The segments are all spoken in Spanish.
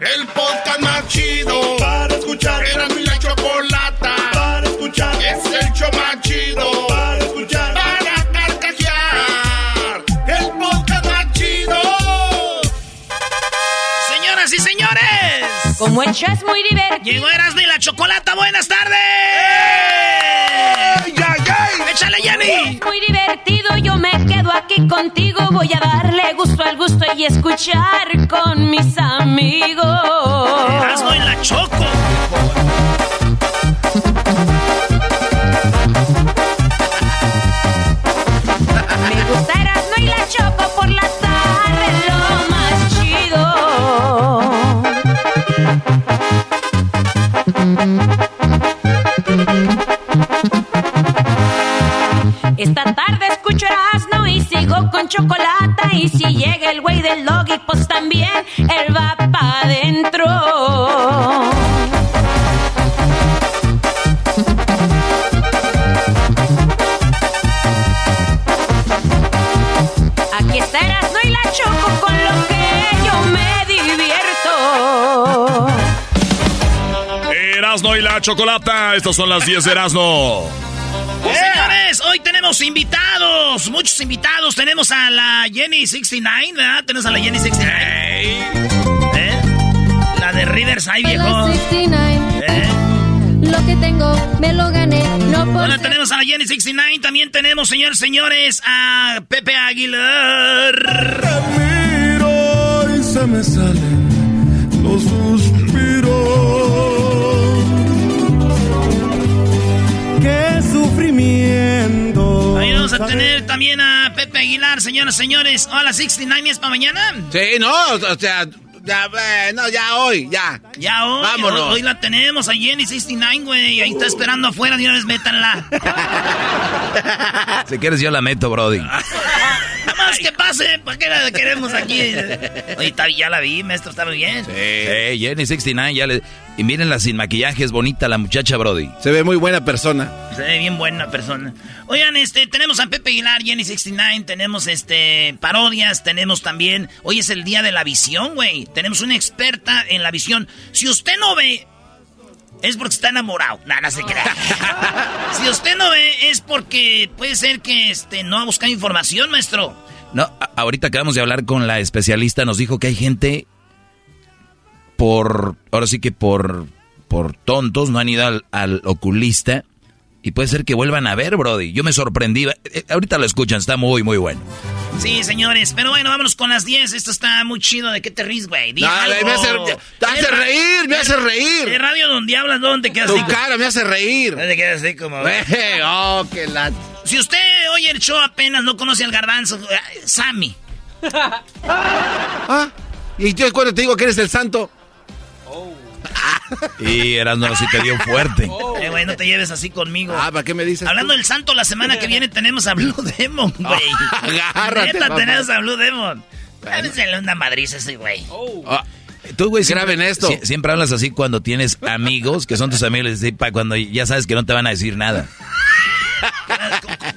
El podcast más chido para escuchar. Era mi la chocolata para escuchar. Es el show más chido para escuchar. Para carcajear. El podcast más chido. Señoras y señores. Como el show es muy divertido. Llegó Erasmo y la chocolata. Buenas tardes. ¡Échale, Jenny! Muy divertido, yo me quedo aquí contigo. Voy a darle gusto al gusto y escuchar con mis amigos. La choco. Me gusta Erasmo y la choco por la tarde, lo más chido. Esta tarde escucho Erasmo y sigo con chocolate. Y si llega el güey del logi, pues también él va pa' adentro. Aquí está Erasmo y la choco con lo que yo me divierto. Erasno y la chocolata. Estas son las 10 de Erasno. Señores, hoy tenemos invitados, muchos invitados. Tenemos a la Jenny 69, ¿verdad? Tenemos a la Jenny 69. ¿Eh? La de Riverside, viejo. ¿Eh? Lo que tengo, me lo gané, no por Ahora tenemos a la Jenny 69. También tenemos, señores, señores, a Pepe Aguilar. Miro y se me salen a tener también a Pepe Aguilar, señoras, señores. Hola, 69 es para mañana. Sí, no, o sea, ya, eh, no, ya hoy, ya. Ya hoy, Vámonos. hoy, hoy la tenemos a Jenny 69, güey. Ahí está esperando afuera, de una vez métanla. Si quieres yo la meto, Brody. Nada más que pase, ¿para qué la queremos aquí? Oye, está- ya la vi, maestro, está muy bien. Sí, Jenny 69, ya le... Y mírenla sin maquillaje, es bonita la muchacha, Brody. Se ve muy buena persona. Se ve bien buena persona. Oigan, este, tenemos a Pepe Aguilar, Jenny 69, tenemos este parodias, tenemos también. Hoy es el día de la visión, güey. Tenemos una experta en la visión. Si usted no ve, es porque está enamorado. Nada, no se crea. si usted no ve, es porque puede ser que este no ha buscado información, maestro. No, ahorita acabamos de hablar con la especialista, nos dijo que hay gente por, ahora sí que por, por tontos, no han ido al, al oculista y puede ser que vuelvan a ver, Brody. Yo me sorprendí, eh, ahorita lo escuchan, está muy, muy bueno. Sí, señores, pero bueno, vámonos con las 10. Esto está muy chido. ¿De qué te ríes, güey? No, algo. me hace- te hace reír, me hace reír. Es radio donde hablas, ¿dónde te quedas Tu así? cara me hace reír. Te quedas así como... Eh, oh, qué la... Si usted oye el show apenas no conoce al garbanzo, eh, Sammy. Ah, y yo cuando te digo que eres el santo. Y Erasmo si te dio fuerte. Eh, güey, no te lleves así conmigo. Ah, ¿para qué me dices? Hablando del santo, la semana que viene tenemos a Blue Demon, güey. Agárrate, Neta, papá. tenemos a Blue Demon. Dásele una madriza ese güey. Ah, Tú, güey, siempre- Graben esto. sie- Siempre hablas así cuando tienes amigos, que son tus amigos, cuando ya sabes que no te van a decir nada.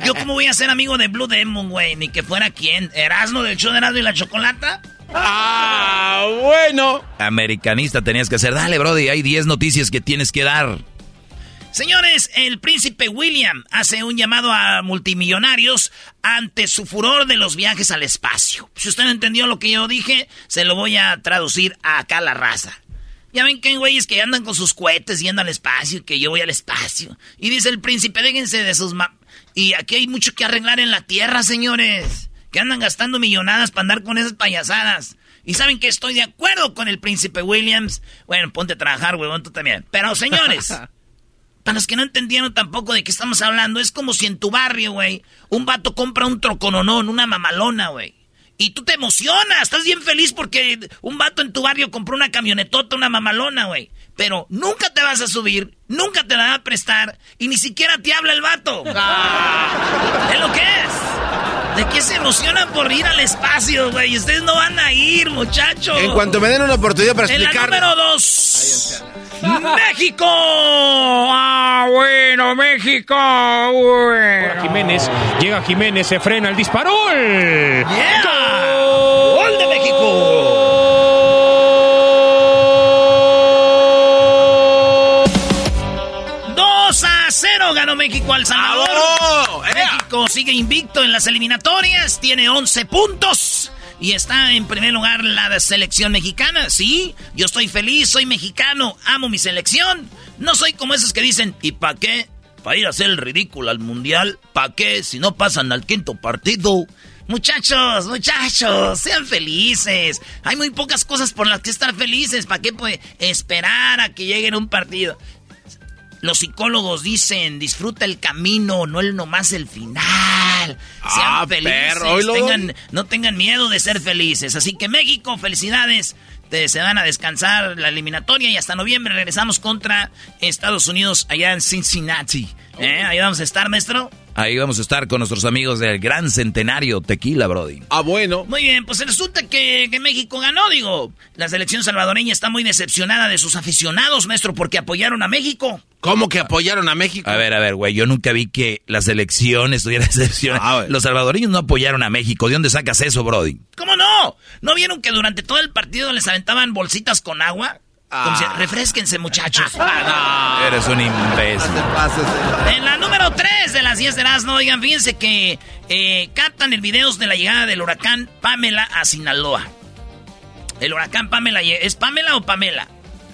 Yo cómo voy a ser amigo de Blue Demon, güey, ni que fuera quién. Erasmo del show de Erasmo y la Chocolata. Ah, bueno. Americanista tenías que hacer. Dale, Brody, hay 10 noticias que tienes que dar. Señores, el príncipe William hace un llamado a multimillonarios ante su furor de los viajes al espacio. Si usted no entendió lo que yo dije, se lo voy a traducir acá a la raza. Ya ven que hay güeyes que andan con sus cohetes yendo al espacio, que yo voy al espacio. Y dice el príncipe, déjense de sus... Ma y aquí hay mucho que arreglar en la Tierra, señores. Que andan gastando millonadas para andar con esas payasadas. Y saben que estoy de acuerdo con el príncipe Williams. Bueno, ponte a trabajar, huevón, tú también. Pero, señores, para los que no entendieron tampoco de qué estamos hablando, es como si en tu barrio, güey, un vato compra un trocononón, una mamalona, güey. Y tú te emocionas, estás bien feliz porque un vato en tu barrio compró una camionetota, una mamalona, güey. Pero nunca te vas a subir, nunca te la va a prestar y ni siquiera te habla el vato. Ah. Es lo que es. ¿De qué se emocionan por ir al espacio, güey? Ustedes no van a ir, muchachos. En cuanto me den una oportunidad para explicar. En la número dos. ¡México! ¡Ah, bueno, México! Bueno. Jiménez, llega Jiménez, se frena el disparo. ¡Yeah! ¡Gol de México! Ganó México al Salvador. México sigue invicto en las eliminatorias, tiene 11 puntos. Y está en primer lugar la selección mexicana. Sí, yo estoy feliz, soy mexicano, amo mi selección. No soy como esos que dicen, ¿y para qué? ¿Para ir a hacer el ridículo al mundial? ¿Para qué? Si no pasan al quinto partido. Muchachos, muchachos, sean felices. Hay muy pocas cosas por las que estar felices. ¿Para qué puede esperar a que lleguen un partido? Los psicólogos dicen, disfruta el camino, no el nomás el final. Sean Ah, felices, perro, ¿oílo? tengan, no tengan miedo de ser felices. Así que México, felicidades. Te- se van a descansar la eliminatoria y hasta noviembre regresamos contra Estados Unidos allá en Cincinnati. ¿Eh? Ahí vamos a estar, maestro. Ahí vamos a estar con nuestros amigos del Gran Centenario Tequila, Brody. Ah, bueno. Muy bien, pues resulta que, que México ganó, digo. La selección salvadoreña está muy decepcionada de sus aficionados, maestro, porque apoyaron a México. ¿Cómo que apoyaron a México? A ver, a ver, güey, yo nunca vi que la selección estuviera decepcionada. Ah. Los salvadoreños no apoyaron a México. ¿De dónde sacas eso, Brody? ¿Cómo no? ¿No vieron que durante todo el partido les aventaban bolsitas con agua? Como si- refresquense, muchachos. Eres un imbécil. En la número 3 de las 10 de Erasmo, oigan, fíjense que eh, captan el video de la llegada del huracán Pamela a Sinaloa. El huracán Pamela, ¿es Pamela o Pamela?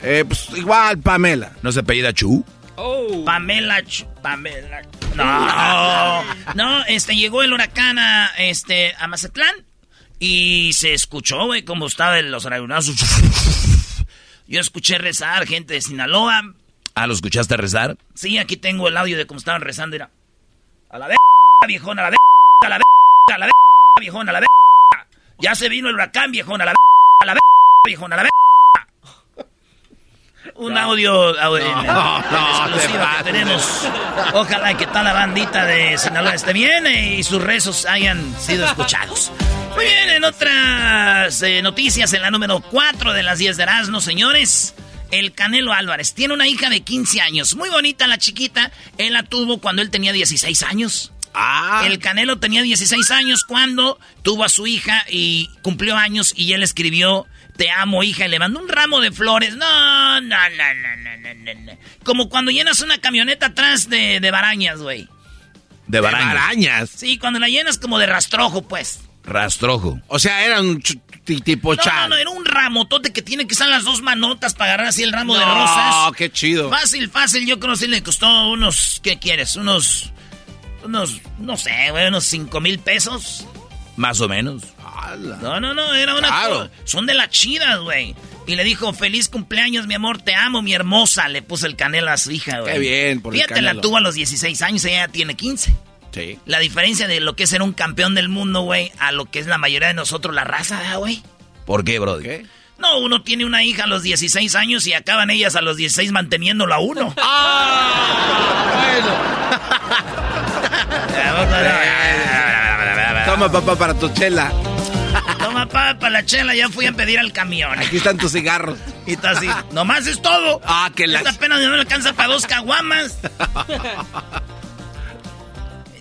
Eh, pues igual, Pamela. ¿No se apellida Chu? Pamela, Ch- Pamela. No, no, este llegó el huracán a este a Mazatlán y se escuchó, güey, cómo estaba en los aragonazos. Yo escuché rezar gente de Sinaloa. Ah, ¿lo escuchaste rezar? Sí, aquí tengo el audio de cómo estaban rezando. Era a la de viejona, a la de a la de a la viejona, a la de Ya se vino el huracán, viejona, a la de a la de viejona, a la de un audio, audio en no, no, exclusiva te que tenemos. Ojalá que toda la bandita de Sinaloa esté bien eh, y sus rezos hayan sido escuchados. Muy bien, en otras eh, noticias, en la número 4 de las 10 de Erasmo, señores. El Canelo Álvarez tiene una hija de 15 años. Muy bonita la chiquita. Él la tuvo cuando él tenía 16 años. Ah, El Canelo tenía 16 años cuando tuvo a su hija y cumplió años y él escribió Te amo, hija, y le mandó un ramo de flores. No, no, no, no, no, no, no. Como cuando llenas una camioneta atrás de, de barañas, güey. De de barañas. arañas. Sí, cuando la llenas como de rastrojo, pues. Rastrojo. O sea, era un tipo No, chat. no, no, era un ramotote que tiene que estar las dos manotas para agarrar así el ramo de No, rosas. qué chido. Fácil, fácil, yo creo que sí le costó unos, ¿qué quieres? Unos, unos, no sé, güey, unos cinco mil pesos. Más o menos. No, no, no, era una... Claro. Son de las chidas, güey. Y le dijo, feliz cumpleaños, mi amor, te amo, mi hermosa. Le puso el canelo a su hija, güey. Qué bien, por el Fíjate, la tuvo a los 16 años, ella ya tiene 15. Sí. La diferencia de lo que es ser un campeón del mundo, güey, a lo que es la mayoría de nosotros, la raza, ¿verdad, güey. ¿Por qué, Brody? ¿Qué? No, uno tiene una hija a los 16 años y acaban ellas a los 16 manteniéndola a uno. Toma, papá, para tu chela. Toma pa, pa la chela, ya fui a pedir al camión. Aquí están tus cigarros. Y está así, nomás es todo. Ah, que la... Esta pena no me alcanza para dos caguamas.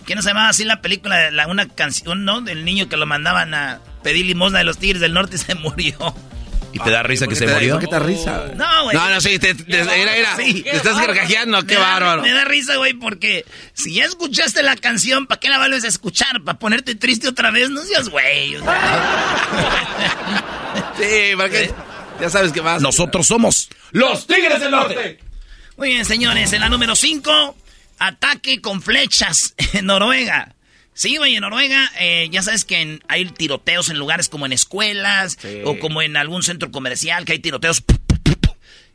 ¿Qué no se llamaba así la película? de La, una canción, ¿no? Del niño que lo mandaban a pedir limosna de los Tigres del Norte y se murió. ¿Y te da risa ¿Por que se te- murió? ¿Por qué te da risa? No, güey. No, no, sí, te, te- era, era. Sí. Te estás gargajeando, qué Me da- bárbaro. Me da risa, güey, porque si ya escuchaste la canción, ¿para qué la vuelves a escuchar? ¿Para ponerte triste otra vez? No seas güey. o sea. Sí, ¿para qué? Ya sabes qué más. Nosotros somos Los Tigres del Norte. Muy bien, señores. En la número 5, ataque con flechas en Noruega. Sí, güey, en Noruega eh, ya sabes que en- hay tiroteos en lugares como en escuelas o como en algún centro comercial que hay tiroteos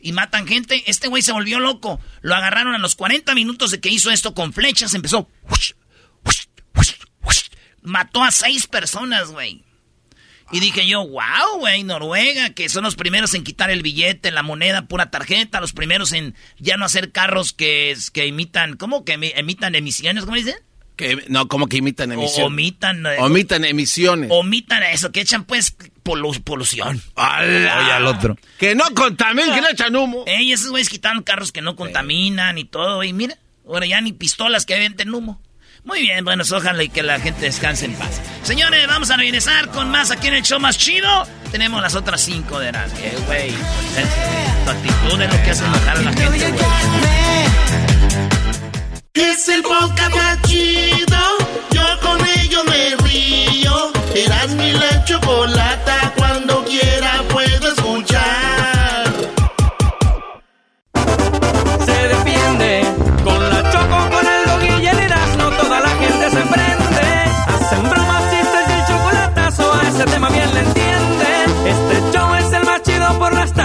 y matan gente. Este güey se volvió loco. Lo agarraron a los 40 minutos de que hizo esto con flechas. Empezó. Mató a seis personas, güey. Y dije yo, wow, güey, Noruega, que son los primeros en quitar el billete, la moneda, pura tarjeta, los primeros en ya no hacer carros que, que imitan, ¿cómo? Que emi- emitan emisiones, ¿cómo dicen? Que, no, como que imitan O, emisiones. omitan. eh, Omitan emisiones. omitan eso, que echan pues polu- polución. ¡Hala! Oye, al otro. Que no contaminen, que no echan humo. Ey, esos güeyes quitaron carros que no contaminan y todo, y mira, ahora ya ni pistolas que venden humo. Muy bien, bueno, ojalá y que la gente descanse en paz. Señores, vamos a regresar con más aquí en el show más chido. Tenemos las otras cinco de las. Eh, güey, tu actitud es lo que hace enojar a la gente. Es el podcast chido. Yo con ello me río. Eras mi la chocolata. Cuando quiera puedo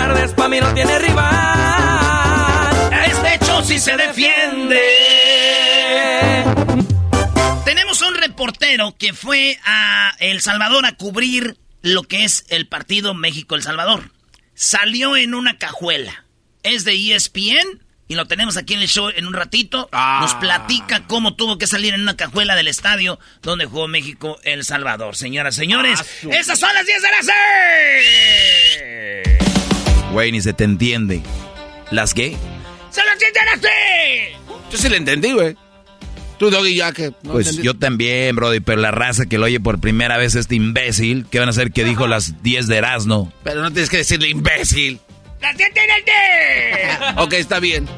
tardes, pa' mí no tiene rival. Este hecho sí se defiende. Tenemos un reportero que fue a El Salvador a cubrir lo que es el partido México-El Salvador. Salió en una cajuela. Es de ESPN y lo tenemos aquí en el show en un ratito. Nos platica cómo tuvo que salir en una cajuela del estadio donde jugó México-El Salvador. Señoras, señores, esas son las 10 de las 6. Güey, ni se te entiende. ¿Las qué? ¡Son las 10 de las 6! Yo sí le entendí, güey. Tú, Doggy, ya que... no Pues entendí. yo también, Brody, pero la raza que lo oye por primera vez este imbécil, ¿qué van a hacer que dijo las 10 de Erasmo? Pero no tienes que decirle imbécil. ¡Las 10 de 10! ok, está bien.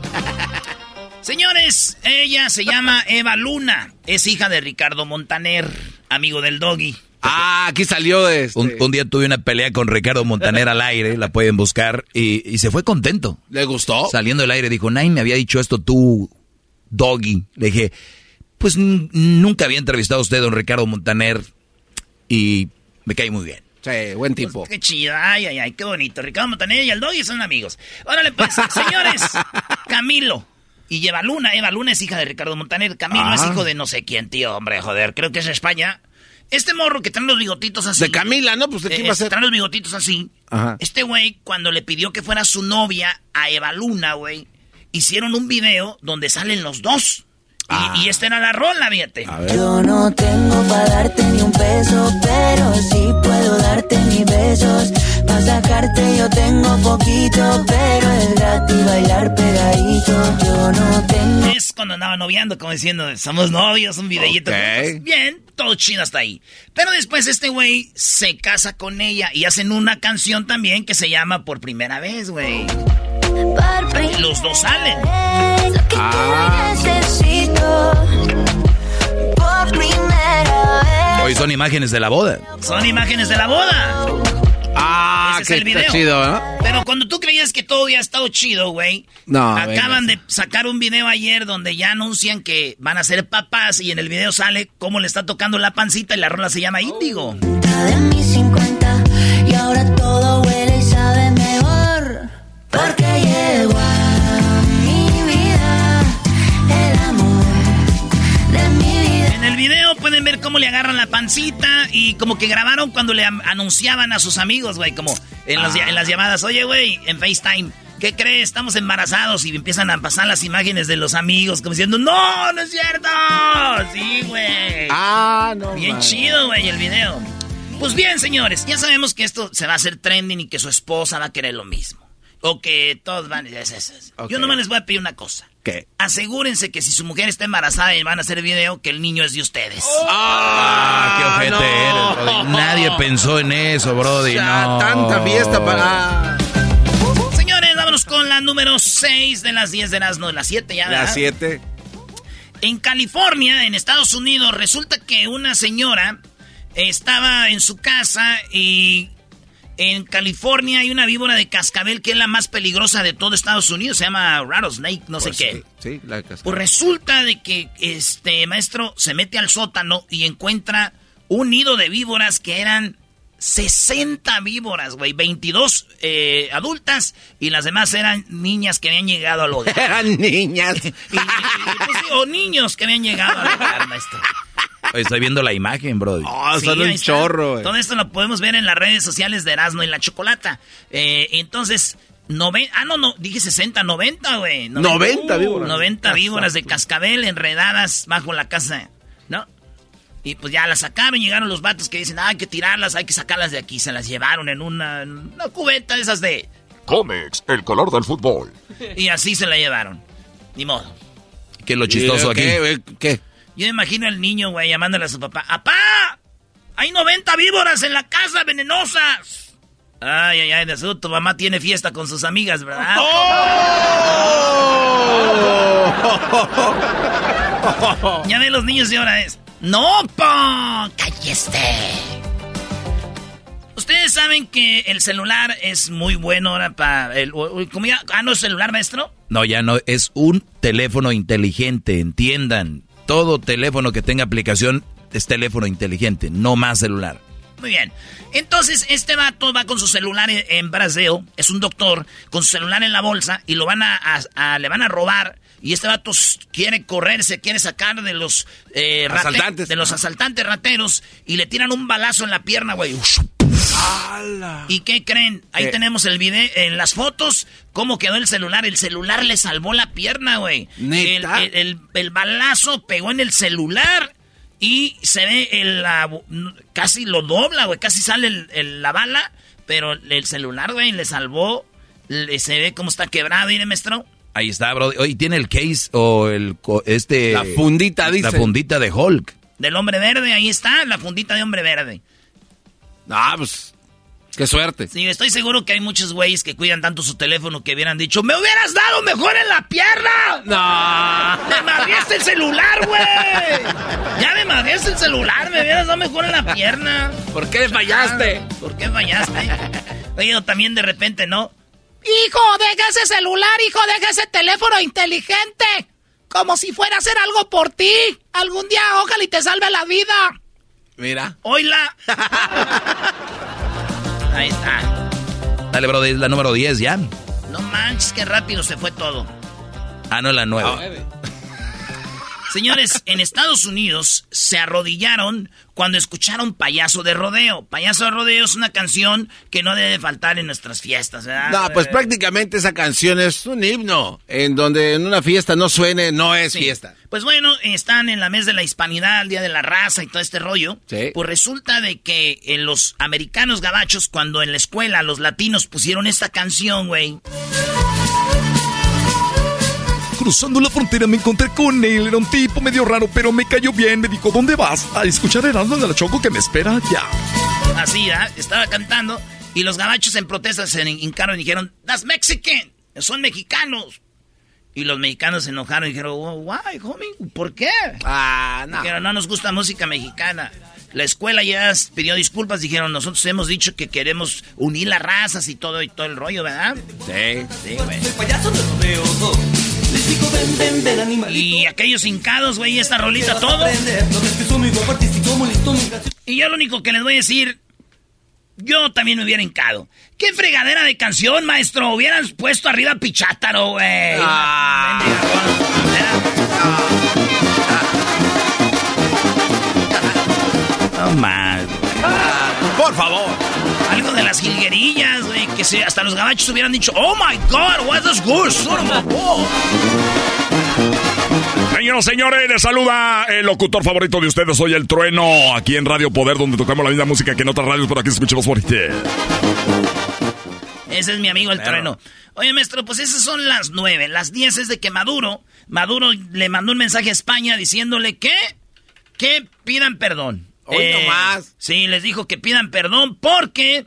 Señores, ella se llama Eva Luna. Es hija de Ricardo Montaner, amigo del doggy. Ah, aquí salió este. Un, un día tuve una pelea con Ricardo Montaner al aire, la pueden buscar, y, y se fue contento. ¿Le gustó? Saliendo del aire dijo, Nay, me había dicho esto tú, Doggy. Le dije, pues n- nunca había entrevistado a usted, don Ricardo Montaner, y me cae muy bien. Sí, buen tipo. Qué chido, ay, ay, ay, qué bonito. Ricardo Montaner y el doggy son amigos. Órale, pues, señores, Camilo. Y Eva Luna, Eva Luna es hija de Ricardo Montaner. Camilo Ah. es hijo de no sé quién, tío, hombre, joder, creo que es de España. Este morro que trae los bigotitos así. De Camila, ¿no? Pues de quién Eh, va a ser. trae los bigotitos así. Ajá. Este güey, cuando le pidió que fuera su novia a Eva Luna, güey, hicieron un video donde salen los dos. Y, Ah. y esta era la rola, fíjate. Yo no tengo para darte ni un peso, pero sí puedo darte mis besos. Para sacarte yo tengo poquito, pero es gratis bailar pegadito. Yo no tengo. Cuando andaba noviando, como diciendo, somos novios, un videíto. Pues, Bien, todo chido hasta ahí. Pero después este güey se casa con ella y hacen una canción también que se llama Por Primera Vez, güey. Los dos salen. Lo que Ah. te necesito. Por primera vez. Hoy son imágenes de la boda. Son imágenes de la boda. Ah, Ese es el está video. chido, ¿no? Pero cuando tú creías que todo ya ha estado chido, güey. No, Acaban venga. de sacar un video ayer donde ya anuncian que van a ser papás y en el video sale cómo le está tocando la pancita y la rola se llama Índigo. de mis 50 y ahora todo huele y sabe mejor porque llegó a mi vida el amor de mi vida. En el video cómo le agarran la pancita y como que grabaron cuando le anunciaban a sus amigos, güey, como en, los- en las llamadas, oye, güey, en FaceTime. ¿Qué crees? Estamos embarazados y empiezan a pasar las imágenes de los amigos como diciendo, no, no es cierto. Sí, güey. Ah, no. Bien man. chido, güey, el video. Pues bien, señores, ya sabemos que esto se va a hacer trending y que su esposa va a querer lo mismo. O que todos van... es- es- es. Yo nomás les voy a pedir una cosa. ¿Qué? Asegúrense que si su mujer está embarazada y van a hacer video, que el niño es de ustedes. Ah, qué ojete no. eres, Brody. Nadie pensó en eso, Brody. Ya, no. tanta fiesta para... Señores, vámonos con la número 6 de las 10 de las no, las 7 ya, Las ¿verdad? siete. En California, en Estados Unidos, resulta que una señora estaba en su casa y En California hay una víbora de cascabel que es la más peligrosa de todo Estados Unidos. Se llama rattlesnake, no sé Pues qué. Sí, sí, la cascabel. Pues resulta de que este maestro se mete al sótano y encuentra un nido de víboras que eran 60 víboras, güey. 22 eh, adultas y las demás eran niñas que habían llegado al hogar. Eran niñas. Y- y- y, pues, sí, o niños que habían llegado al hogar, maestro. Estoy viendo la imagen, bro. Oh, Sí, son ahí un chorro, güey. Todo esto lo podemos ver en las redes sociales de Erasmo y la Chocolata. Eh, entonces, nove- ah, no, no, dije 60, 90, güey. 90 víboras. 90 víboras de cascabel enredadas bajo la casa, ¿no? Y pues ya las sacaron, llegaron los vatos que dicen, ah, hay que tirarlas, hay que sacarlas de aquí. Se las llevaron en una, en una cubeta de esas de... Comex, el color del fútbol. Y así se la llevaron. Ni modo. ¿Qué es lo chistoso aquí? ¿Qué? ¿Qué? Yo me imagino al niño, güey, llamándole a su papá. ¡Apá! ¡Hay 90 víboras en la casa venenosas! Ay, ay, ay, de seguro tu mamá tiene fiesta con sus amigas, ¿verdad? ya ven los niños de ahora es. ¡No, pa! ¡Cállese! Ustedes saben que el celular es muy bueno ahora para el... ¿cómo ya? Ah, ¿no es celular, maestro? No, ya no, es un teléfono inteligente, entiendan. Todo teléfono que tenga aplicación es teléfono inteligente, no más celular. Muy bien. Entonces, este vato va con su celular en, en Brasil, es un doctor, con su celular en la bolsa y lo van a, a- a- le van a robar. Y este vato quiere correr, se quiere sacar de los eh, rate- Asaltantes. de los asaltantes rateros y le tiran un balazo en la pierna, güey. ¿Y qué creen? Ahí ¿Qué? tenemos el video, en las fotos, cómo quedó el celular. El celular le salvó la pierna, güey. El, ¿Neta? el- el- el balazo pegó en el celular y se ve el, la- casi lo dobla, güey. Casi sale el- el- la bala, pero el celular, güey, le salvó. le- se ve cómo está quebrado, ¿y maestro? Ahí está, bro. Oye, tiene el case o el co- este La fundita, dice. La fundita de Hulk. Del hombre verde, ahí está, la fundita de hombre verde. Ah, pues. Qué suerte. Sí, estoy seguro que hay muchos güeyes que cuidan tanto su teléfono que hubieran dicho, ¡me hubieras dado mejor en la pierna! No. ¡Me madriaste el celular, güey! Ya me madriaste el celular, me hubieras dado mejor en la pierna. ¿Por qué fallaste? ¿Por qué fallaste? Oye, también de repente, ¿no? Hijo, deja ese celular, hijo, deja ese teléfono inteligente. Como si fuera a hacer algo por ti. Algún día, ojalá y te salve la vida. Mira. Oila. Ahí está. Dale, bro, es la número 10 ya. No manches, qué rápido se fue todo. Ah, no, la 9. Señores, en Estados Unidos se arrodillaron cuando escucharon Payaso de Rodeo. Payaso de Rodeo es una canción que no debe faltar en nuestras fiestas, ¿verdad? No, pues prácticamente esa canción es un himno. En donde en una fiesta no suene, no es Sí. fiesta. Pues bueno, están en la mes de la hispanidad, el día de la raza y todo este rollo. Sí. Pues resulta de que en los americanos gabachos, cuando en la escuela los latinos pusieron esta canción, güey. Cruzando la frontera me encontré con él. Era un tipo medio raro, pero me cayó bien. Me dijo, ¿dónde vas? A escuchar Heraldo de la Choco que me espera ya. Así, ¿ah? Estaba cantando y los gabachos en protesta se hincaron y dijeron, That's Mexican, son mexicanos. Y los mexicanos se enojaron y dijeron, "Oh, why, homie? ¿Por qué? Ah, no. Dijeron, no nos gusta música mexicana. La escuela ya pidió disculpas, dijeron, nosotros hemos dicho que queremos unir las razas y todo y todo el rollo, ¿verdad? Sí. Sí, güey. Y aquellos hincados, güey, esta rolita, todo. Y yo lo único que les voy a decir, yo también me hubiera hincado. ¿Qué fregadera de canción, maestro? Hubieran puesto arriba Pichátaro, güey. Ah. No más. Por favor. Algo de las jilguerillas, güey, que se, hasta los gabachos hubieran dicho, oh my god, what is good, son of a ball". Señoras, señores, les saluda el locutor favorito de ustedes, soy el Trueno, aquí en Radio Poder, donde tocamos la misma música que en otras radios, pero aquí escuchamos por usted. Ese es mi amigo el trueno. Oye, maestro, pues esas son las nueve. Las diez es de que Maduro, Maduro le mandó un mensaje a España diciéndole que, que pidan perdón. Hoy nomás. Sí, les dijo que pidan perdón porque,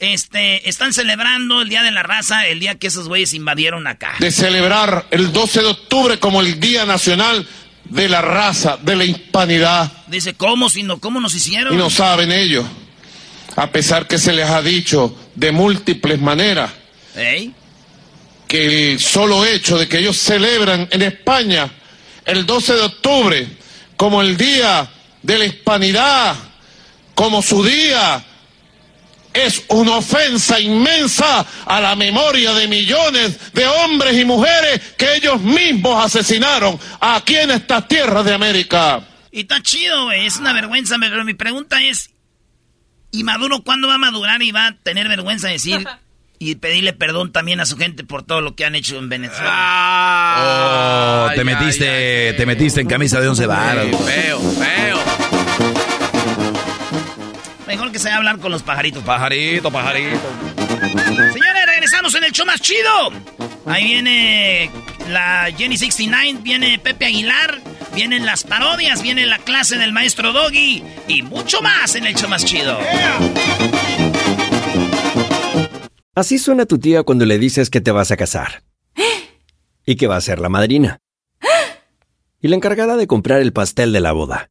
este, están celebrando el Día de la Raza, el día que esos güeyes invadieron acá. de celebrar el 12 de octubre como el Día Nacional de la Raza, de la Hispanidad. Dice, ¿cómo, si no, cómo nos hicieron? Y no saben ellos, a pesar que se les ha dicho de múltiples maneras. Que el solo hecho de que ellos celebran en España el 12 de octubre como el Día de la Hispanidad, como su día, es una ofensa inmensa a la memoria de millones de hombres y mujeres que ellos mismos asesinaron aquí en estas tierras de América. Y está chido, güey, es una vergüenza, pero mi pregunta es, ¿y Maduro cuándo va a madurar y va a tener vergüenza de decir y pedirle perdón también a su gente por todo lo que han hecho en Venezuela? Oh, te metiste, te metiste en camisa de once varas. Feo, feo. Mejor que sea hablar con los pajaritos. Pajarito, pajarito. Señores, regresamos en el show más chido. Ahí viene la Jenny 69, viene Pepe Aguilar, vienen las parodias, viene la clase del maestro Doggy y mucho más en el show más chido. Así suena tu tía cuando le dices que te vas a casar. Y que va a ser la madrina. Y la encargada de comprar el pastel de la boda.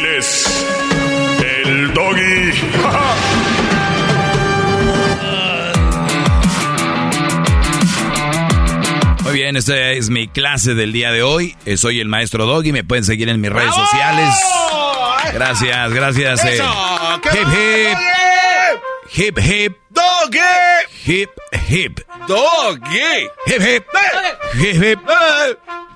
Él es el doggy. Muy bien, esta es mi clase del día de hoy. Eh, Soy el maestro Doggy. Me pueden seguir en mis redes sociales. Gracias, gracias. eh. ¡Eso! ¡Qué Hip hip. Hip hip. ¡Doggy! Hip hip. ¡Doggy! Hip hip. Hip hip.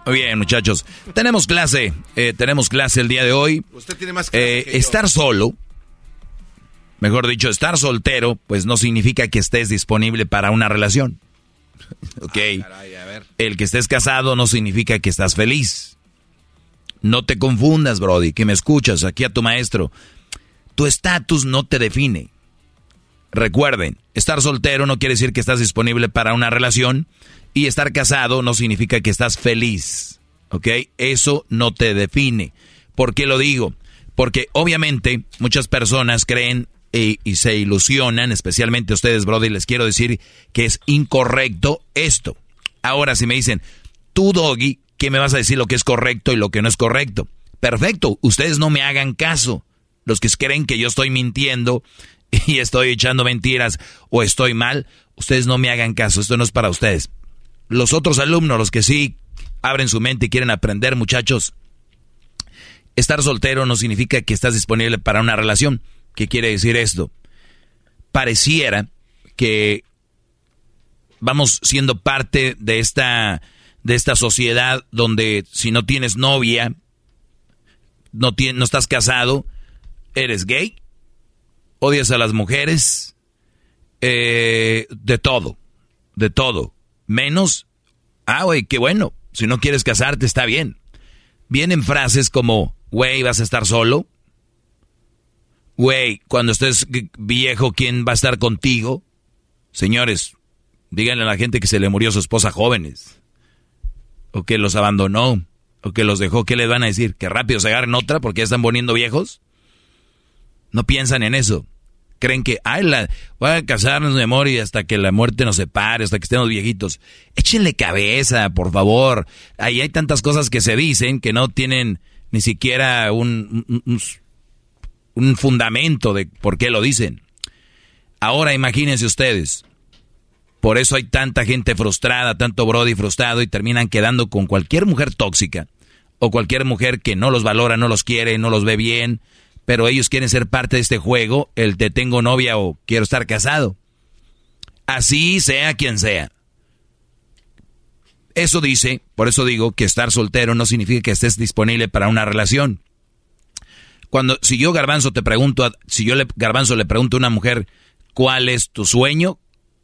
Muy bien, muchachos. Tenemos clase. eh, tenemos clase el día de hoy. Usted tiene más clase Eh, que yo. estar solo, mejor dicho, estar soltero, pues no significa que estés disponible para una relación. ok. El que estés casado no significa que estás feliz. No te confundas, Brody, que me escuchas aquí a tu maestro. Tu estatus no te define. Recuerden, estar soltero no quiere decir que estás disponible para una relación y estar casado no significa que estás feliz. ¿Ok? Eso no te define. ¿Por qué lo digo? Porque obviamente muchas personas creen y, y se ilusionan, especialmente ustedes, Brody, les quiero decir que es incorrecto esto. Ahora, si me dicen, tú, Doggy, ¿qué me vas a decir lo que es correcto y lo que no es correcto? Perfecto, ustedes no me hagan caso. Los que creen que yo estoy mintiendo y estoy echando mentiras o estoy mal, ustedes no me hagan caso, esto no es para ustedes. Los otros alumnos, los que sí abren su mente y quieren aprender, muchachos, Estar soltero no significa que estás disponible para una relación. ¿Qué quiere decir esto? Pareciera que vamos siendo parte de esta, de esta sociedad donde si no tienes novia, no, no estás casado, eres gay, odias a las mujeres, eh, de todo, de todo, menos, ah, güey, qué bueno, si no quieres casarte está bien. Vienen frases como, güey, vas a estar solo, güey, cuando estés viejo, ¿quién va a estar contigo? Señores, díganle a la gente que se le murió su esposa jóvenes, o que los abandonó, o que los dejó, ¿qué les van a decir? ¿Que rápido se agarren otra porque ya están poniendo viejos? No piensan en eso. Creen que, ay, la, voy a casarnos, mi amor, hasta que la muerte nos separe, hasta que estemos viejitos. Échenle cabeza, por favor. Ahí hay tantas cosas que se dicen que no tienen ni siquiera un, un, un fundamento de por qué lo dicen. Ahora imagínense ustedes. Por eso hay tanta gente frustrada, tanto Brody frustrado y terminan quedando con cualquier mujer tóxica o cualquier mujer que no los valora, no los quiere, no los ve bien, pero ellos quieren ser parte de este juego, el de tengo novia o quiero estar casado. Así sea quien sea. Eso dice, por eso digo que estar soltero no significa que estés disponible para una relación. Cuando, si yo Garbanzo te pregunto, si yo le, Garbanzo le pregunto a una mujer, ¿cuál es tu sueño?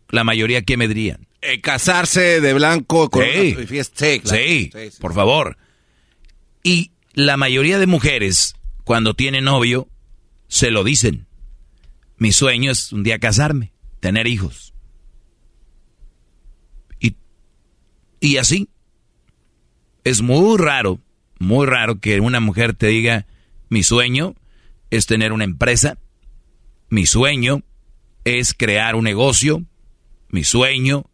La mayoría, ¿qué me dirían? Eh, casarse de blanco con sí. fiesta. Sí, sí, por favor. Y la mayoría de mujeres, cuando tienen novio, se lo dicen. Mi sueño es un día casarme, tener hijos. Y, y así. Es muy raro, muy raro que una mujer te diga, mi sueño es tener una empresa, mi sueño es crear un negocio, mi sueño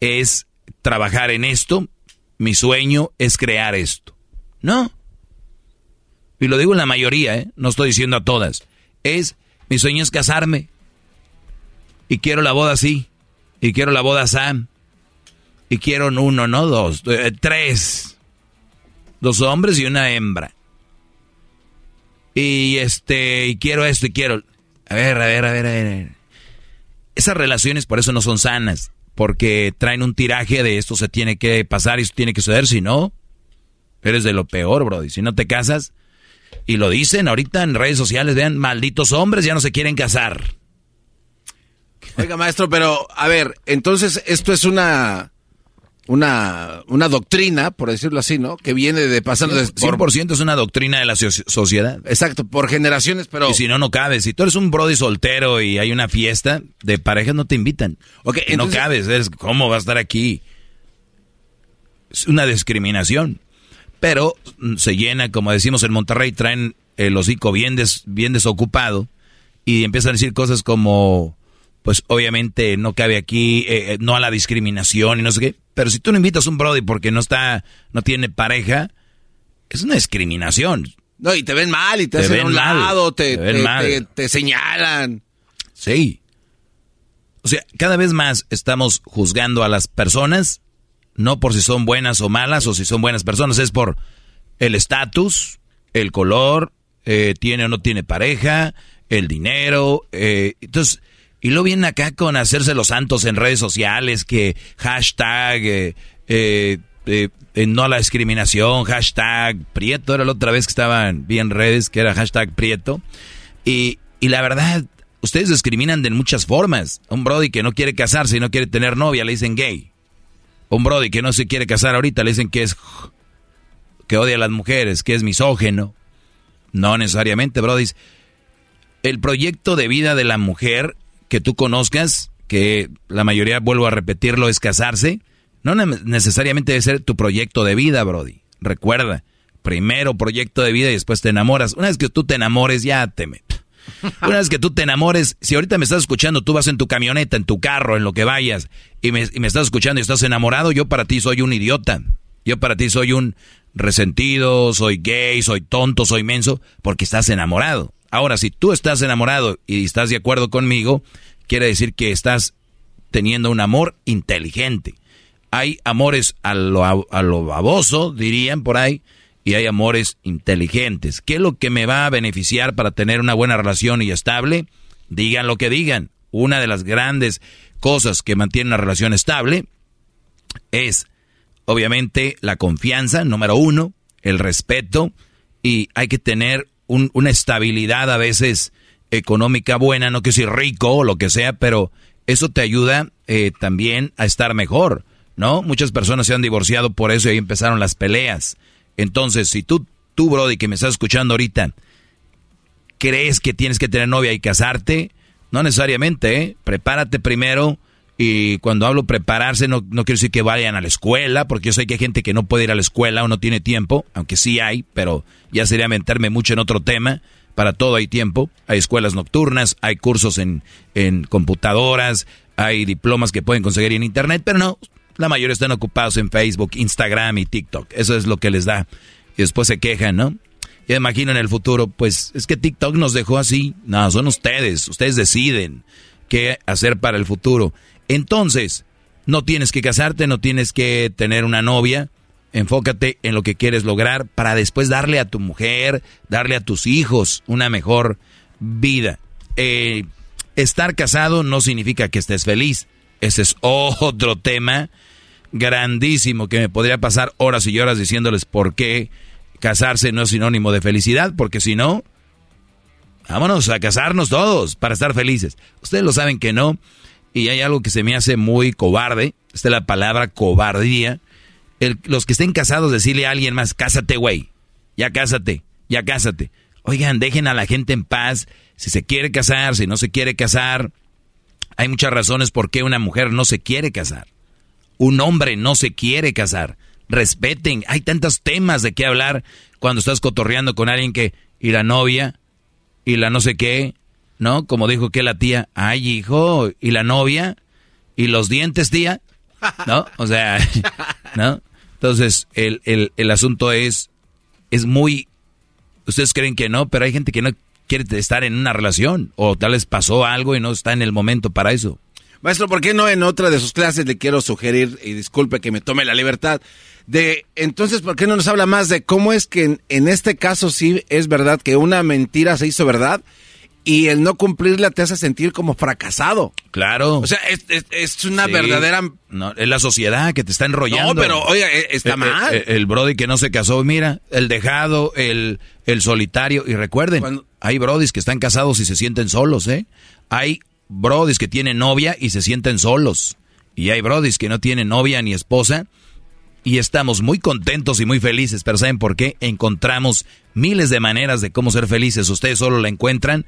es trabajar en esto, mi sueño es crear esto. No. Y lo digo en la mayoría, ¿eh? no estoy diciendo a todas. Es, mi sueño es casarme. Y quiero la boda así. Y quiero la boda Sam. Y quiero uno, no dos, eh, tres. Dos hombres y una hembra. Y este, y quiero esto y quiero. A ver, a ver, a ver, a ver. Esas relaciones por eso no son sanas. Porque traen un tiraje de esto se tiene que pasar y esto tiene que suceder. Si no, eres de lo peor, bro. Y si no te casas, y lo dicen ahorita en redes sociales, vean, malditos hombres ya no se quieren casar. Oiga, maestro, pero a ver, entonces esto es una una, una doctrina, por decirlo así, ¿no? Que viene de pasando... Sí, 100% es una doctrina de la sociedad. Exacto, por generaciones, pero... Y si no, no cabes. Si tú eres un brody soltero y hay una fiesta, de parejas no te invitan. Ok, entonces... No cabes, ¿cómo va a estar aquí? Es una discriminación. Pero se llena, como decimos en Monterrey, traen el hocico bien, des, bien desocupado y empiezan a decir cosas como, pues obviamente no cabe aquí, eh, no a la discriminación y no sé qué. Pero si tú no invitas a un brody porque no está, no tiene pareja, es una discriminación. No, y te ven mal y te, te hacen a un mal, lado, te, te, te, te señalan. Sí. O sea, cada vez más estamos juzgando a las personas no por si son buenas o malas o si son buenas personas, es por el estatus, el color, eh, tiene o no tiene pareja, el dinero. Eh, entonces, y luego vienen acá con hacerse los santos en redes sociales, que hashtag eh, eh, eh no la discriminación, hashtag Prieto, era la otra vez que estaban bien redes, que era hashtag Prieto. Y, y la verdad, ustedes discriminan de muchas formas. Un Brody que no quiere casarse y no quiere tener novia, le dicen gay un Brody que no se quiere casar ahorita le dicen que es que odia a las mujeres, que es misógeno. No necesariamente, Brody. El proyecto de vida de la mujer que tú conozcas, que la mayoría, vuelvo a repetirlo, es casarse, no necesariamente debe ser tu proyecto de vida, Brody. Recuerda, primero proyecto de vida y después te enamoras. Una vez que tú te enamores, ya te. Una vez que tú te enamores, si ahorita me estás escuchando, tú vas en tu camioneta, en tu carro, en lo que vayas, y me, y me estás escuchando y estás enamorado, yo para ti soy un idiota. Yo para ti soy un resentido, soy gay, soy tonto, soy menso, porque estás enamorado. Ahora, si tú estás enamorado y estás de acuerdo conmigo, quiere decir que estás teniendo un amor inteligente. Hay amores a lo, a lo baboso, dirían por ahí, y hay amores inteligentes. ¿Qué es lo que me va a beneficiar para tener una buena relación y estable? Digan lo que digan. Una de las grandes cosas que mantiene una relación estable es, obviamente, la confianza, número uno, el respeto, y hay que tener una estabilidad a veces económica buena, no que si rico o lo que sea, pero eso te ayuda eh, también a estar mejor, ¿no? Muchas personas se han divorciado por eso y ahí empezaron las peleas. Entonces, si tú, tú, Brody, que me estás escuchando ahorita, crees que tienes que tener novia y casarte, no necesariamente, ¿eh? Prepárate primero. Y cuando hablo prepararse, no, no quiero decir que vayan a la escuela, porque yo sé que hay gente que no puede ir a la escuela o no tiene tiempo, aunque sí hay, pero ya sería meterme mucho en otro tema. Para todo hay tiempo. Hay escuelas nocturnas, hay cursos en, en computadoras, hay diplomas que pueden conseguir en internet, pero no, la mayoría están ocupados en Facebook, Instagram y TikTok. Eso es lo que les da. Y después se quejan, ¿no? Ya imagino en el futuro, pues es que TikTok nos dejó así. No, son ustedes. Ustedes deciden qué hacer para el futuro. Entonces, no tienes que casarte, no tienes que tener una novia. Enfócate en lo que quieres lograr para después darle a tu mujer, darle a tus hijos una mejor vida. Eh, estar casado no significa que estés feliz. Ese es otro tema grandísimo que me podría pasar horas y horas diciéndoles por qué casarse no es sinónimo de felicidad, porque si no, vámonos a casarnos todos para estar felices. Ustedes lo saben que no, y hay algo que se me hace muy cobarde, esta es la palabra cobardía. los que estén casados, decirle a alguien más, cásate, güey, ya cásate, ya cásate. Oigan, dejen a la gente en paz, si se quiere casar, si no se quiere casar. Hay muchas razones por qué una mujer no se quiere casar un hombre no se quiere casar. Respeten, hay tantos temas de qué hablar cuando estás cotorreando con alguien que, y la novia, y la no sé qué, ¿no? Como dijo que la tía, ay hijo, y la novia, y los dientes, tía, ¿no? O sea, ¿no? Entonces, el, el, el asunto es, es muy, ustedes creen que no, pero hay gente que no quiere estar en una relación, o tal vez pasó algo y no está en el momento para eso. Maestro, ¿por qué no en otra de sus clases le quiero sugerir, y disculpe que me tome la libertad, de entonces, ¿por qué no nos habla más de cómo es que en, este caso sí es verdad que una mentira se hizo verdad? y el no cumplirla te hace sentir como fracasado. Claro. O sea, es, una verdadera... No, es la sociedad que te está enrollando. No, pero oye, e, está eh, eh, mal. El, el, brody que no se casó, mira, el dejado, el, el solitario. Y recuerden, hay brodis que están casados y se sienten solos, ¿eh? Hay brodis que tienen novia y se sienten solos. Y hay brodis que no tienen novia ni esposa y estamos muy contentos y muy felices. Pero ¿saben por qué? Encontramos miles de maneras de cómo ser felices. Ustedes solo la encuentran.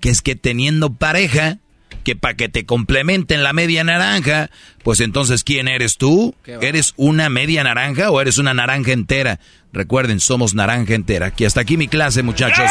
Que es que teniendo pareja, que para que te complementen la media naranja, pues entonces ¿quién eres tú? ¿Eres una media naranja o eres una naranja entera? Recuerden, somos naranja entera. Aquí hasta aquí mi clase, muchachos.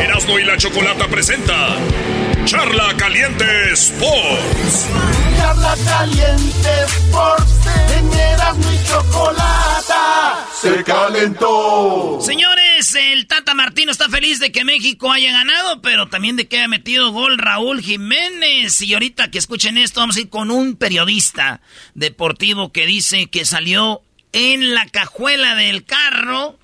Erasmo y la Chocolata presenta Charla Caliente Sports. Charla Caliente Sports. En Erasmo y Chocolata se calentó. Señores, el Tata Martino está feliz de que México haya ganado, pero también de que haya metido gol Raúl Jiménez. Y ahorita que escuchen esto, vamos a ir con un periodista deportivo que dice que salió en la cajuela del carro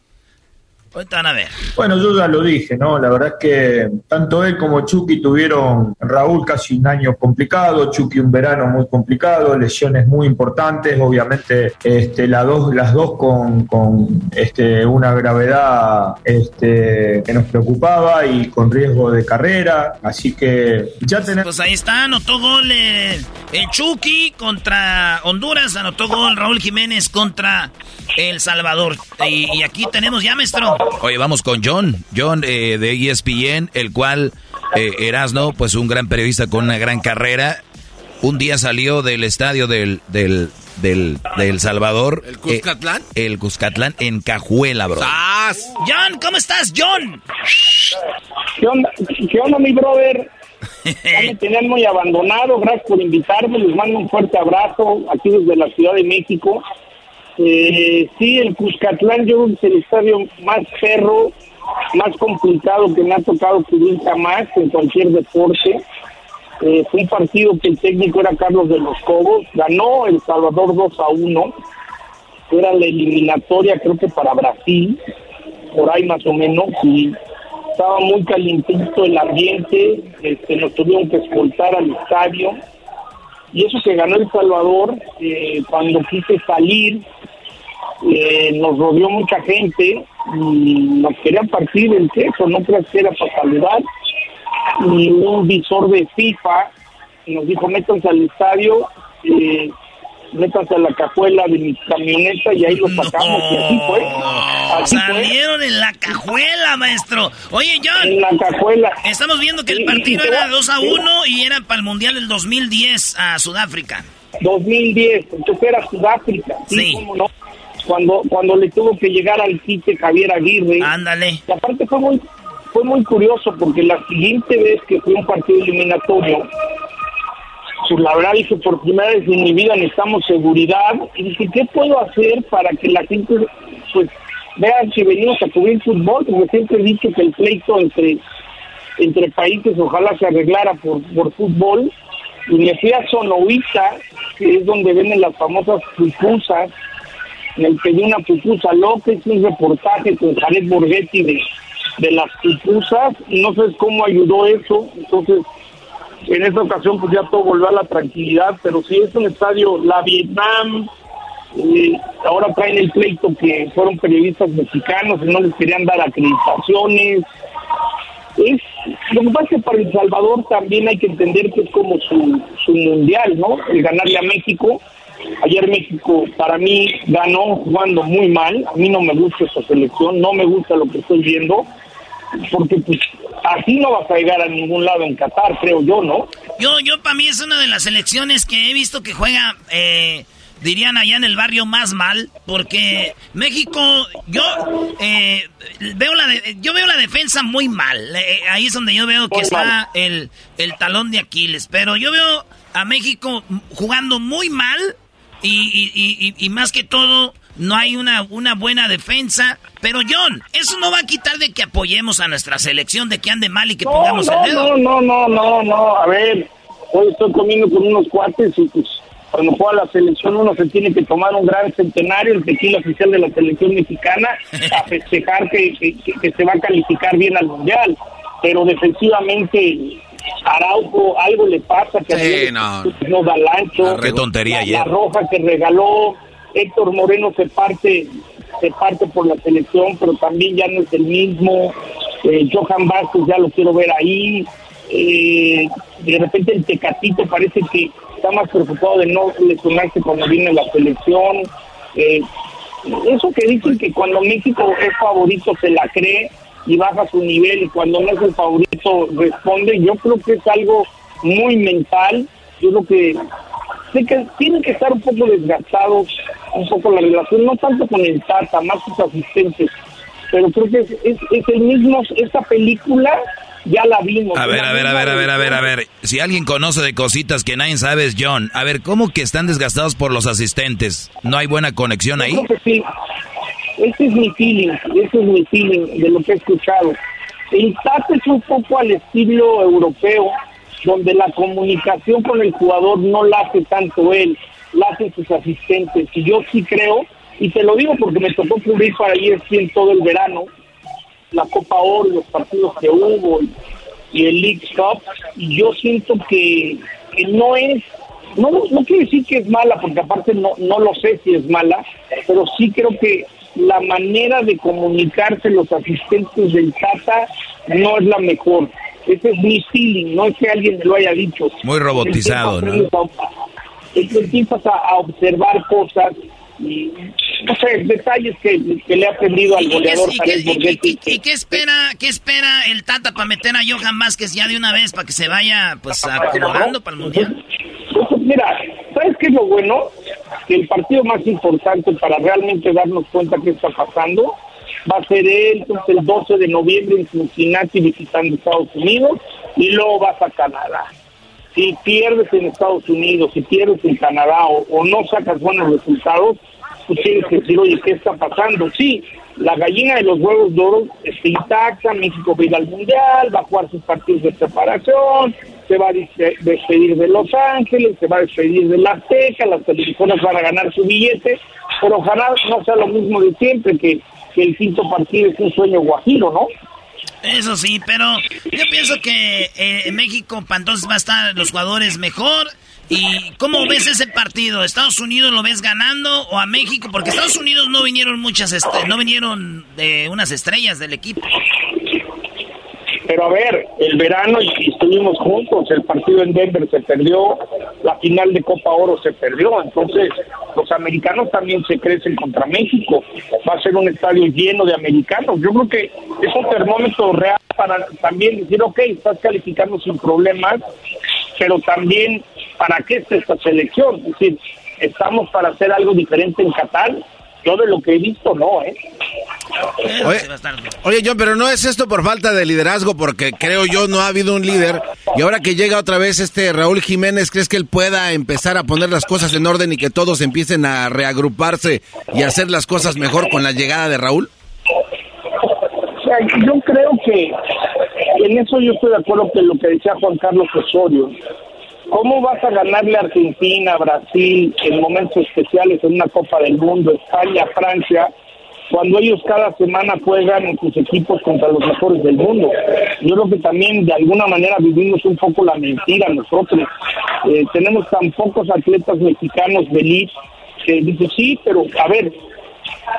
a ver. Bueno, yo ya lo dije, ¿no? La verdad es que tanto él como Chucky tuvieron, Raúl casi un año complicado, Chucky un verano muy complicado, lesiones muy importantes, obviamente este, las dos, las dos con, con este, una gravedad este, que nos preocupaba y con riesgo de carrera, así que ya tenemos... Pues ahí está, anotó gol el, Chucky contra Honduras, anotó gol Raúl Jiménez contra El Salvador. Y, y aquí tenemos ya, maestro. Oye, vamos con John, John eh, de ESPN, el cual eh, Erasno, pues un gran periodista con una gran carrera, un día salió del estadio del, del, del, Salvador. ¿El Cuscatlán? Eh, el Cuscatlán en Cajuela, bro. John, ¿cómo estás, John? ¿Qué onda, ¿Qué onda mi brother? Ya me tenían muy abandonado, gracias por invitarme, les mando un fuerte abrazo aquí desde la Ciudad de México. Eh, sí, el Cuscatlán yo creo que es el estadio más perro, más complicado que me ha tocado cubrir jamás en cualquier deporte. Eh, fue un partido que el técnico era Carlos de los Cobos, ganó El Salvador 2 a 1, era la eliminatoria creo que para Brasil, por ahí más o menos, y estaba muy calientito el ambiente, este, nos tuvieron que escoltar al estadio, y eso que ganó El Salvador, eh, cuando quise salir, eh, nos rodeó mucha gente y nos querían partir el queso, no creo que era para saludar, y un visor de FIFA nos dijo, métanse al estadio, eh, métanse a la cajuela de mi camioneta y ahí lo sacamos y así fue. Así fue. Salieron en la cajuela, maestro. Oye, John. En la cajuela. Estamos viendo que el partido era sí. 2 a 1 y era para el Mundial del 2010 a Sudáfrica. 2010, entonces era Sudáfrica, sí, cómo no. Cuando, cuando le tuvo que llegar al quite Javier Aguirre. Ándale. Y aparte fue muy, fue muy curioso porque la siguiente vez que fue un partido eliminatorio, pues la verdad dije, por primera vez en mi vida necesitamos seguridad. Y dije, ¿qué puedo hacer para que la gente, pues, vean si venimos a cubrir fútbol? Porque siempre he dicho que el pleito entre, entre países ojalá se arreglara por, por fútbol. Y me fui a Sonoita, que es donde venden las famosas pupusas. Me pedí una pupusa hice un reportaje con Jared Borghetti de, de las pupusas. No sé cómo ayudó eso. Entonces, en esta ocasión pues ya todo volvió a la tranquilidad, pero sí es un estadio, la Vietnam, eh, ahora traen el pleito que fueron periodistas mexicanos y no les querían dar acreditaciones. Es, lo que pasa es que para El Salvador también hay que entender que es como su, su mundial, ¿no? El ganarle a México. Ayer México para mí ganó jugando muy mal, a mí no me gusta esa selección, no me gusta lo que estoy viendo, porque pues así no vas a llegar a ningún lado en Qatar, creo yo, ¿no? Yo, yo para mí es una de las selecciones que he visto que juega, eh, dirían allá en el barrio más mal, porque México, yo eh, veo la de- yo veo la defensa muy mal. Eh, ahí es donde yo veo que Muy está mal. el, el talón de Aquiles. Pero yo veo a México jugando muy mal y, y- y- más que todo no hay una, una buena defensa. Pero John, eso no va a quitar de que apoyemos a nuestra selección, de que ande mal y que No, pongamos no, el dedo. no, no, no, no, no, a ver, hoy estoy comiendo con unos cuates y pues cuando juega la selección uno se tiene que tomar un gran centenario, el tequila oficial de la selección mexicana, a festejar que, que, que- que se va a calificar bien al mundial, pero defensivamente Araujo algo le pasa que Sí, no. no da el ancho, Qué tontería la, ayer. la roja que regaló, Héctor Moreno se parte, se parte por la selección, pero también ya no es el mismo. Eh, Johan Vázquez ya lo quiero ver ahí. Eh, de repente el Tecatito parece que está más preocupado de no lesionarse cuando viene la selección. Eh, eso que dicen que cuando México es favorito se la cree y baja su nivel y cuando no es el favorito responde, yo creo que es algo muy mental. Yo creo que sé que tienen que estar un poco desgastados, un poco la relación, no tanto con el Tata, más sus asistentes, pero creo que es, es, es el mismo, esta película ya la vimos. A ver, a ver, a ver, a ver, a ver, a ver. Si alguien conoce de cositas que nadie sabe es John. A ver, ¿cómo que están desgastados por los asistentes? ¿No hay buena conexión ahí? Yo creo que sí. Ese es mi feeling, ese es mi feeling de lo que he escuchado. El Tata es un poco al estilo europeo, donde la comunicación con el jugador no la hace tanto él, la hacen sus asistentes. Y yo sí creo, y te lo digo porque me tocó cubrir para ESPN todo el verano, la Copa Oro, los partidos que hubo y, y el League Cup, y yo siento que, que no es, no, no quiere decir que es mala, porque aparte no, no lo sé si es mala, pero sí creo que la manera de comunicarse los asistentes del Tata no es la mejor. Ese es mi feeling, no es que alguien me lo haya dicho. Muy robotizado, ¿no? Empiezas a- Empiezas a, a observar cosas y, no sé, detalles que, que le ha aprendido al ¿Y qué, goleador y qué- Jared y qué- Borghetti. y qué espera, qué espera el Tata para meter a Johan Vázquez ya de una vez para que se vaya pues acomodando para el mundial? Pues, mira, ¿sabes qué es lo bueno? Que el partido más importante para realmente darnos cuenta qué está pasando va a ser él entonces, el 12 de noviembre en Cincinnati visitando Estados Unidos y luego vas a Canadá. Si pierdes en Estados Unidos, si pierdes en Canadá o, o no sacas buenos resultados, pues tienes que decir, oye, ¿qué está pasando? Sí, la gallina de los huevos de oro está intacta, México va a ir al Mundial, va a jugar sus partidos de preparación, se va a despedir de Los Ángeles, se va a despedir de la Azteca, las televisoras van a ganar su billete, pero ojalá no sea lo mismo de siempre, que, el quinto partido es un sueño guajiro, ¿no? Eso sí, pero yo pienso que eh, en México entonces va a estar los jugadores mejor. ¿Y cómo ves ese partido? ¿Estados Unidos lo ves ganando o a México? Porque Estados Unidos no vinieron muchas, no vinieron de unas estrellas del equipo. Pero a ver, el verano y estuvimos juntos, el partido en Denver se perdió, la final de Copa Oro se perdió, entonces los americanos también se crecen contra México, va a ser un estadio lleno de americanos. Yo creo que es un termómetro real para también decir, ok, estás calificando sin problemas, pero también para qué está esta selección, es decir, estamos para hacer algo diferente en Qatar, yo de lo que he visto no, ¿eh? Oye, John, pero no es esto por falta de liderazgo, porque creo yo no ha habido un líder. Y ahora que llega otra vez este Raúl Jiménez, ¿crees que él pueda empezar a poner las cosas en orden y que todos empiecen a reagruparse y hacer las cosas mejor con la llegada de Raúl? O sea, yo creo que en eso yo estoy de acuerdo con lo que decía Juan Carlos Osorio. ¿Cómo vas a ganarle a Argentina, Brasil en momentos especiales en una Copa del Mundo, España, Francia? cuando ellos cada semana juegan en sus equipos contra los mejores del mundo. Yo creo que también de alguna manera vivimos un poco la mentira nosotros. Eh, tenemos tan pocos atletas mexicanos de que dice sí, pero a ver,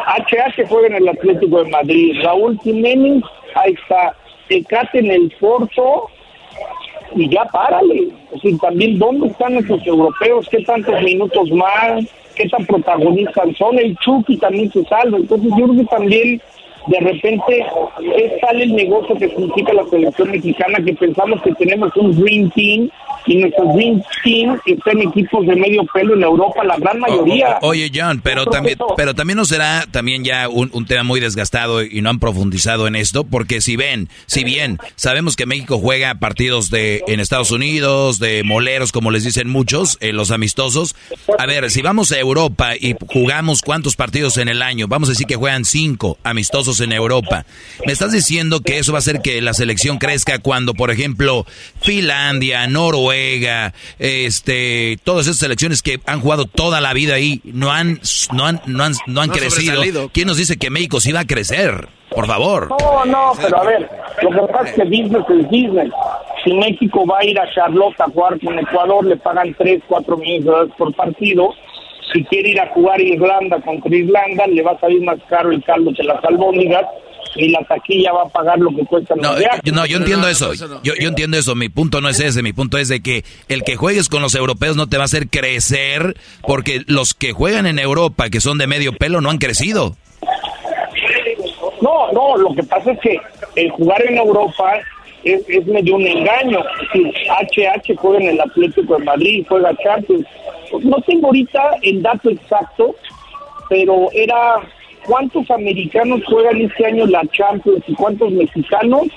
HH juega en el Atlético de Madrid, Raúl Jiménez, ahí está, Ecate en el Porto, y ya párale. Es decir, también, ¿dónde están esos europeos? ¿Qué tantos minutos más? qué tan protagonistas son, el Chucky también se salva, entonces yo creo que también de repente es tal el negocio que significa la selección mexicana que pensamos que tenemos un Dream Team y nuestro Dream Team está en equipos de medio pelo en Europa, la gran mayoría. oye, John, pero también, pero también no será también ya un, tema muy desgastado y no han profundizado en esto, porque si ven, si bien sabemos que México juega partidos de en Estados Unidos, de moleros, como les dicen muchos, eh, los amistosos, a ver, si vamos a Europa y jugamos cuántos partidos en el año, vamos a decir que juegan cinco amistosos en Europa. ¿Me estás diciendo que eso va a hacer que la selección crezca cuando, por ejemplo, Finlandia, Noruega, este, todas esas selecciones que han jugado toda la vida ahí no han, no han, no han, no han crecido? ¿Quién nos dice que México sí va a crecer? Por favor. No, no, pero a ver, lo que pasa es que business es business. Si México va a ir a Charlotte a jugar con Ecuador, le pagan 3, 4 millones de dólares por partido si quiere ir a jugar Irlanda contra Irlanda, le va a salir más caro el caldo que las albóndigas y la taquilla va a pagar lo que cuesta no, yo, no, yo entiendo eso. Yo, yo entiendo eso. Mi punto no es ese. Mi punto es de que el que juegues con los europeos no te va a hacer crecer porque los que juegan en Europa, que son de medio pelo, no han crecido. No, no, lo que pasa es que el jugar en Europa es, es medio un engaño. Es HH juega en el Atlético de Madrid, juega Champions. No tengo ahorita el dato exacto, pero era cuántos americanos juegan este año la Champions y cuántos mexicanos.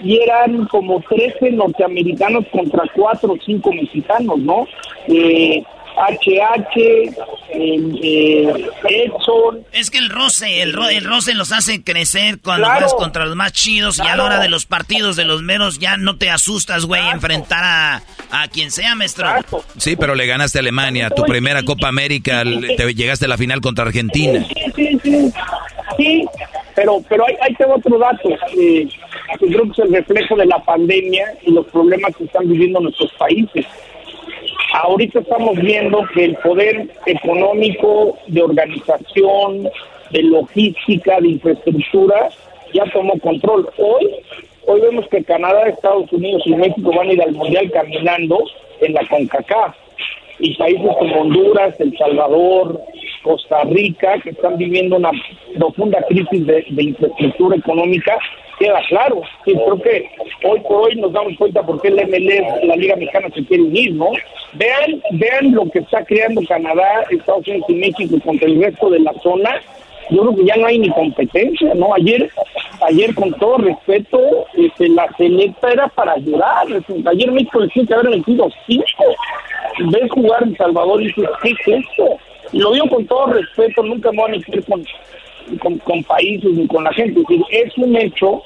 Y eran como 13 norteamericanos contra 4 o 5 mexicanos, ¿no? Eh, HH, eh, Edson. Es que el roce, el, el roce los hace crecer cuando juegas contra los más chidos y a la hora de los partidos de los meros ya no te asustas, güey, enfrentar a, a quien sea, maestro. Sí, pero le ganaste a Alemania, tu primera Copa América, te llegaste a la final contra Argentina. Sí, sí, sí. pero, pero hay, hay otro dato. Eh, creo que es el reflejo de la pandemia y los problemas que están viviendo nuestros países. Ahorita estamos viendo que el poder económico, de organización, de logística, de infraestructura, ya tomó control. Hoy, hoy vemos que Canadá, Estados Unidos y México van a ir al Mundial caminando en la CONCACAF. Y países como Honduras, El Salvador, Costa Rica, que están viviendo una profunda crisis de, infraestructura económica, queda claro. Sí, creo que hoy por hoy nos damos cuenta por qué el MLS, la Liga Mexicana, se quiere unir, ¿no? Vean, vean lo que está creando Canadá, Estados Unidos y México contra el resto de la zona. Yo creo que ya no hay ni competencia, ¿no? Ayer, ayer con todo respeto, este, la selecta era para ayudar. Ayer México tiene que haber metido cinco. Ves jugar en Salvador y dices, ¿qué es esto? Lo digo con todo respeto, nunca me voy a meter con, con, con países ni con la gente. Es, un hecho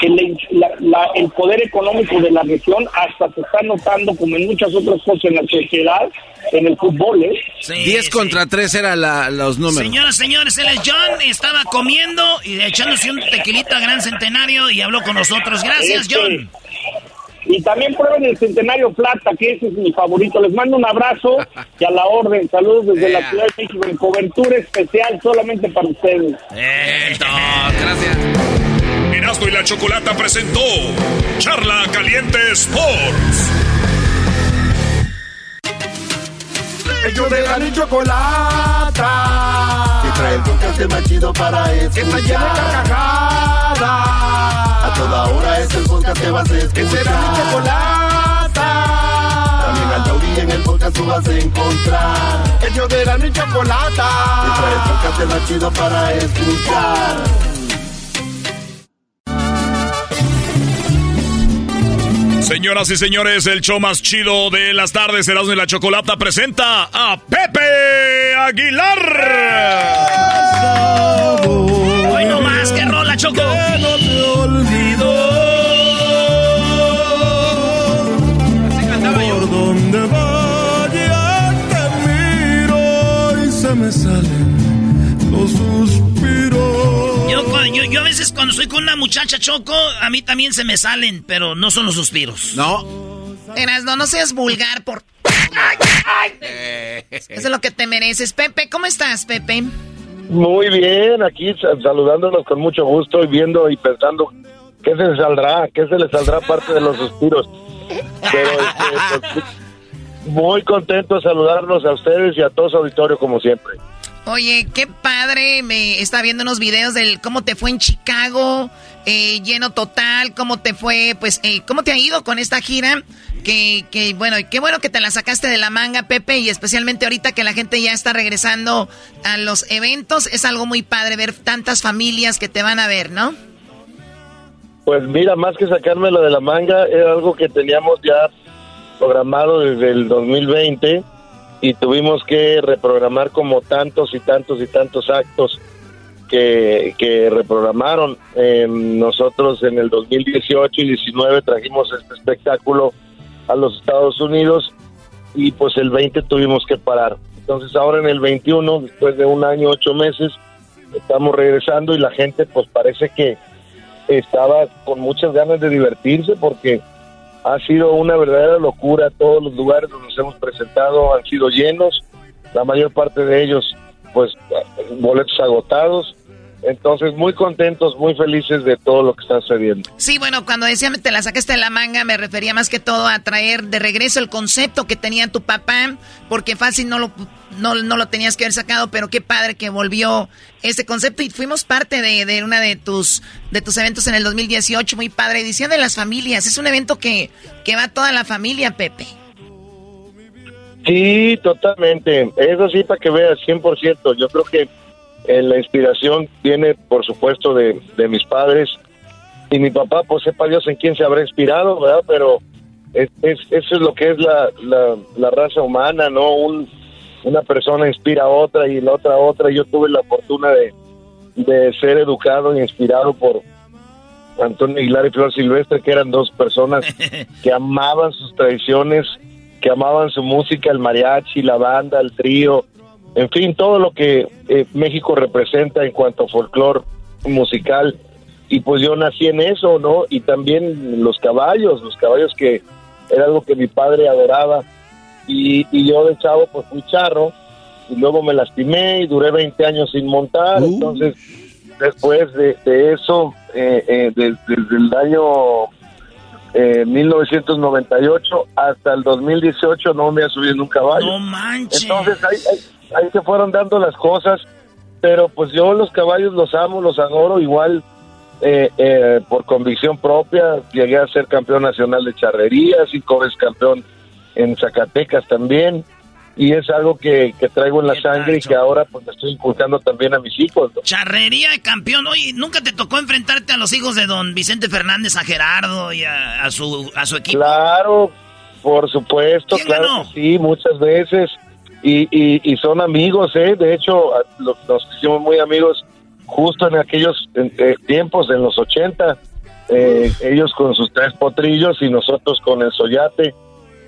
que le- la- la- el poder económico de la región hasta se está notando como en muchas otras cosas en la sociedad, en el fútbol, ¿eh? 10 contra 3 eran la- los números. Señoras, señores, él es John, estaba comiendo y echándose un tequilita gran centenario y habló con nosotros. Gracias, Este, John. Y también prueben el Centenario Plata, que ese es mi favorito. Les mando un abrazo y a la orden. Saludos desde la Ciudad de México en cobertura especial solamente para ustedes. gracias. Erasmo y la Chocolata presentó Charla Caliente Sports. Ellos de la y chocolata. Que trae el podcast más chido para escuchar. Que está llena de carcajadas. A toda hora es el podcast que vas a escuchar. Que será mi chocolata. También al taurí en el podcast tú vas a encontrar. Ellos de la y chocolata. Que trae el podcast más chido para escuchar. Señoras y señores, el show más chido de las tardes, Erasmo y la Chocolata presenta a Pepe Aguilar. Hoy no más, que rola, Choco. no te olvido. Por donde vaya te miro y se me salen los suspiros. Yo, a veces cuando estoy con una muchacha Choco, a mí también se me salen, pero no son los suspiros. No. Eras, no, no seas vulgar por... Eso es lo que te mereces. Pepe, ¿cómo estás, Pepe? Muy bien, aquí sa- saludándonos con mucho gusto y viendo y pensando qué se le saldrá, qué se le saldrá aparte de los suspiros. Pero este, pues, muy contento de saludarlos a ustedes y a todo su auditorio como siempre. Oye, qué padre. Me está viendo unos videos del cómo te fue en Chicago, eh, lleno total, cómo te fue, pues, eh, cómo te ha ido con esta gira. Que, que, bueno, qué bueno que te la sacaste de la manga, Pepe, y especialmente ahorita que la gente ya está regresando a los eventos. Es algo muy padre ver tantas familias que te van a ver, ¿no? Pues mira, más que sacármelo de la manga, era algo que teníamos ya programado desde el 2020 y tuvimos que reprogramar como tantos y tantos y tantos actos que, que reprogramaron. Eh, nosotros en el 2018 y 19 trajimos este espectáculo a los Estados Unidos y pues el 20 tuvimos que parar. Entonces ahora en el 21, después de un año, ocho meses, estamos regresando y la gente pues parece que estaba con muchas ganas de divertirse porque ha sido una verdadera locura. Todos los lugares donde nos hemos presentado han sido llenos, la mayor parte de ellos, pues, boletos agotados. Entonces, muy contentos, muy felices de todo lo que está sucediendo. Sí, bueno, cuando decía te la sacaste de la manga, me refería más que todo a traer de regreso el concepto que tenía tu papá, porque fácil no lo, no, no lo tenías que haber sacado, pero qué padre que volvió ese concepto y fuimos parte de, de una de tus, de tus eventos en el 2018, muy padre, edición de las familias, es un evento que, que va toda la familia, Pepe. Sí, totalmente. Eso sí, para que veas, 100%. Yo creo que eh, la inspiración viene, por supuesto, de, de mis padres. Y mi papá, pues sepa Dios en quién se habrá inspirado, ¿verdad? Pero es, es- eso es lo que es la, la, la raza humana, ¿no? Un, una persona inspira a otra y la otra a otra. Yo tuve la fortuna de, de ser educado e inspirado por Antonio Aguilar y Flor Silvestre, que eran dos personas que amaban sus tradiciones, que amaban su música, el mariachi, la banda, el trío, en fin, todo lo que eh, México representa en cuanto a folclore musical. Y pues yo nací en eso, ¿no? Y también los caballos, los caballos que era algo que mi padre adoraba. Y, y yo de chavo pues fui charro y luego me lastimé y duré 20 años sin montar. Entonces, después de, de eso, eh, eh, de- desde el año eh, 1998 hasta el 2018 no me ha subido en un caballo. No manches. Entonces ahí, ahí, ahí se fueron dando las cosas, pero pues yo los caballos los amo, los adoro igual. eh, eh, por convicción propia, llegué a ser campeón nacional de charrería, cinco veces campeón en Zacatecas también, y es algo que, que traigo en la sangre y que ahora pues le estoy inculcando también a mis hijos. ¿no? Charrería de campeón. Oye, ¿nunca te tocó enfrentarte a los hijos de don Vicente Fernández, a Gerardo y a, a su, a su equipo? Claro, por supuesto, ¿Quién claro ganó? que sí, muchas veces. y, y, y son amigos, ¿eh? De hecho, nos hicimos muy amigos justo en aquellos eh, tiempos, en los 80. eh, ellos con sus tres potrillos y nosotros con el Soyate.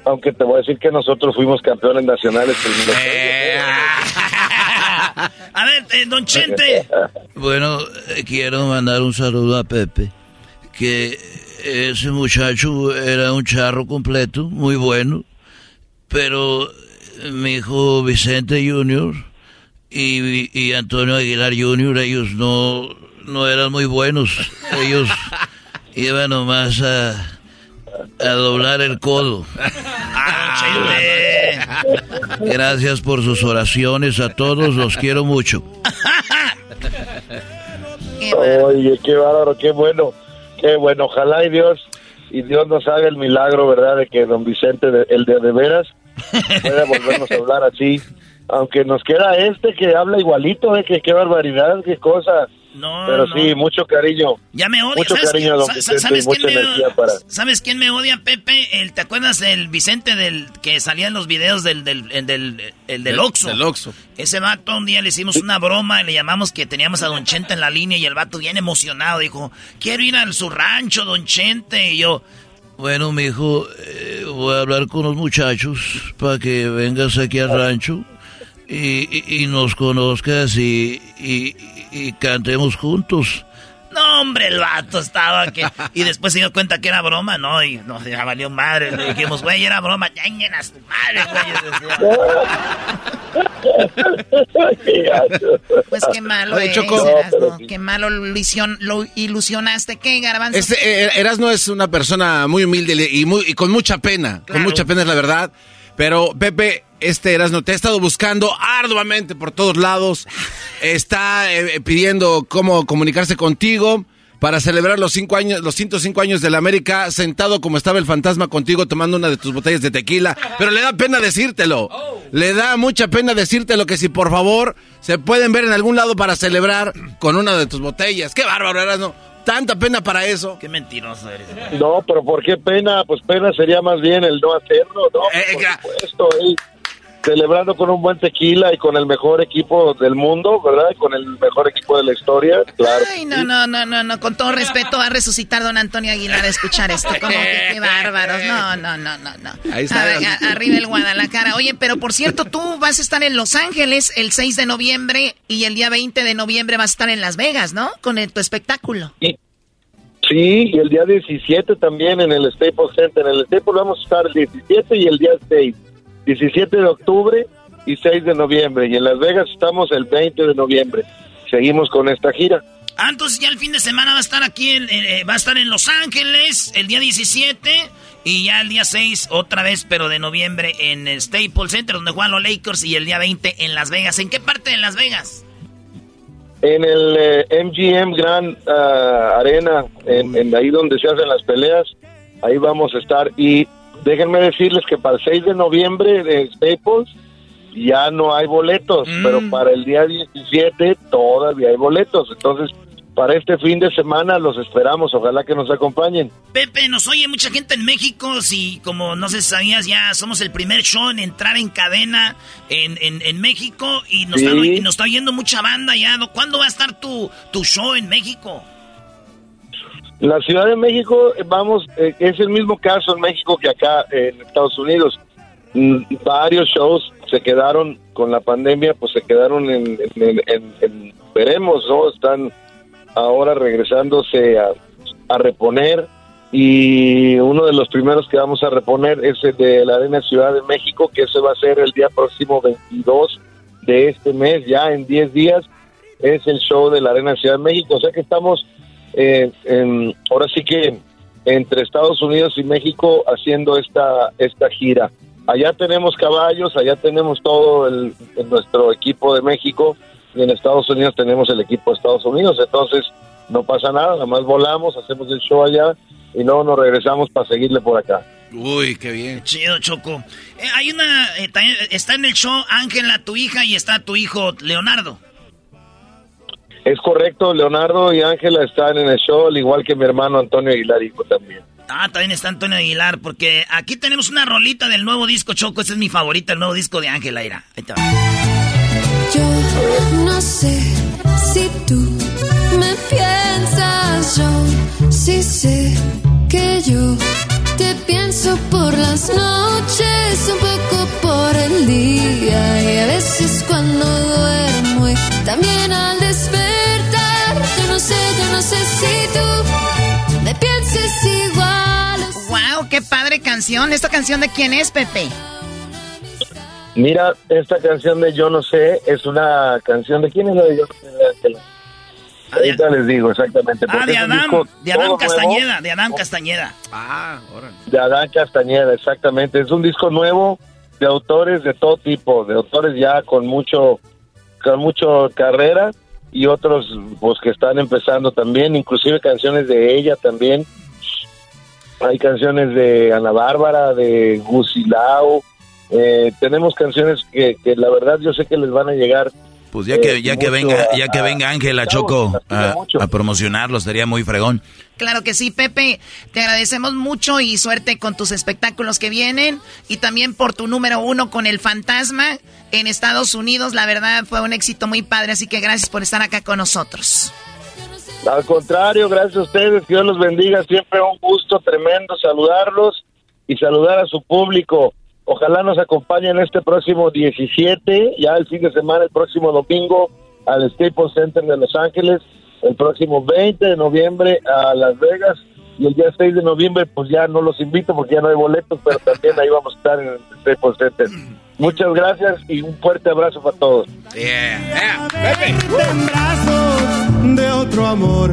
Aunque te voy a decir que nosotros fuimos campeones nacionales. A ver, eh, don Chente. Bueno, eh, quiero mandar un saludo a Pepe, que ese muchacho era un charro completo, muy bueno, pero mi hijo Vicente Junior y, y Antonio Aguilar Junior, ellos no, no eran muy buenos, ellos iban nomás a, a doblar el codo. Gracias por sus oraciones a todos, los quiero mucho. Oye, qué bárbaro, qué bueno, qué bueno. Ojalá y Dios, y Dios nos haga el milagro, ¿verdad? De que don Vicente, de- el de de veras, pueda volvernos a hablar así. Aunque nos queda este que habla igualito, ¿eh? Que qué barbaridad, qué cosa. No, Pero no. sí, mucho cariño. Ya me odia. Mucho ¿Sabes, cariño, quién- don Vicente, ¿sabes quién me, energía para... ¿Sabes quién me odia, Pepe? El, ¿Te acuerdas del Vicente del que salía en los videos del, del, el del, el del Oxxo? Del Oxxo. Ese vato un día le hicimos una broma y le llamamos que teníamos a Don Chente en la línea y el vato bien emocionado dijo, quiero ir a su rancho, Don Chente. Y yo, Bueno, mijo, eh, voy a hablar con los muchachos para que vengas aquí al rancho y, y- y nos conozcas y, y- y cantemos juntos. no hombre, el vato estaba que... Y después se dio cuenta que era broma, ¿no? Y no, ya valió madre. Le dijimos, güey, era broma, ya a su madre, güey. Pues qué malo Oye, es, Choco. Erasmo, Qué malo lo, ilusion- lo ilusionaste. ¿Qué, Garbanzo? Este, eh, Erasmo es una persona muy humilde y, muy, y con mucha pena. Con mucha pena es la verdad. Pero Pepe, este Erasmo te ha estado buscando arduamente por todos lados. Está eh, pidiendo cómo comunicarse contigo para celebrar los cinco años, los 105 años de la América, sentado como estaba el fantasma contigo tomando una de tus botellas de tequila. Pero le da pena decírtelo. Le da mucha pena decírtelo que si por favor se pueden ver en algún lado para celebrar con una de tus botellas. Qué bárbaro, Erasmo. Tanta pena para eso. Qué mentiroso eres. No, pero ¿por qué pena? Pues pena sería más bien el no hacerlo, ¿no? Eh, Por supuesto, él celebrando con un buen tequila y con el mejor equipo del mundo, ¿verdad? Y con el mejor equipo de la historia, claro. Ay, no, no, no, no, no. Con todo respeto, va a resucitar don Antonio Aguilar a escuchar esto. Como que qué bárbaros. No, no, no, no, no. Ahí está. A ver, a- arriba el Guadalajara. Oye, pero por cierto, tú vas a estar en Los Ángeles el 6 de noviembre y el día 20 de noviembre vas a estar en Las Vegas, ¿no? Con el- tu espectáculo. Sí, y el día 17 también en el Staples Center. En el Staples vamos a estar el 17 y el día 6. 17 de octubre y 6 de noviembre. Y en Las Vegas estamos el 20 de noviembre. Seguimos con esta gira. Ah, entonces ya el fin de semana va a estar aquí, en, eh, va a estar en Los Ángeles el día 17 y ya el día 6 otra vez, pero de noviembre en el Staples Center donde juegan los Lakers y el día 20 en Las Vegas. ¿En qué parte de Las Vegas? En el eh, MGM Grand ah, Arena, en, en ahí donde se hacen las peleas, ahí vamos a estar. Y déjenme decirles que para el 6 de noviembre de Staples ya no hay boletos, pero para el día 17 todavía hay boletos. Entonces, para este fin de semana los esperamos. Ojalá que nos acompañen. Pepe, nos oye mucha gente en México. Si, como no sé si sabías, ya somos el primer show en entrar en cadena en, en, en México y nos, Sí. está, y nos está oyendo mucha banda ya. ¿Cuándo va a estar tu, tu show en México? La Ciudad de México, eh, vamos, eh, es el mismo caso en México que acá en Estados Unidos. Mm, varios shows se quedaron con la pandemia, pues se quedaron en, en- en- en- veremos, ¿no? Están ahora regresándose a, a reponer y uno de los primeros que vamos a reponer es el de la Arena Ciudad de México, que ese va a ser el día próximo 22 de este mes, ya en 10 días, es el show de la Arena Ciudad de México, o sea que estamos eh, en- ahora sí que entre Estados Unidos y México haciendo esta esta gira. Allá tenemos caballos, allá tenemos todo el, el- nuestro equipo de México y en Estados Unidos tenemos el equipo de Estados Unidos, entonces no pasa nada, nada más volamos, hacemos el show allá y luego nos regresamos para seguirle por acá. Uy, qué bien. Chido, Choco. Eh, hay una. eh, está en el show Ángela, tu hija, y está tu hijo Leonardo. Es correcto, Leonardo y Ángela están en el show, al igual que mi hermano Antonio Aguilar hijo también. Ah, también está Antonio Aguilar, porque aquí tenemos una rolita del nuevo disco Choco. Ese es mi favorita, el nuevo disco de Ángel Aira. Ahí te va. Yo no sé si tú me piensas, yo sí sé que yo te pienso por las noches, un poco por el día y a veces cuando duermo y también al despertar. Tú me pienses igual. ¡Wow! ¡Qué padre canción! ¿Esta canción de quién es, Pepe? Mira, esta canción de Yo no sé es una canción de quién es la de Yo no sé. Ahorita les digo exactamente. Ah, de Adán, de Adán Castañeda, nuevo. de Adán Castañeda. Ah, órale. De Adán Castañeda, exactamente. Es un disco nuevo de autores de todo tipo, de autores ya con mucho, con mucho carrera y otros pues que están empezando también, inclusive canciones de ella también. Hay canciones de Ana Bárbara, de Gusilao. Eh, tenemos canciones que, que la verdad yo sé que les van a llegar. Pues ya que, eh, ya que venga, a- ya que venga Ángela Choco a, promocionarlo, estaría muy fregón. Claro que sí, Pepe. Te agradecemos mucho y suerte con tus espectáculos que vienen y también por tu número uno con el fantasma en Estados Unidos. La verdad fue un éxito muy padre, así que gracias por estar acá con nosotros. Al contrario, gracias a ustedes, que Dios los bendiga, siempre un gusto tremendo saludarlos y saludar a su público. Ojalá nos acompañen este próximo 17, ya el fin de semana, el próximo domingo al Staples Center de Los Ángeles, el próximo 20 de noviembre a Las Vegas y el día 6 de noviembre pues ya no los invito porque ya no hay boletos, pero también ahí vamos a estar en el Staples Center. Muchas gracias y un fuerte abrazo para todos. En brazos de otro amor.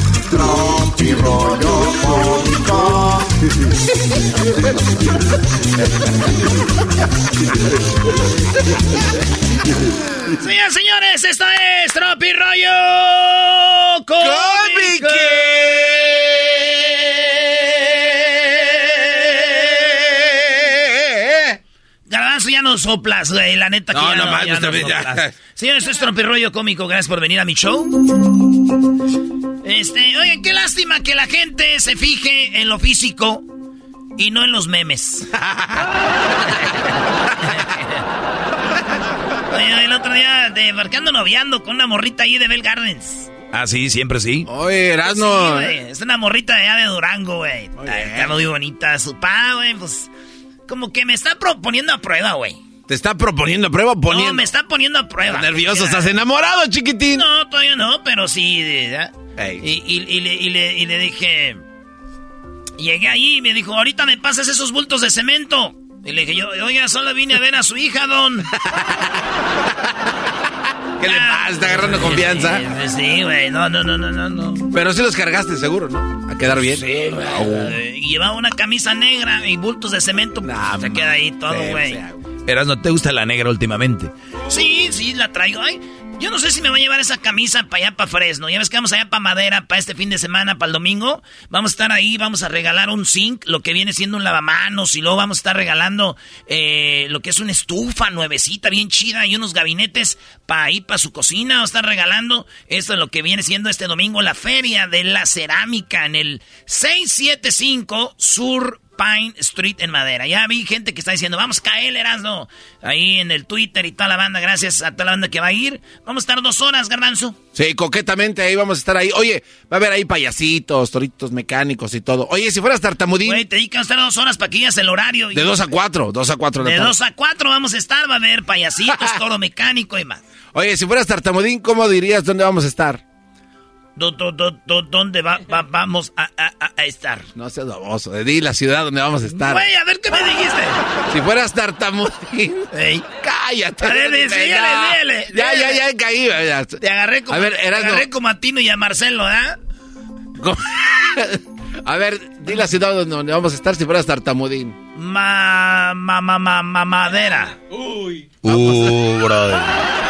Tropi rollo cómico. Señoras señores, esto es Tropi Rollo Cómico. Garbanzo, ya no soplas, güey, la neta que No, ya no no, más, ya ya. soplas. Señores, esto es Tropi Rollo Cómico, gracias por venir a mi show. Este, oye, qué lástima que la gente se fije en lo físico y no en los memes. Oye, el otro día de marcando noviando con una morrita ahí de Bell Gardens. Ah, sí, siempre sí. Oye, Erasno. Sí, es una morrita de allá de Durango, güey. Está, está muy bonita. Su pa, güey, pues. Como que me está proponiendo a prueba, güey. Te está proponiendo a prueba poniendo. No, me está poniendo a prueba. Nervioso, estás enamorado, chiquitín. No, todavía no, pero sí. Y, y- y le, y le- y le dije. Llegué ahí y me dijo, ahorita me pasas esos bultos de cemento. Y le dije, yo, oiga, solo vine a ver a su hija, don. ¿Qué le pasa? Está agarrando confianza. Sí, güey, no, no, no, no, no, no. Pero sí los cargaste, seguro, ¿no? A quedar bien. Sí, güey. Llevaba una camisa negra y bultos de cemento. pues, se queda ahí todo, Sí, güey. o sea, Eras, ¿no te gusta la negra últimamente? Sí, sí, la traigo. Ay, yo no sé si me voy a llevar esa camisa para allá, para Fresno. Ya ves que vamos allá para Madera, para este fin de semana, para el domingo. Vamos a estar ahí, vamos a regalar un zinc, lo que viene siendo un lavamanos. Y luego vamos a estar regalando eh, lo que es una estufa nuevecita, bien chida, y unos gabinetes para ahí, para su cocina. Vamos a estar regalando esto es lo que viene siendo este domingo, la Feria de la Cerámica en el 675 Sur Pine Street en Madera. Ya vi gente que está diciendo, vamos a caer, Erasmo. Ahí en el Twitter y toda la banda, gracias a toda la banda que va a ir. Vamos a estar dos horas, Garbanzo. Sí, coquetamente ahí vamos a estar ahí. Oye, va a haber ahí payasitos, toritos mecánicos y todo. Oye, si fueras tartamudín, Güey, te dije que vamos a estar dos horas para que el horario. de dos a cuatro, dos a cuatro de dos a cuatro vamos a estar, va a haber payasitos, toro mecánico y más. Oye, si fueras tartamudín, ¿cómo dirías dónde vamos a estar? Do- do- do- do- ¿Dónde va, va- vamos a, a- a- estar? No seas baboso, di la ciudad donde vamos a estar. Güey, a ver qué me dijiste. Si fueras tartamudín, cállate. A ver, síguele, síguele, Ya, ya, ya caí. ya. Te agarré como, A ver, te agarré como a Tino y a Marcelo, ¿ah? ¿Cómo? A ver, di la ciudad donde vamos a estar si fueras tartamudín. Ma, ma, ma, ma, ma- madera. Uh, brother.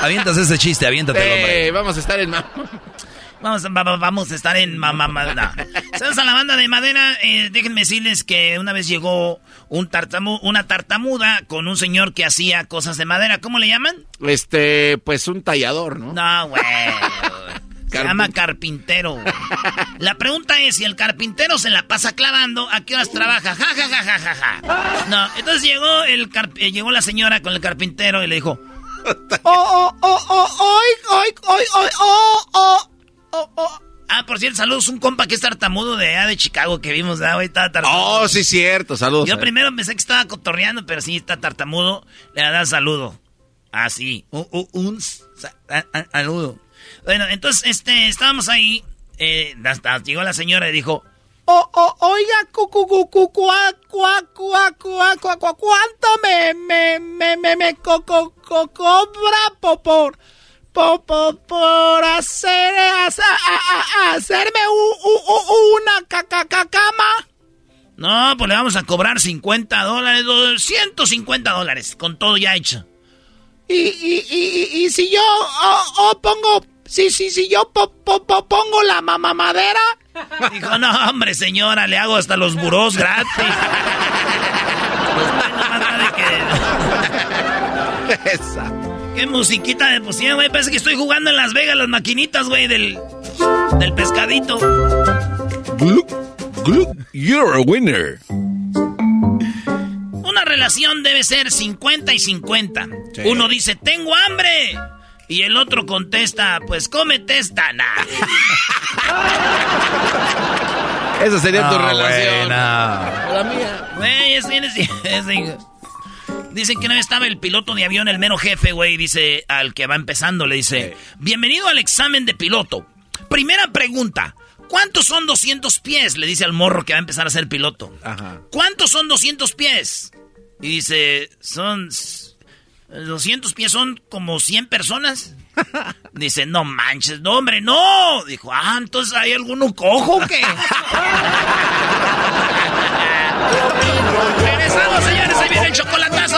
Avientas ese chiste, aviéntatelo, hombre. Eh, vamos a estar en... ma- Vamos, vamos a estar en mamá. Saludos a la banda de madera. Eh, déjenme decirles que una vez llegó un tartamu una tartamuda con un señor que hacía cosas de madera. ¿Cómo le llaman? Este, pues un tallador, ¿no? No, güey. Se llama carpintero. La pregunta es, si el carpintero se la pasa clavando, ¿a qué horas trabaja? Ja, ja, ja, ja, ja, ja. No, entonces llegó, el eh, llegó la señora con el carpintero y le dijo... Oh, oh, oh, oh, oh, oh, oh, oh, oh, oh, oh. Ah, por cierto, saludos. Un compa que es tartamudo de allá de Chicago que vimos, ¿no? Hoy estaba tartamudo. Oh, sí, cierto. Saludos. Yo primero pensé que estaba cotorreando, pero sí está tartamudo. Le da saludo. Ah, sí. Un, un saludo. Bueno, entonces, este, estábamos ahí. Eh, hasta llegó la señora y dijo: Oh, oh, oiga, cu, cu, cu, cu, cua, cua, cua, cua, cua, cua, ¿cuánto me, me, me, me, me co, co, co, cobra por, por, por, por, por hacer, hacer, hacerme u, u, una caca, cama? No, pues le vamos a cobrar 50 dólares, 150 dólares, con todo ya hecho. Y, y, y, y si yo pongo Sí, sí, sí, yo pongo la mamamadera. Dijo, no, hombre, señora, le hago hasta los burós gratis. que... Esa. Qué musiquita de pusieron, güey. Parece que estoy jugando en Las Vegas las maquinitas, güey, del, del pescadito. You're a winner. Una relación debe ser 50 y 50. Uno dice, tengo hambre. Y el otro contesta, pues cómete esta, nah. Esa sería tu relación. La mía. Güey, es, Dicen que no estaba el piloto de avión, el mero jefe, güey. Dice al que va empezando, le dice: Bienvenido al examen de piloto. Primera pregunta: ¿Cuántos son 200 pies? Le dice al morro que va a empezar a ser piloto. Ajá. ¿Cuántos son 200 pies? Y dice: Son 200 pies son como 100 personas. Dice, no manches, no, hombre, no. Dijo, ah, entonces hay alguno cojo o qué. Regresamos, señores, ahí viene el chocolatazo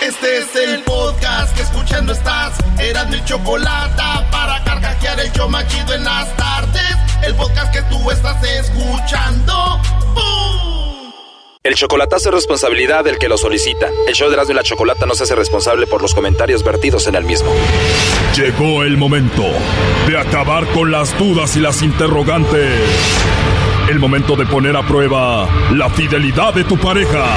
Este es el podcast que escuchando estás. Eran mi chocolate para carcajear el yo machido en las tardes. El podcast que tú estás escuchando. El chocolatazo es responsabilidad del que lo solicita. El show de Erasmo y la Chocolata no se hace responsable por los comentarios vertidos en el mismo. Llegó el momento de acabar con las dudas y las interrogantes. El momento de poner a prueba la fidelidad de tu pareja.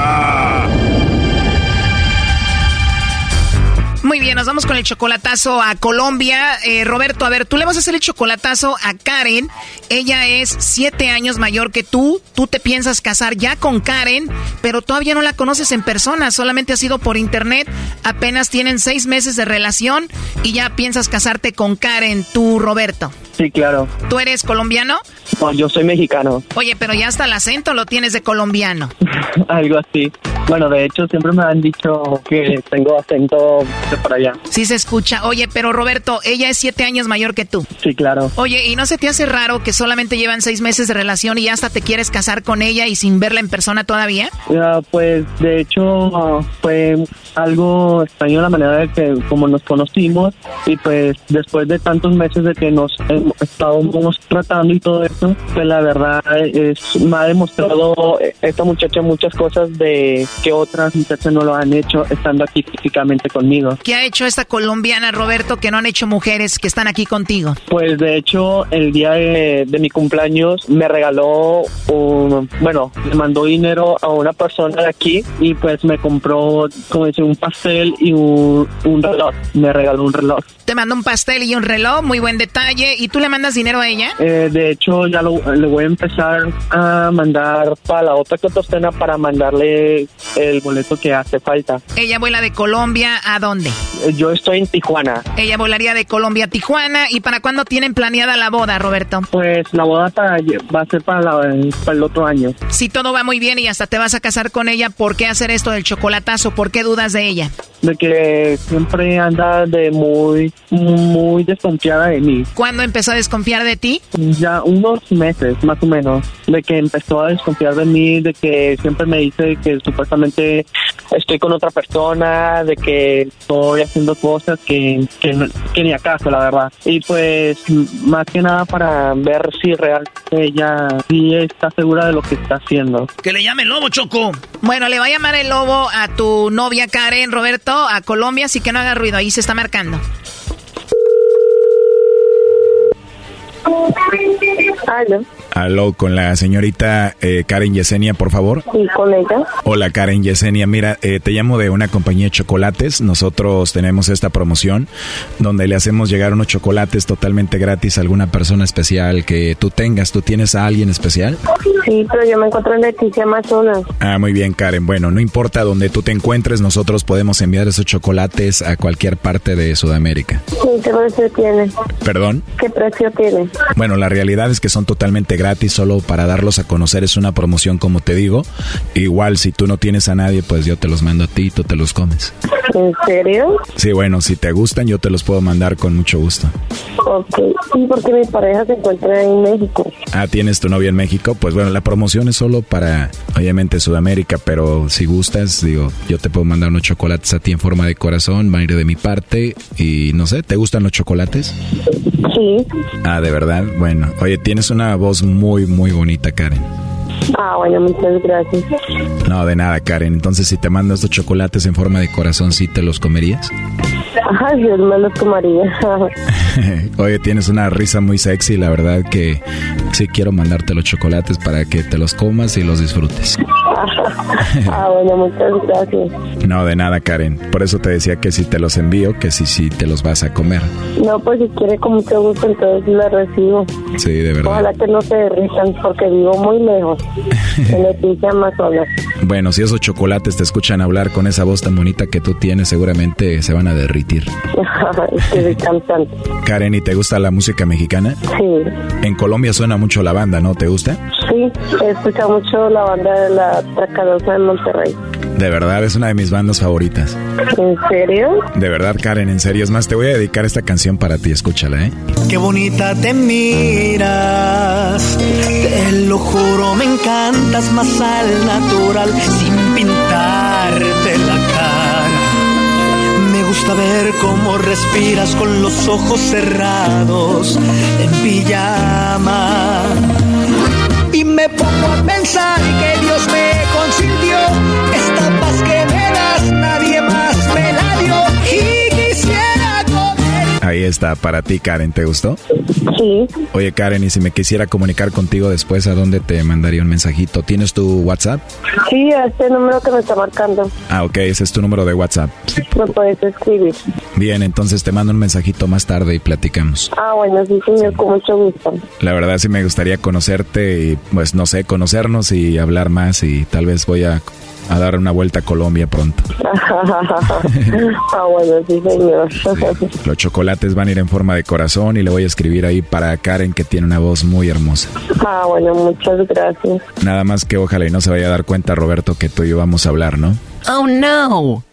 bien, nos vamos con el chocolatazo a Colombia. Eh, Roberto, a ver, tú le vas a hacer el chocolatazo a Karen. Ella es siete años mayor que tú. Tú te piensas casar ya con Karen, pero todavía no la conoces en persona. Solamente ha sido por internet. Apenas tienen seis meses de relación y ya piensas casarte con Karen, tú, Roberto. Sí, claro. ¿Tú eres colombiano? No, yo soy mexicano. Oye, pero ya hasta el acento lo tienes de colombiano. Algo así. Bueno, de hecho, siempre me han dicho que tengo acento de para allá. Sí se escucha. Oye, pero Roberto, ella es siete años mayor que tú. Sí, claro. Oye, ¿y no se te hace raro que solamente llevan seis meses de relación y hasta te quieres casar con ella y sin verla en persona todavía? Ya, pues, de hecho, fue algo extraño la manera de que como nos conocimos y pues después de tantos meses de que nos estábamos tratando y todo eso, pues la verdad es, me ha demostrado esta muchacha muchas cosas de que otras muchachas no lo han hecho estando aquí físicamente conmigo. ¿Qué ha hecho esta colombiana, Roberto, que no han hecho mujeres que están aquí contigo? Pues de hecho, el día de, mi cumpleaños me regaló un, bueno, le mandó dinero a una persona de aquí y pues me compró, como dice, un pastel y un, un reloj. Me regaló un reloj. Te mandó un pastel y un reloj, muy buen detalle. ¿Y tú le mandas dinero a ella? Eh, de hecho, ya le voy a empezar a mandar para la otra cotostena para mandarle el boleto que hace falta. ¿Ella vuela de Colombia a dónde? Yo estoy en Tijuana. Ella volaría de Colombia a Tijuana. ¿Y para cuándo tienen planeada la boda, Roberto? Pues la boda para, va a ser para, para el otro año. Si todo va muy bien y hasta te vas a casar con ella, ¿por qué hacer esto del chocolatazo? ¿Por qué dudas de ella? De que siempre anda de muy, muy desconfiada de mí. ¿Cuándo empezó a desconfiar de ti? Ya unos meses, más o menos. De que empezó a desconfiar de mí, de que siempre me dice que supuestamente estoy con otra persona, de que estoy haciendo cosas que, que, que ni acaso, la verdad. Y pues, más que nada para ver si realmente ella sí está segura de lo que está haciendo. Que le llame el lobo, Choco. Bueno, le va a llamar el lobo a tu novia Karen, Roberto, a Colombia, así que no haga ruido, ahí se está marcando. Aló. Aló, con la señorita eh, Karen Yesenia, por favor. Sí, con ella. Hola, Karen Yesenia. Mira, eh, te llamo de una compañía de chocolates. Nosotros tenemos esta promoción donde le hacemos llegar unos chocolates totalmente gratis a alguna persona especial que tú tengas. ¿Tú tienes a alguien especial? Sí, pero yo me encuentro en Leticia, Amazonas. Ah, muy bien, Karen. Bueno, no importa donde tú te encuentres, nosotros podemos enviar esos chocolates a cualquier parte de Sudamérica. Sí, ¿qué precio tiene? ¿Perdón? ¿Qué precio tiene? Bueno, la realidad es que son totalmente gratis, solo para darlos a conocer es una promoción como te digo. Igual si tú no tienes a nadie, pues yo te los mando a ti y tú te los comes. ¿En serio? Sí, bueno, si te gustan yo te los puedo mandar con mucho gusto. Ok, ¿y porque mi pareja se encuentra en México? Ah, ¿tienes tu novia en México? Pues bueno, la promoción es solo para, obviamente, Sudamérica, pero si gustas, digo, yo te puedo mandar unos chocolates a ti en forma de corazón, va a ir de mi parte y no sé, ¿te gustan los chocolates? Sí. Ah, de verdad, bueno, oye, tienes una voz muy, muy bonita, Karen. Ah, bueno, muchas gracias. No, de nada, Karen. Entonces, si te mando estos chocolates en forma de corazón, ¿sí te los comerías? Ajá, yo me los tomaría. Oye, tienes una risa muy sexy, la verdad que sí quiero mandarte los chocolates para que te los comas y los disfrutes. ah, bueno, muchas gracias. No, de nada, Karen. Por eso te decía que si te los envío, que si sí te los vas a comer. No, pues si quiere con mucho gusto, entonces los recibo. Sí, de verdad. Ojalá que no se derritan porque vivo muy lejos. en Leticia, Amazonas. Bueno, si esos chocolates te escuchan hablar con esa voz tan bonita que tú tienes, seguramente se van a derritir. Estoy cantante. Karen, ¿y te gusta la música mexicana? Sí. En Colombia suena mucho la banda, ¿no? ¿Te gusta? Sí, he escuchado mucho la banda de la Tracadosa de Monterrey. De verdad, es una de mis bandas favoritas. ¿En serio? De verdad, Karen, en serio. Es más, te voy a dedicar esta canción para ti, escúchala, ¿eh? Qué bonita te miras, te lo juro, me encantas más al natural, sin pintarte la cara. Gusta ver cómo respiras con los ojos cerrados, en pijama. Y me pongo a pensar que Dios me consintió esta Ahí está, para ti, Karen, ¿te gustó? Sí. Oye, Karen, y si me quisiera comunicar contigo después, ¿a dónde te mandaría un mensajito? ¿Tienes tu WhatsApp? Sí, a este número que me está marcando. Ah, ok, ese es tu número de WhatsApp. Me puedes escribir. Bien, entonces te mando un mensajito más tarde y platicamos. Ah, bueno, sí, señor, con mucho gusto. La verdad sí me gustaría conocerte y, pues, no sé, conocernos y hablar más y tal vez voy a a dar una vuelta a Colombia pronto. ah, bueno, sí, señor. Los chocolates van a ir en forma de corazón y le voy a escribir ahí para Karen que tiene una voz muy hermosa. Ah, bueno, muchas gracias. Nada más que ojalá y no se vaya a dar cuenta Roberto que tú y yo vamos a hablar, ¿no? Oh, no.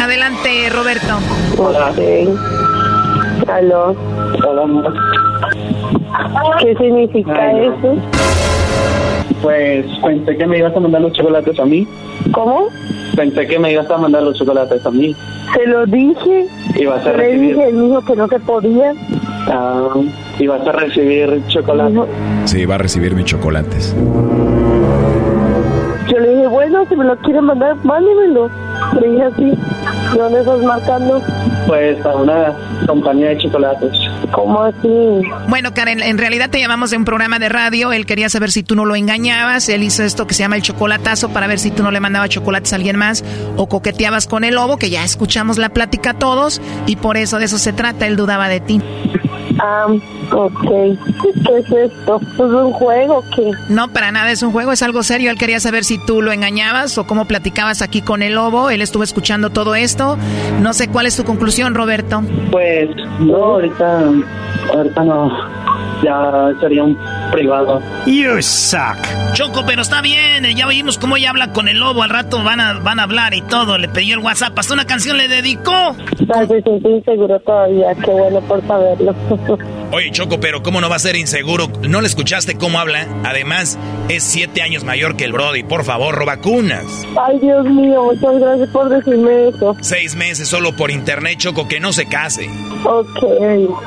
Adelante, Roberto. Hola. Aló. Hola, ¿Qué significa eso? Pues pensé que me ibas a mandar los chocolates a mí. ¿Cómo? Pensé que me ibas a mandar los chocolates a mí. Se lo dije. Y vas a Le recibir. dije, él dijo que no se podía. Ah, y vas a recibir chocolate. Sí, va a recibir mis chocolates. Yo le dije, bueno, si me lo quieren mandar, mándemelo. Dije así. ¿De dónde estás marcando? Pues a una compañía de chocolates. ¿Cómo así? Bueno, Karen, en realidad te llamamos de un programa de radio. Él quería saber si tú no lo engañabas. Él hizo esto que se llama el chocolatazo para ver si tú no le mandabas chocolates a alguien más o coqueteabas con el lobo, que ya escuchamos la plática todos y por eso de eso se trata. Él dudaba de ti. Ah, ok. ¿Qué es esto? ¿Es un juego o qué? No, para nada es un juego, es algo serio. Él quería saber si tú lo engañabas o cómo platicabas aquí con el lobo. Él estuvo escuchando todo esto. No sé cuál es tu conclusión, Roberto. Pues no, ahorita, ahorita no. Ya sería un privado. You suck. Choco, pero está bien. eh, Ya oímos cómo ella habla con el lobo. Al rato van a, van a hablar y todo. Le pidió el WhatsApp. Hasta una canción le dedicó. Tal vez estoy inseguro todavía. Qué bueno por saberlo. Oye, Choco, pero ¿cómo no va a ser inseguro? ¿No le escuchaste cómo habla? Además, es siete años mayor que el Brody. Por favor, robacunas. Ay, Dios mío, muchas gracias por decirme eso. Seis meses solo por internet, Choco, que no se case. Ok,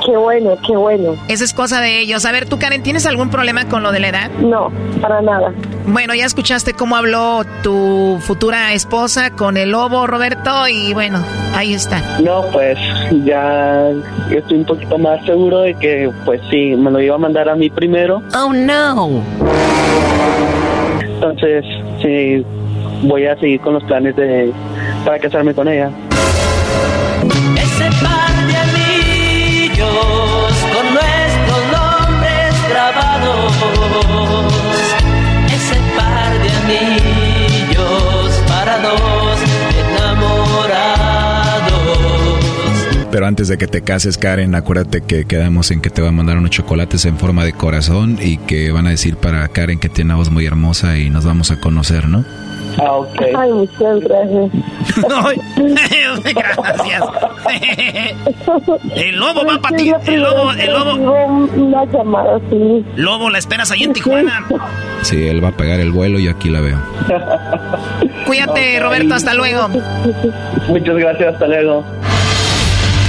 qué bueno, qué bueno. Esa es cosa de ellos. A ver, tú, Karen, ¿tienes algún problema con lo de la edad? No, para nada. Bueno, ya escuchaste cómo habló tu futura esposa con el lobo, Roberto, y bueno, ahí está. No, pues ya estoy un poquito más seguro de que, pues sí, me lo iba a mandar a mí primero. Oh, no. Entonces, sí, voy a seguir con los planes de para casarme con ella. Ese par de anillos Pero antes de que te cases, Karen, acuérdate que quedamos en que te va a mandar unos chocolates en forma de corazón y que van a decir para Karen que tiene una voz muy hermosa y nos vamos a conocer, ¿no? Ah, ok. Ay, muchas gracias. Gracias. El lobo va para ti. El lobo, el lobo. Una llamada así. Lobo, la esperas ahí en Tijuana. Sí, él va a pegar el vuelo y aquí la veo. Cuídate, Roberto, hasta luego. Muchas gracias, hasta luego.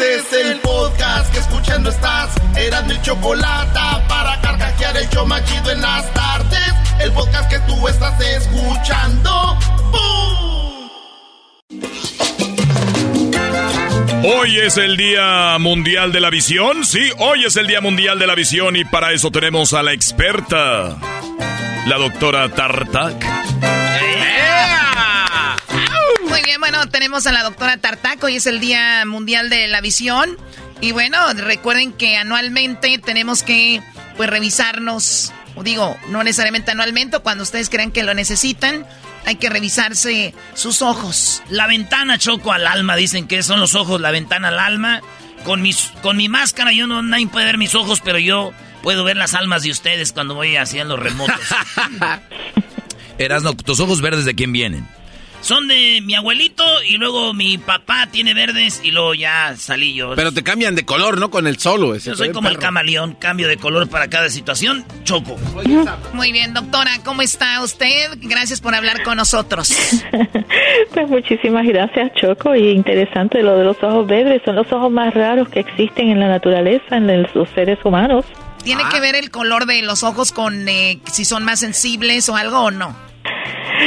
Este es el podcast que escuchando estás. Eran mi chocolate para carcajear el yo machido en las tardes. El podcast que tú estás escuchando. ¡Bum! Hoy es el Día Mundial de la Visión. Sí, hoy es el Día Mundial de la Visión y para eso tenemos a la experta, la doctora Tartak. Bien, bueno, tenemos a la doctora Tartaco y es el Día Mundial de la Visión. Y bueno, recuerden que anualmente tenemos que pues revisarnos, o digo, no necesariamente anualmente, o cuando ustedes crean que lo necesitan, hay que revisarse sus ojos. La ventana, Choco, al alma. Dicen que son los ojos, la ventana al alma. Con, mis, con mi máscara, yo no, nadie puede ver mis ojos, pero yo puedo ver las almas de ustedes cuando voy hacia los remotos. Erasno, ¿tus ojos verdes de quién vienen? Son de mi abuelito y luego mi papá tiene verdes y luego ya salí yo. Pero te cambian de color, ¿no? Con el solo. Ese Yo soy como el camaleón, cambio de color para cada situación, choco. Muy bien, doctora, ¿cómo está usted? Gracias por hablar con nosotros. Pues muchísimas gracias, Choco. Y interesante lo de los ojos verdes. Son los ojos más raros que existen en la naturaleza, en los seres humanos. ¿Tiene que ver el color de los ojos con eh, si son más sensibles o algo o no?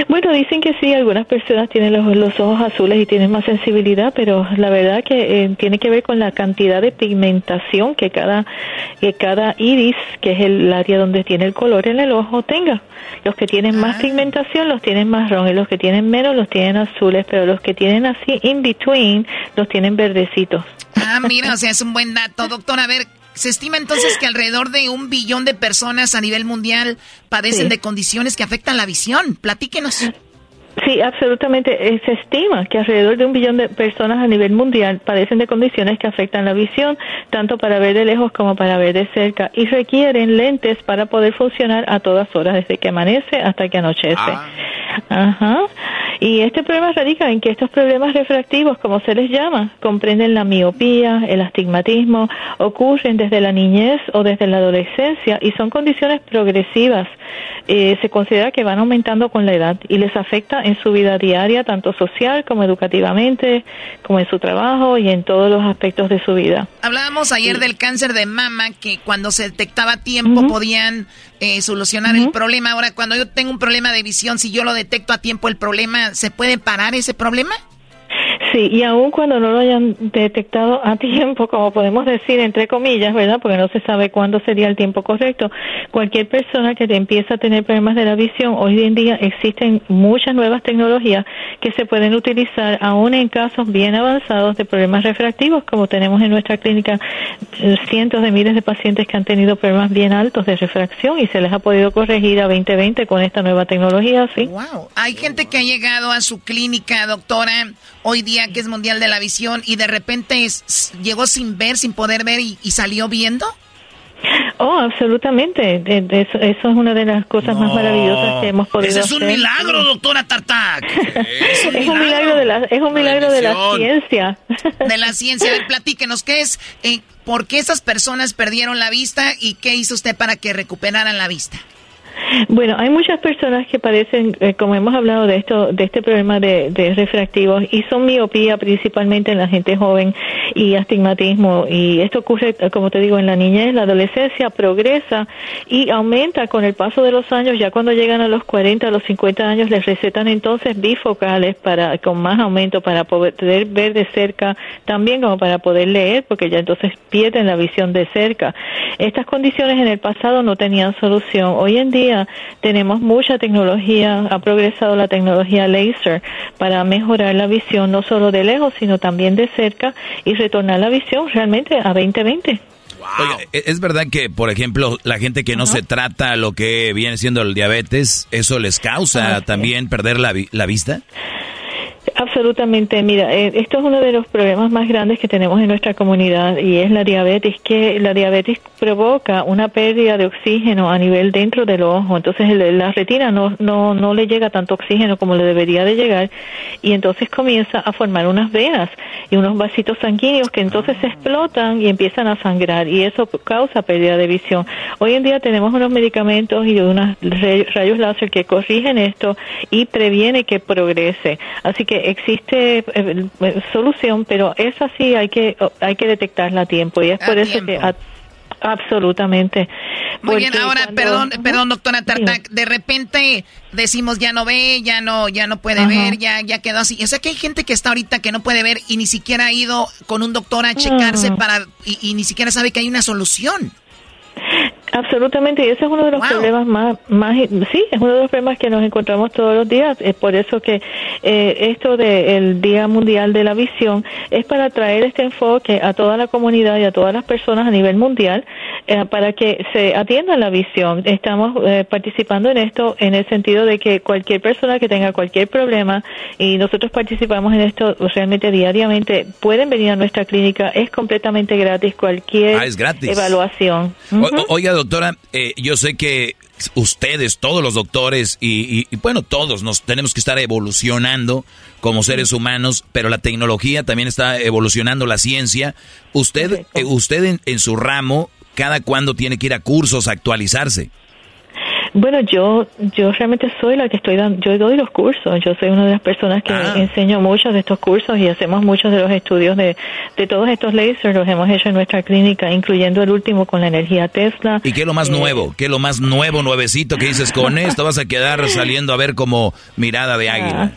Bueno, dicen que sí, algunas personas tienen los, los ojos azules y tienen más sensibilidad, pero la verdad que eh, tiene que ver con la cantidad de pigmentación que cada, que cada iris, que es el área donde tiene el color en el ojo, tenga. Los que tienen más Ah. pigmentación los tienen marrón y los que tienen menos los tienen azules, pero los que tienen así in between los tienen verdecitos. Ah, mira, o sea, es un buen dato. Doctor, a ver, se estima entonces que alrededor de un billón de personas a nivel mundial padecen Sí. de condiciones que afectan la visión. Platíquenos. Sí, absolutamente. Eh, Se estima que alrededor de un billón de personas a nivel mundial padecen de condiciones que afectan la visión, tanto para ver de lejos como para ver de cerca, y requieren lentes para poder funcionar a todas horas, desde que amanece hasta que anochece. Ajá. Y este problema radica en que estos problemas refractivos, como se les llama, comprenden la miopía, el astigmatismo, ocurren desde la niñez o desde la adolescencia y son condiciones progresivas. Eh, se considera que van aumentando con la edad y les afecta en su vida diaria, tanto social como educativamente, como en su trabajo y en todos los aspectos de su vida. Hablábamos ayer del cáncer de mama, que cuando se detectaba a tiempo podían eh, solucionar el problema. Ahora, cuando yo tengo un problema de visión, si yo lo detecto a tiempo el problema, ¿se puede parar ese problema? Sí, y aun cuando no lo hayan detectado a tiempo, como podemos decir, entre comillas, ¿verdad? Porque no se sabe cuándo sería el tiempo correcto. Cualquier persona que empieza a tener problemas de la visión, hoy en día existen muchas nuevas tecnologías que se pueden utilizar aún en casos bien avanzados de problemas refractivos, como tenemos en nuestra clínica eh, cientos de miles de pacientes que han tenido problemas bien altos de refracción y se les ha podido corregir a 2020 con esta nueva tecnología, sí. Wow. Hay gente que ha llegado a su clínica, doctora, hoy día que es Mundial de la Visión, y de repente es- llegó sin ver, sin poder ver y, y salió viendo. Oh, absolutamente. De- de Eso, eso es una de las cosas más maravillosas que hemos podido Ese es un hacer. milagro, doctora Tartac. Es un milagro de la, es un milagro de la ciencia. De la ciencia. A ver, platíquenos, ¿qué es? eh, ¿Por qué esas personas perdieron la vista y qué hizo usted para que recuperaran la vista? Bueno, hay muchas personas que padecen, eh, como hemos hablado de esto, de este problema de, de refractivos y son miopía principalmente en la gente joven y astigmatismo y esto ocurre, eh, como te digo, en la niñez, la adolescencia progresa y aumenta con el paso de los años. Ya cuando llegan a los 40, a los 50 años les recetan entonces bifocales para con más aumento para poder ver de cerca, también como para poder leer, porque ya entonces pierden la visión de cerca. Estas condiciones en el pasado no tenían solución. Hoy en día tenemos mucha tecnología, ha progresado la tecnología laser para mejorar la visión no solo de lejos, sino también de cerca y retornar la visión realmente a 2020. Oiga, ¿e- ¿es verdad que, por ejemplo, la gente que no se trata lo que viene siendo el diabetes, eso les causa Ah, sí. también perder la, la vista? Absolutamente, mira, eh, esto es uno de los problemas más grandes que tenemos en nuestra comunidad y es la diabetes, que la diabetes provoca una pérdida de oxígeno a nivel dentro del ojo, entonces la retina no, no, no le llega tanto oxígeno como le debería de llegar y entonces comienza a formar unas venas y unos vasitos sanguíneos que entonces se explotan y empiezan a sangrar y eso causa pérdida de visión. Hoy en día tenemos unos medicamentos y unos rayos láser que corrigen esto y previene que progrese. Así que existe eh, eh, solución, pero esa sí hay que hay que detectarla a tiempo y es A por eso que a- absolutamente. Muy bien, ahora, cuando- perdón, perdón, doctora Tartac, de repente decimos ya no ve, ya no, ya no puede ver, ya, ya quedó así. O sea que hay gente que está ahorita que no puede ver y ni siquiera ha ido con un doctor a checarse Mm. para, y, y ni siquiera sabe que hay una solución. Absolutamente, y ese es uno de los problemas más, más, sí, es uno de los problemas que nos encontramos todos los días. Es por eso que eh, esto del Día Mundial de la Visión es para traer este enfoque a toda la comunidad y a todas las personas a nivel mundial eh, para que se atienda la visión. Estamos eh, participando en esto en el sentido de que cualquier persona que tenga cualquier problema y nosotros participamos en esto realmente diariamente pueden venir a nuestra clínica. Es completamente gratis cualquier Ah, es gratis. evaluación. O- oiga, doctora, eh, yo sé que ustedes, todos los doctores y, y- y, bueno, todos nos tenemos que estar evolucionando como seres humanos, pero la tecnología también está evolucionando, la ciencia. Usted, eh, usted en, en su ramo, cada cuándo tiene que ir a cursos a actualizarse. Bueno, yo yo realmente soy la que estoy dando, yo doy los cursos, yo soy una de las personas que Ah. enseño muchos de estos cursos y hacemos muchos de los estudios de, de todos estos lasers, los hemos hecho en nuestra clínica, incluyendo el último con la energía Tesla. ¿Y qué es lo más Eh, nuevo? ¿Qué es lo más nuevo, nuevecito que dices? Con esto vas a quedar saliendo a ver como mirada de águila.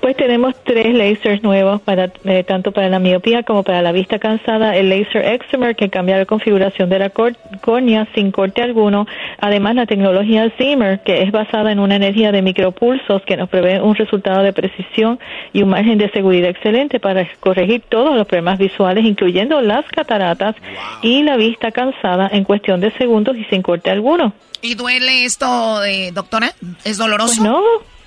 Pues tenemos tres lasers nuevos para eh, tanto para la miopía como para la vista cansada. El laser Excimer que cambia la configuración de la córnea sin corte alguno. Además la tecnología Zimmer que es basada en una energía de micropulsos que nos provee un resultado de precisión y un margen de seguridad excelente para corregir todos los problemas visuales, incluyendo las cataratas y la vista cansada en cuestión de segundos y sin corte alguno. ¿Y duele esto, eh, doctora? ¿Es doloroso? Pues no,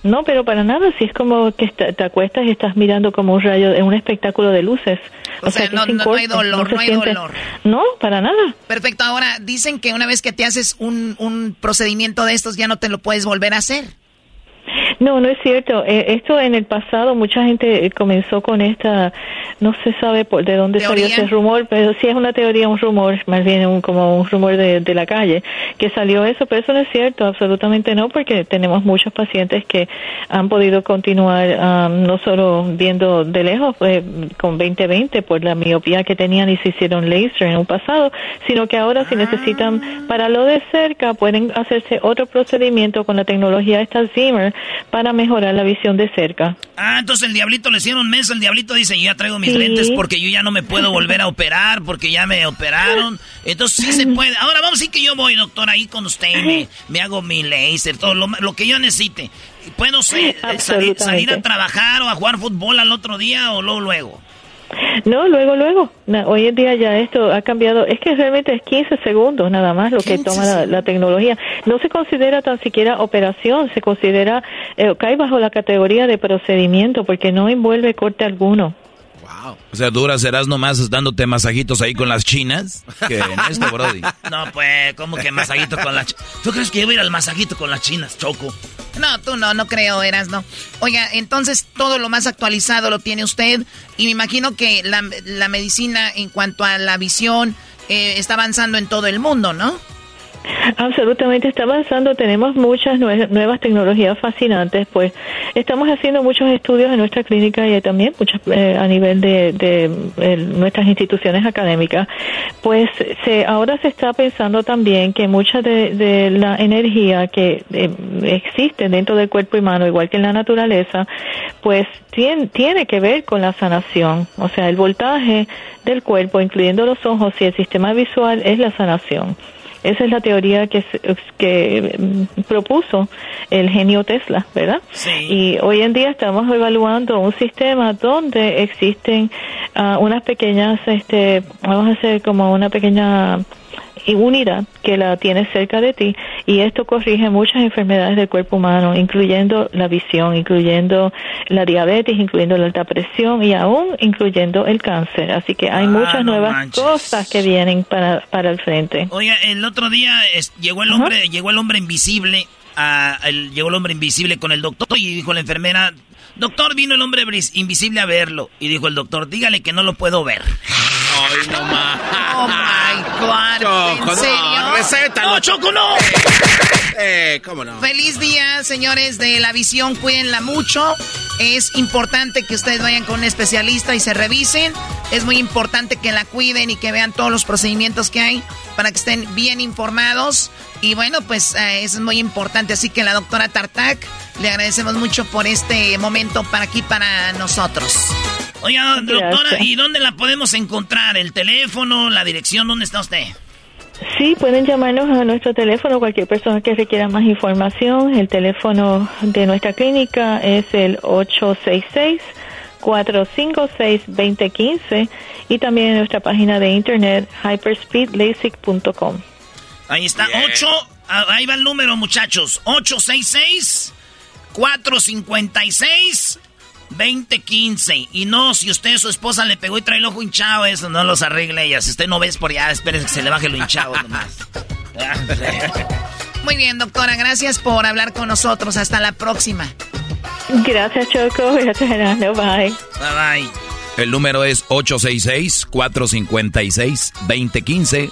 no, pero para nada. Si es como que te acuestas y estás mirando como un rayo, en un espectáculo de luces. O sea, no- hay dolor, no hay siente- dolor. No, para nada. Perfecto. Ahora, dicen que una vez que te haces un, un procedimiento de estos, ya no te lo puedes volver a hacer. No, no es cierto. Eh, esto en el pasado mucha gente eh, comenzó con esta, no se sabe por de dónde salió ese rumor, pero sí es una teoría, un rumor, más bien un, como un rumor de, de la calle, que salió eso, pero eso no es cierto, absolutamente no, porque tenemos muchos pacientes que han podido continuar ah, no solo viendo de lejos eh, con 20-20 por la miopía que tenían y se hicieron laser en un pasado, sino que ahora si necesitan para lo de cerca pueden hacerse otro procedimiento con la tecnología esta Zimmer para mejorar la visión de cerca. Ah, entonces el diablito le hicieron mes. El diablito dice, yo ya traigo mis Sí. lentes porque yo ya no me puedo volver a operar porque ya me operaron. Entonces sí se puede. Ahora vamos a decir que yo voy, doctor, ahí con usted y me, me hago mi laser, todo lo, lo que yo necesite. ¿Puedo salir, salir a trabajar o a jugar fútbol al otro día o luego luego? No, luego, luego. Hoy en día ya esto ha cambiado. Es que realmente es 15 segundos nada más lo que toma la, la tecnología. No se considera tan siquiera operación, se considera, eh, cae bajo la categoría de procedimiento porque no envuelve corte alguno. O sea, dura serás nomás dándote masajitos ahí con las chinas. Que en esto, Brody. No, pues, ¿cómo que masajito con las chinas? ¿Tú crees que yo voy a ir al masajito con las chinas, Choco? No, tú no, no creo, eras no. Oiga, entonces todo lo más actualizado lo tiene usted y me imagino que la, la medicina en cuanto a la visión eh, está avanzando en todo el mundo, ¿no? Absolutamente está avanzando. Tenemos muchas nue- nuevas tecnologías fascinantes. Pues estamos haciendo muchos estudios en nuestra clínica y también muchas eh, a nivel de, de, eh, nuestras instituciones académicas. Pues se, ahora se está pensando también que mucha de, la energía que eh, existe dentro del cuerpo humano, igual que en la naturaleza, pues tiene que ver con la sanación. O sea, el voltaje del cuerpo, incluyendo los ojos y el sistema visual, es la sanación. Esa es la teoría que, que mm, propuso el genio Tesla, ¿verdad? Y hoy en día estamos evaluando un sistema donde existen ah, unas pequeñas, este, vamos a hacer como una pequeña unidad que la tienes cerca de ti y esto corrige muchas enfermedades del cuerpo humano, incluyendo la visión, incluyendo la diabetes, incluyendo la alta presión y aún incluyendo el cáncer. Así que hay Ah, muchas no nuevas manches. cosas que vienen para, para el frente. Oiga, el otro día es- llegó el hombre, llegó el hombre invisible, a, el- llegó el hombre invisible con el doctor y dijo la enfermera, doctor, vino el hombre invisible a verlo. Y dijo el doctor, dígale que no lo puedo ver. Ay, no más. Oh my God. Choco, ¿En serio? no, recétalo. No, Choco, no. Eh, cómo no. Feliz día, señores de la visión, cuídenla mucho. Es importante que ustedes vayan con un especialista y se revisen. Es muy importante que la cuiden y que vean todos los procedimientos que hay para que estén bien informados. Y bueno, pues eh, eso es muy importante. Así que la doctora Tartak, le agradecemos mucho por este momento para aquí, para nosotros. Oiga, doctora. ¿y dónde la podemos encontrar? ¿El teléfono, la dirección? ¿Dónde está usted? Sí, pueden llamarnos a nuestro teléfono cualquier persona que requiera más información. El teléfono de nuestra clínica es el 866-456-2015 y también en nuestra página de internet hyperspeedlasic.com. Ahí está, 8, ahí va el número, muchachos. 866-456-2015. Y no, si usted, su esposa, le pegó y trae el ojo hinchado, eso no los arregle ella. Si usted no ves por allá, espérese que se le baje lo hinchado nomás. Muy bien, doctora, gracias por hablar con nosotros. Hasta la próxima. Gracias, Choco. Gracias, Gerardo. Bye. Bye bye. El número es 866-456-2015.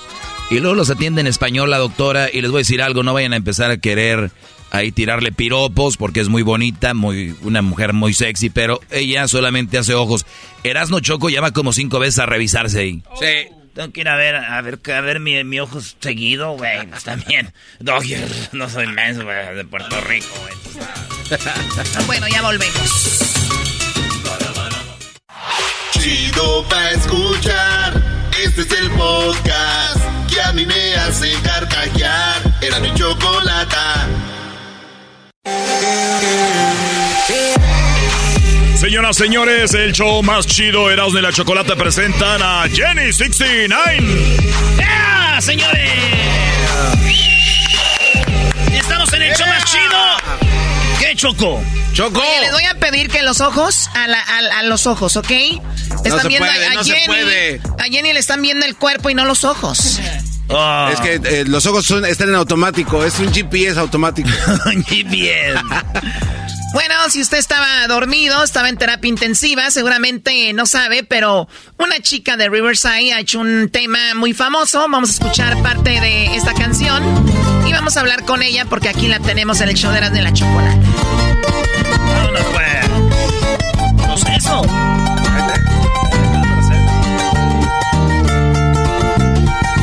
Y luego los atiende en español la doctora y les voy a decir algo, no vayan a empezar a querer ahí tirarle piropos porque es muy bonita, muy una mujer muy sexy, pero ella solamente hace ojos. Erasno Choco llama como cinco veces a revisarse ahí. Sí. Tengo que ir a ver, a ver, a ver mi, mi ojo seguido, güey. Pues también. No, yo no soy menso, güey, de Puerto Rico, güey. bueno, ya volvemos. Chido pa' escuchar. Este es el podcast que a mí me hace carcajear. Era mi chocolata. Señoras, señores, el show más chido Erasmo y la Chocolata presentan a Jenny 69. ¡Yeah, señores! Estamos en el show más chido. ¿Qué, Choco? Choco. Oye, les voy a pedir que los ojos, a, la- a- a los ojos, ¿ok? Están se viendo puede, a, no se Jenny. puede. A Jenny le están viendo el cuerpo y no los ojos. Ah. Es que eh, los ojos son, están en automático, es un GPS automático. GPS. Bueno, si usted estaba dormido, estaba en terapia intensiva, seguramente no sabe, pero una chica de Riverside ha hecho un tema muy famoso. Vamos a escuchar parte de esta canción y vamos a hablar con ella porque aquí la tenemos en el show de Erasmo y la Chocolate. Vámonos, pues. No sé eso.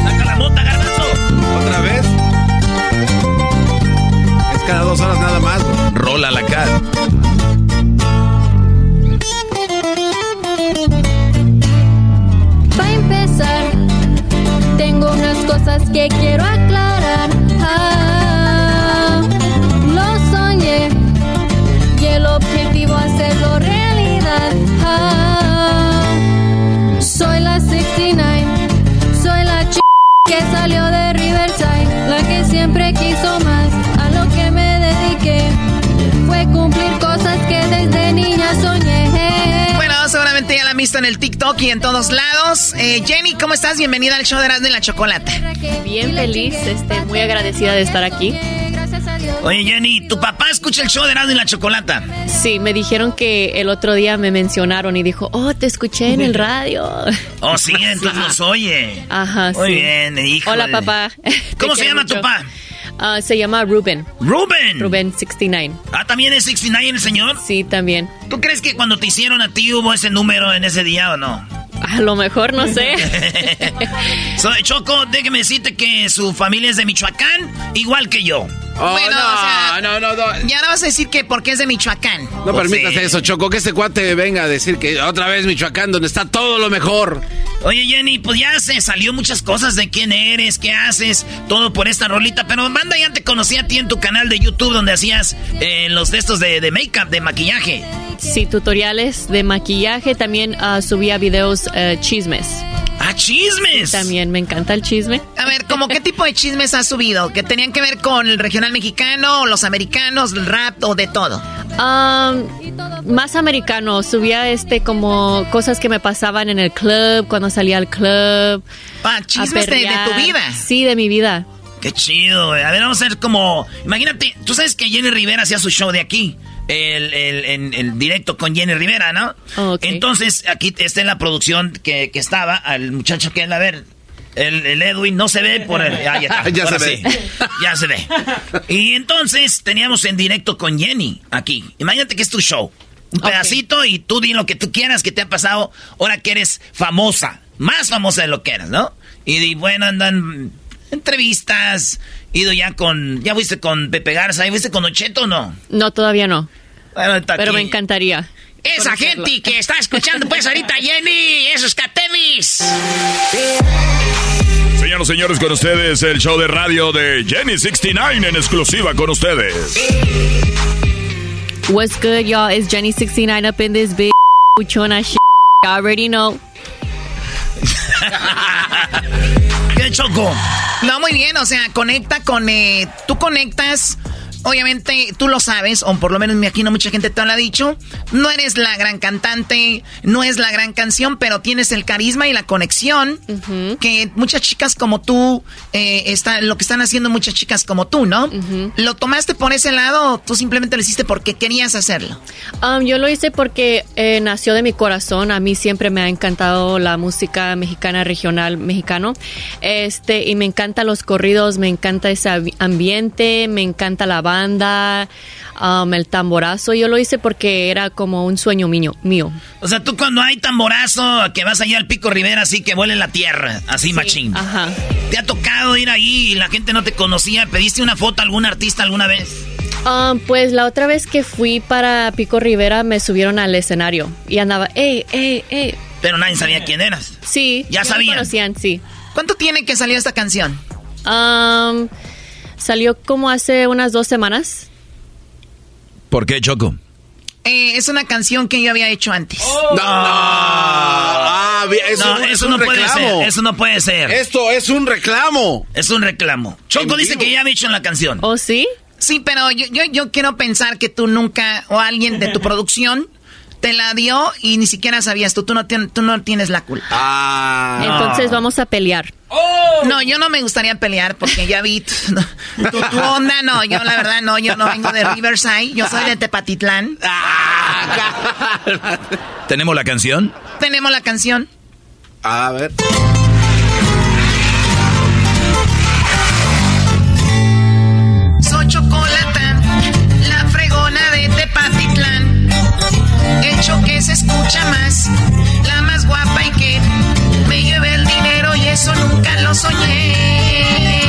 Saca la mota, garbanzo. ¿Otra vez? Es cada dos horas nada más. Rola la cara. Para empezar, tengo unas cosas que quiero aclarar. Cumplir cosas que desde niña soñé. Bueno, seguramente ya la han visto en el TikTok y en todos lados. Eh, Jenny, ¿cómo estás? Bienvenida al show de Erasmo y la Chocolate. Bien feliz, este, muy agradecida de estar aquí. Oye, Jenny, ¿tu papá escucha el show de Erasmo y la Chocolata? Sí, me dijeron que el otro día me mencionaron y dijo, oh, te escuché en el radio. Oh, sí, entonces nos oye. Ajá, Muy sí. bien, hijo. Hola, papá. ¿Cómo se llama tu papá? Ah, se llama Ruben. Ruben. Ruben 69. Ah, ¿también es 69 el señor? Sí, también. ¿Tú crees que cuando te hicieron a ti hubo ese número en ese día o no? A lo mejor, no sé. Soy Choco, déjeme decirte que su familia es de Michoacán, igual que yo. bueno, no, o sea, no, no, no. ya no vas a decir que porque es de Michoacán. No permitas eso, Choco, que este cuate venga a decir que otra vez Michoacán, donde está todo lo mejor. Oye, Jenny, pues ya se salió muchas cosas de quién eres, qué haces, todo por esta rolita. Pero banda, ya te conocí a ti en tu canal de YouTube donde hacías eh, los textos de, de make-up, de maquillaje. Sí, tutoriales de maquillaje. También ah, subía videos eh, chismes. ¡Ah, chismes! También me encanta el chisme. A ver, ¿cómo qué tipo de chismes has subido? ¿Que tenían que ver con el regional mexicano, los americanos, el rap o de todo? Um, más americano, subía este como cosas que me pasaban en el club, cuando salía al club. Ah, chismes de- de tu vida. Sí, de mi vida. Qué chido, güey. A ver, vamos a ver como... Imagínate, tú sabes que Jenny Rivera hacía su show de aquí. El, el, en- el directo con Jenny Rivera, ¿no? Entonces, aquí está en la producción que, que estaba, al muchacho que él, a ver, el, el Edwin no se ve por el... Ah, ya está. Ya se ve. sí. Ya se ve. Y entonces teníamos en directo con Jenny aquí. Imagínate que es tu show. Un pedacito y tú di lo que tú quieras que te ha pasado ahora que eres famosa. Más famosa de lo que eras, ¿no? Y, di, bueno, andan entrevistas. Ido ya con... ¿Ya fuiste con Pepe Garza? ¿Ya fuiste con Ocheto o no? No, todavía no. Bueno, está Pero aquí. me encantaría. Esa conocerlo. gente que está escuchando pues ahorita Jenny, esos catemis. Señoras y señores, con ustedes el show de radio de Jenny 69 en exclusiva con ustedes. What's good, y'all? It's Jenny 69 up in this big chona shit. You already know. ¿Qué choco? No, muy bien, o sea, conecta con... eh, tú conectas Obviamente tú lo sabes, o por lo menos me imagino mucha gente te lo ha dicho. No eres la gran cantante, no es la gran canción, pero tienes el carisma y la conexión que muchas chicas como tú, eh, están, lo que están haciendo muchas chicas como tú, ¿no? ¿Lo tomaste por ese lado o tú simplemente lo hiciste porque querías hacerlo? Um, yo lo hice porque eh, nació de mi corazón. A mí siempre me ha encantado la música mexicana regional mexicano. Este, y me encantan los corridos, me encanta ese ambiente, me encanta la banda, um, el tamborazo. Yo lo hice porque era como un sueño mío. mío. O sea, tú cuando hay tamborazo, que vas allá al Pico Rivera, así que vuele la tierra, así machín. Ajá. ¿Te ha tocado ir ahí y la gente no te conocía? ¿Pediste una foto a algún artista alguna vez? Um, pues la otra vez que fui para Pico Rivera me subieron al escenario y andaba, ¡ey, ey, ey! Pero nadie sabía quién eras. Sí. Ya sabían. conocían, sí. ¿Cuánto tiene que salió esta canción? Um, salió como hace unas dos semanas. ¿Por qué, Choco? Eh, es una canción que yo había hecho antes. No, no. Ah, eso, No, es eso un no puede reclamo. ser. Eso no puede ser. Esto es un reclamo. Es un reclamo. Choco dice que ya había hecho en la canción. ¿Oh, sí? Sí, pero yo, yo, yo quiero pensar que tú nunca, o alguien de tu producción, te la dio y ni siquiera sabías tú. Tú no, tú no tienes la culpa. Ah. Entonces vamos a pelear. No, yo no me gustaría pelear porque ya vi tu, tu- tu onda. No, yo la verdad no. Yo no vengo de Riverside. Yo soy de Tepatitlán. ¿Tenemos la canción? Tenemos la canción. A ver. La más guapa y que me lleve el dinero y eso nunca lo soñé.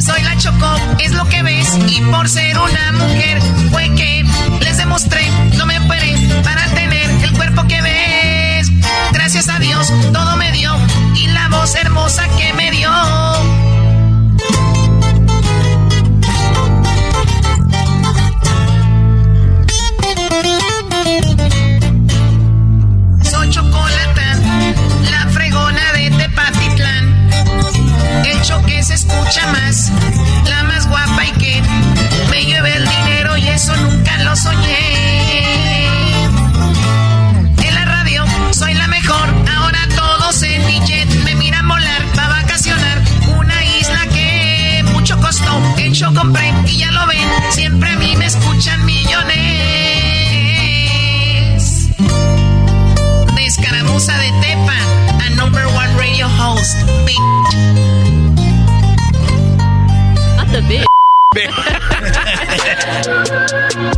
Soy la Choco, es lo que ves, y por ser una mujer fue que les demostré, no me operé para tener el cuerpo que ves. Gracias a Dios, todo me dio, y la voz hermosa que me escucha más, la más guapa y que me lleve el dinero y eso nunca lo soñé. En la radio soy la mejor, ahora todos en mi jet me miran volar para vacacionar. Una isla que mucho costó, que yo compré y ya lo ven, siempre a mí me escuchan millones. De escaramuza de Tepa, a number one radio host, bitch. Bitch.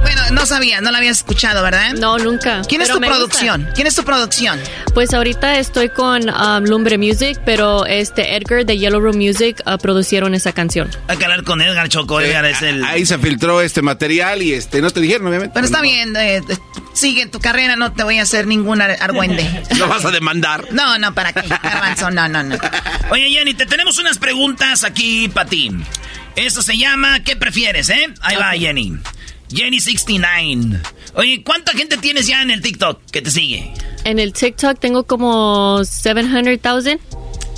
Bueno, no sabía, no la habías escuchado, ¿verdad? No, nunca. ¿Quién es tu producción? ¿Quién es tu producción? Pues ahorita estoy con um, Lumbre Music, pero este Edgar de Yellow Room Music uh, producieron esa canción. Hay que hablar con Edgar Choco. Edgar es el. Ahí se filtró este material y este no te dijeron, obviamente. Pero está bien, eh, eh, sigue tu carrera, no te voy a hacer ningún ar- argüende. No vas a demandar. No, no, ¿para qué? Garbanzo, no, no, no. Oye, Jenny, te tenemos unas preguntas aquí para ti. Eso se llama ¿Qué prefieres, eh? Ahí va, Jenny. Jenny69. Oye, ¿cuánta gente tienes ya en el TikTok que te sigue? En el TikTok tengo como 700,000.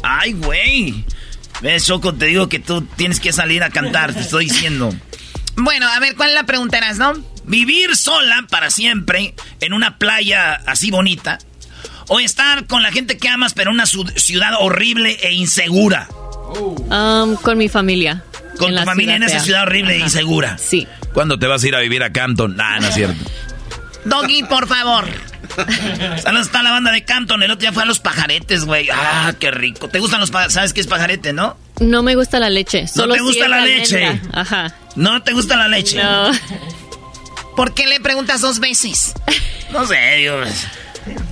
Ay, güey. Ves, Choco, te digo que tú tienes que salir a cantar, te estoy diciendo. Bueno, a ver, ¿cuál la pregunta, eras, no? ¿Vivir sola para siempre en una playa así bonita? ¿O estar con la gente que amas pero en una ciudad horrible e insegura? Um, con mi familia. Con En tu la familia en esa fea. ciudad horrible e Ajá. insegura. Sí. ¿Cuándo te vas a ir a vivir a Campton? Nah, no es cierto. Doggy, por favor. Saludos, está la banda de Campton. El otro día fue a los pajaretes, güey. Ah, qué rico. ¿Te gustan los pajaretes? ¿Sabes qué es pajarete, no? No me gusta la leche. Solo te gusta la leche? almendra. Ajá. ¿No te gusta la leche? No. ¿Por qué le preguntas dos veces? No sé, Dios.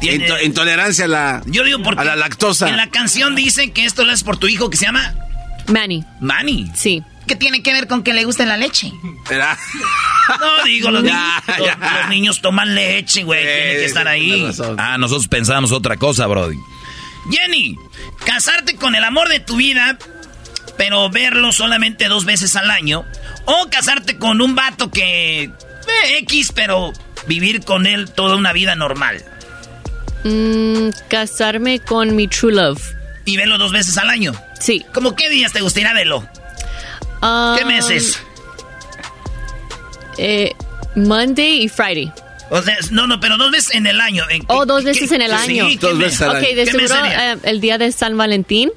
Into- intolerancia a la, Yo digo porque a la lactosa. en la canción dice que esto lo es por tu hijo que se llama Manny. Manny. Sí. ¿Qué tiene que ver con que le guste la leche? Era- No, digo, los, Ya, niños, los- ya. los niños toman leche, güey. Tiene que estar ahí. Ah, nosotros pensábamos otra cosa, Brody. Jenny, casarte con el amor de tu vida, pero verlo solamente dos veces al año. O casarte con un vato que... eh, X, pero vivir con él toda una vida normal. Mm, casarme con mi true love. Y verlo dos veces al año. Sí. ¿Cómo qué días te gustaría verlo? Um, ¿Qué meses? Eh, Monday y Friday. O sea, no, no, pero dos veces en el año. ¿En Oh, qué- dos qué- veces en el sí, año. ¿qué Dos veces al Ok, año. de ¿Qué mes seguro sería? eh, el día de San Valentín.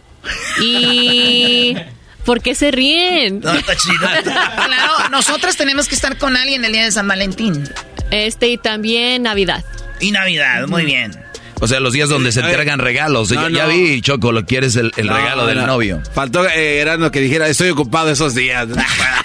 Y... ¿Por qué se ríen? No, está chido. Claro, nosotros tenemos que estar con alguien el día de San Valentín. Este y también Navidad. Y Navidad, muy bien. O sea, los días donde se entregan regalos. No, ya, ya no. vi, Choco, lo quieres el, el No, regalo del no. novio. Faltó eh, Erasmo que dijera, estoy ocupado esos días.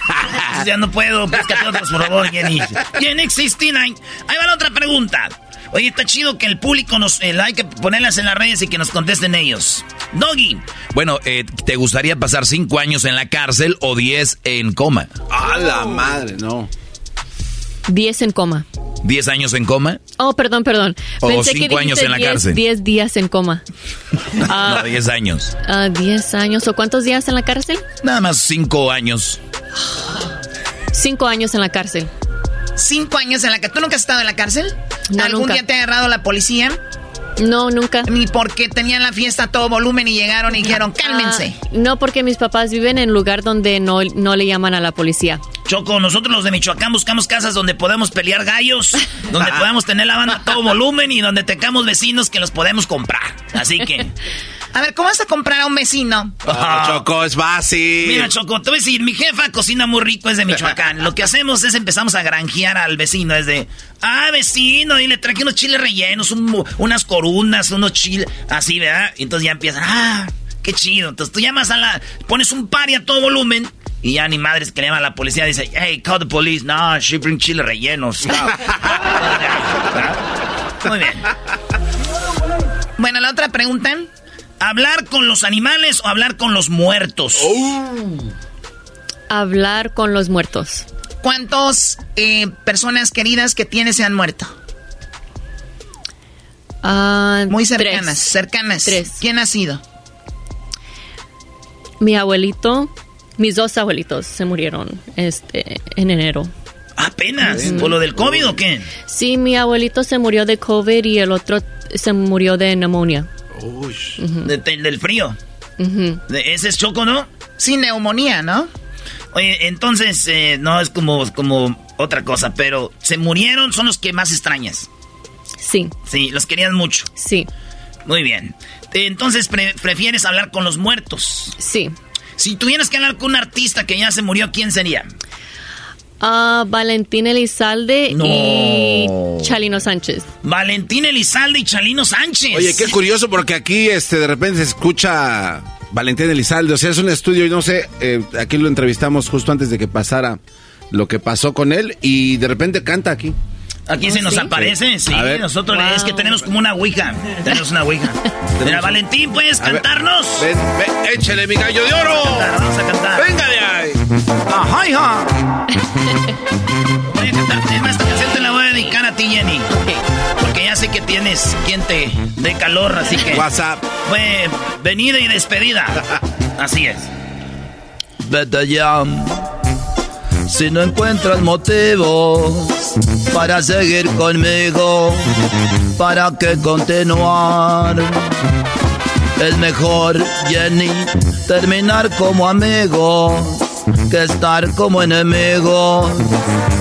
ya no puedo, búscate otros, por favor, Jenny. Jenny 69. Ahí va la otra pregunta. Oye, está chido que el público nos... eh, hay que ponerlas en las redes y que nos contesten ellos. Doggy. Bueno, eh, ¿te gustaría pasar cinco años en la cárcel o diez en coma? A la madre, no. 10 en coma. ¿Diez años en coma? Oh, perdón, perdón. O Pensé cinco que años dijiste en la 10 cárcel. 10 días en coma. no, diez años. Ah, 10 años. ¿O cuántos días en la cárcel? Nada más cinco años. 5 años en la cárcel. ¿Cinco años en la cárcel? ¿Tú nunca has estado en la cárcel? No, ¿Algún nunca. día te ha agarrado la policía? No, nunca. Ni porque tenían la fiesta a todo volumen y llegaron y dijeron, cálmense. Ah, no, porque mis papás viven en lugar donde no, no le llaman a la policía. Choco, nosotros los de Michoacán buscamos casas donde podemos pelear gallos, donde podemos tener la banda a todo volumen y donde tengamos vecinos que los podemos comprar. Así que... A ver, ¿cómo vas a comprar a un vecino? Ah, Choco, es fácil. Mira, Choco, te voy a decir, mi jefa cocina muy rico, es de Michoacán. Lo que hacemos es empezamos a granjear al vecino, es de, ah, vecino, y le traje unos chiles rellenos, un- unas corunas, unos chiles, así, ¿verdad? Y entonces ya empiezan, ah, qué chido. Entonces tú llamas a la, pones un pari a todo volumen, y ya ni madres que le llaman a la policía, dice, hey, call the police, no, she bring chiles rellenos. Muy bien. Bueno, la otra pregunta. ¿Hablar con los animales o hablar con los muertos? Hablar con los muertos. ¿Cuántas personas queridas que tienes se han muerto? Ah, Muy cercanas, tres. cercanas. Tres. ¿Quién ha sido? Mi abuelito, mis dos abuelitos se murieron este en enero. ¿Apenas? ¿Por lo del COVID o qué? Sí, mi abuelito se murió de COVID y el otro se murió de neumonía. De- de- del frío. De- ese es Choco, ¿no? Sí, neumonía, ¿no? Oye, entonces, eh, no es como, como otra cosa, pero se murieron, son los que más extrañas. Sí. Sí, los querías mucho. Sí. Muy bien. Entonces, pre- prefieres hablar con los muertos. Sí. Si tuvieras que hablar con un artista que ya se murió, ¿quién sería? Ah, Valentín Elizalde No. y Chalino Sánchez. Valentín Elizalde y Chalino Sánchez. Oye, qué curioso porque aquí este de repente se escucha Valentín Elizalde, o sea, es un estudio y no sé, eh, aquí lo entrevistamos justo antes de que pasara lo que pasó con él y de repente canta aquí. Aquí se nos aparece, sí. Ver. Nosotros es que tenemos como una ouija. Tenemos una ouija. Mira, Valentín, ¿puedes A ver. cantarnos? Ven, ven, échale mi gallo de oro. Vamos a cantar. Venga de ahí. Ajá, hija. Voy a cantar. Esta canción te la voy a dedicar a ti, Jenny. Porque ya sé que tienes quien te dé calor, así que. WhatsApp. Fue venida y despedida. Así es. Vete ya. Si no encuentras motivos para seguir conmigo, ¿para qué continuar? Es mejor, Jenny, terminar como amigos que estar como enemigos,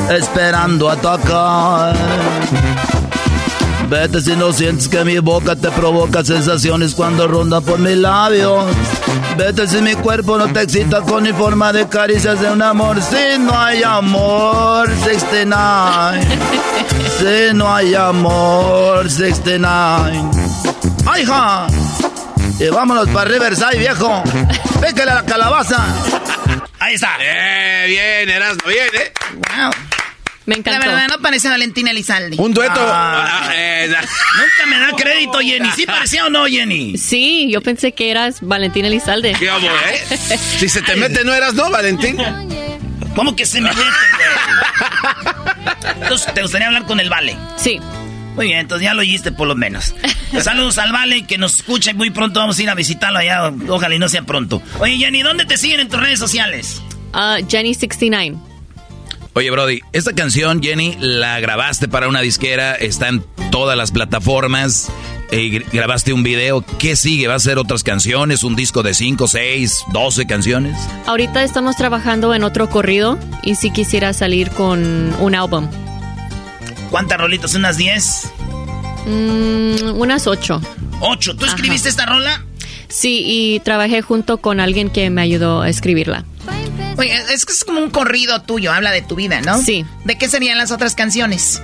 esperando atacar. Vete si no sientes que mi boca te provoca sensaciones cuando ronda por mis labios. Vete si mi cuerpo no te excita con mi forma de caricias de un amor. Si no hay amor, 69. Si no hay amor, 69. ¡Ay, ja! Y vámonos para Riverside, viejo. Pécale a la calabaza. Ahí está. Eh, bien, Erasmo, bien, eh. Wow. Me La encantó. verdad no parece Valentín Elizalde. Un dueto. Ah. Ah, eh, Nunca me da crédito, Jenny. ¿Sí parecía o no, Jenny? Sí, yo pensé que eras Valentín Elizalde. ¿Qué hago, eh? Si se te mete, no eras, ¿no, Valentín? ¿Cómo que se me mete, güey? Entonces, ¿te gustaría hablar con el Vale? Sí. Muy bien, entonces ya lo oíste por lo menos. Saludos al Vale que nos escucha y muy pronto vamos a ir a visitarlo allá. Ojalá y no sea pronto. Oye, Jenny, ¿dónde te siguen en tus redes sociales? Ah, Jenny69. Oye, Brody, esta canción, Jenny, la grabaste para una disquera, está en todas las plataformas. eh, grabaste un video. ¿Qué sigue? ¿Va a ser otras canciones? ¿Un disco de 5, 6, 12 canciones? Ahorita estamos trabajando en otro corrido y si quisiera salir con un álbum. ¿Cuántas rolitas? ¿Unas 10? Mm, unas 8. ¿8? ¿Tú escribiste esta rola? Sí, y trabajé junto con alguien que me ayudó a escribirla. Oye, es que es como un corrido tuyo, habla de tu vida, ¿no? Sí. ¿De qué serían las otras canciones?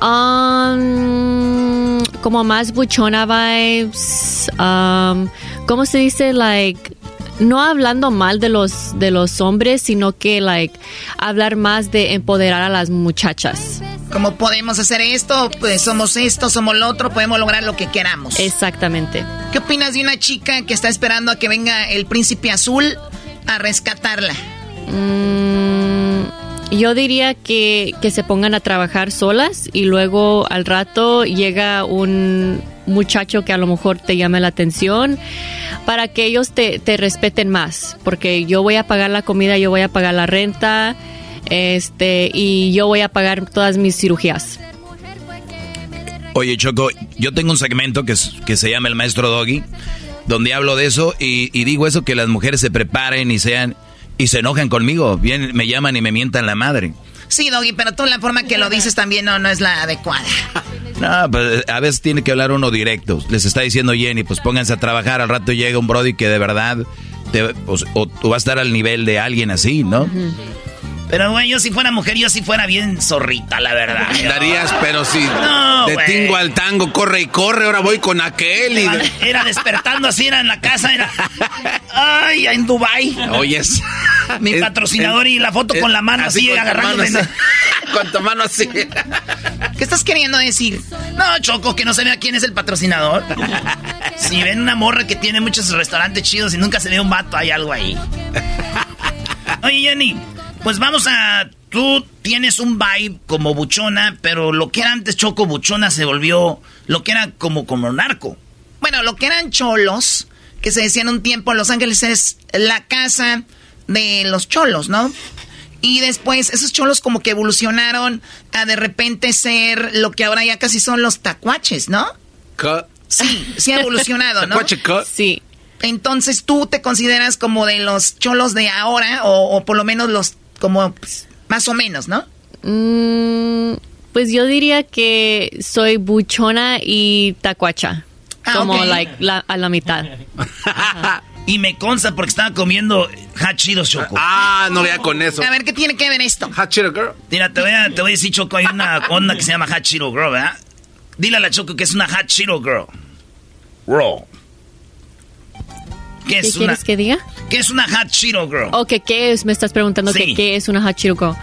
Um, como más buchona vibes. Um, ¿Cómo se dice? Like, no hablando mal de los, de los hombres, sino que, like, hablar más de empoderar a las muchachas. Como podemos hacer esto, pues somos esto, somos lo otro, podemos lograr lo que queramos. Exactamente. ¿Qué opinas de una chica que está esperando a que venga el príncipe azul a rescatarla? Mm, yo diría que, que se pongan a trabajar solas y luego al rato llega un muchacho que a lo mejor te llame la atención para que ellos te, te respeten más, porque yo voy a pagar la comida, yo voy a pagar la renta, este, y yo voy a pagar todas mis cirugías. Oye, Choco, yo tengo un segmento que, que se llama El Maestro Doggy, donde hablo de eso y, y, digo eso que las mujeres se preparen y sean y se enojan conmigo, bien me llaman y me mientan la madre. Sí, Doggy, pero tú la forma que lo dices también no, no es la adecuada. No, pues a veces tiene que hablar uno directo. Les está diciendo Jenny, pues pónganse a trabajar. Al rato llega un Brody que de verdad te, pues, o, o, va a estar al nivel de alguien así, ¿no? Uh -huh. Pero, güey, yo si fuera mujer, yo si fuera bien zorrita, la verdad. Darías, pero si no, de wey. tingo al tango, corre y corre, ahora voy con aquel. Y... Era, despertando así, era en la casa, era... Ay, en Dubai. Oyes. Mi es, patrocinador es, y la foto es, con la mano así, así agarrándome. Mano, con tu mano así. ¿Qué estás queriendo decir? No, Choco, que no se vea quién es el patrocinador. si ven una morra que tiene muchos restaurantes chidos y nunca se ve un vato, hay algo ahí. Oye, Jenny, pues vamos a. Tú tienes un vibe como buchona, pero lo que era antes Choco Buchona se volvió lo que era como, como narco. Bueno, lo que eran cholos, que se decían un tiempo, Los Ángeles es la casa de los cholos, ¿no? Y después esos cholos como que evolucionaron a de repente ser lo que ahora ya casi son los tacuaches, ¿no? Cut. Sí, sí ha evolucionado, ¿no? Tacuache cut. Sí. Entonces tú te consideras como de los cholos de ahora, o, o por lo menos los como pues, más o menos, ¿no? Mm, pues yo diría que soy buchona y tacuacha. Ah, como okay. like, la, a la mitad. y me consta porque estaba comiendo Hachiros Choco. Ah, no vea con eso. A ver, ¿qué tiene que ver esto? Hachiro Girl. Mira, te voy, a, te voy a decir, Choco, hay una onda que se llama Hachiro Girl, ¿verdad? Dile a la Choco que es una Hachiro Girl. Raw. ¿Qué, es ¿Qué una, quieres que diga? ¿Qué es una Hot Cheeto Girl? Ok, ¿qué es? Me estás preguntando sí. que, qué es una Hot Cheeto Girl.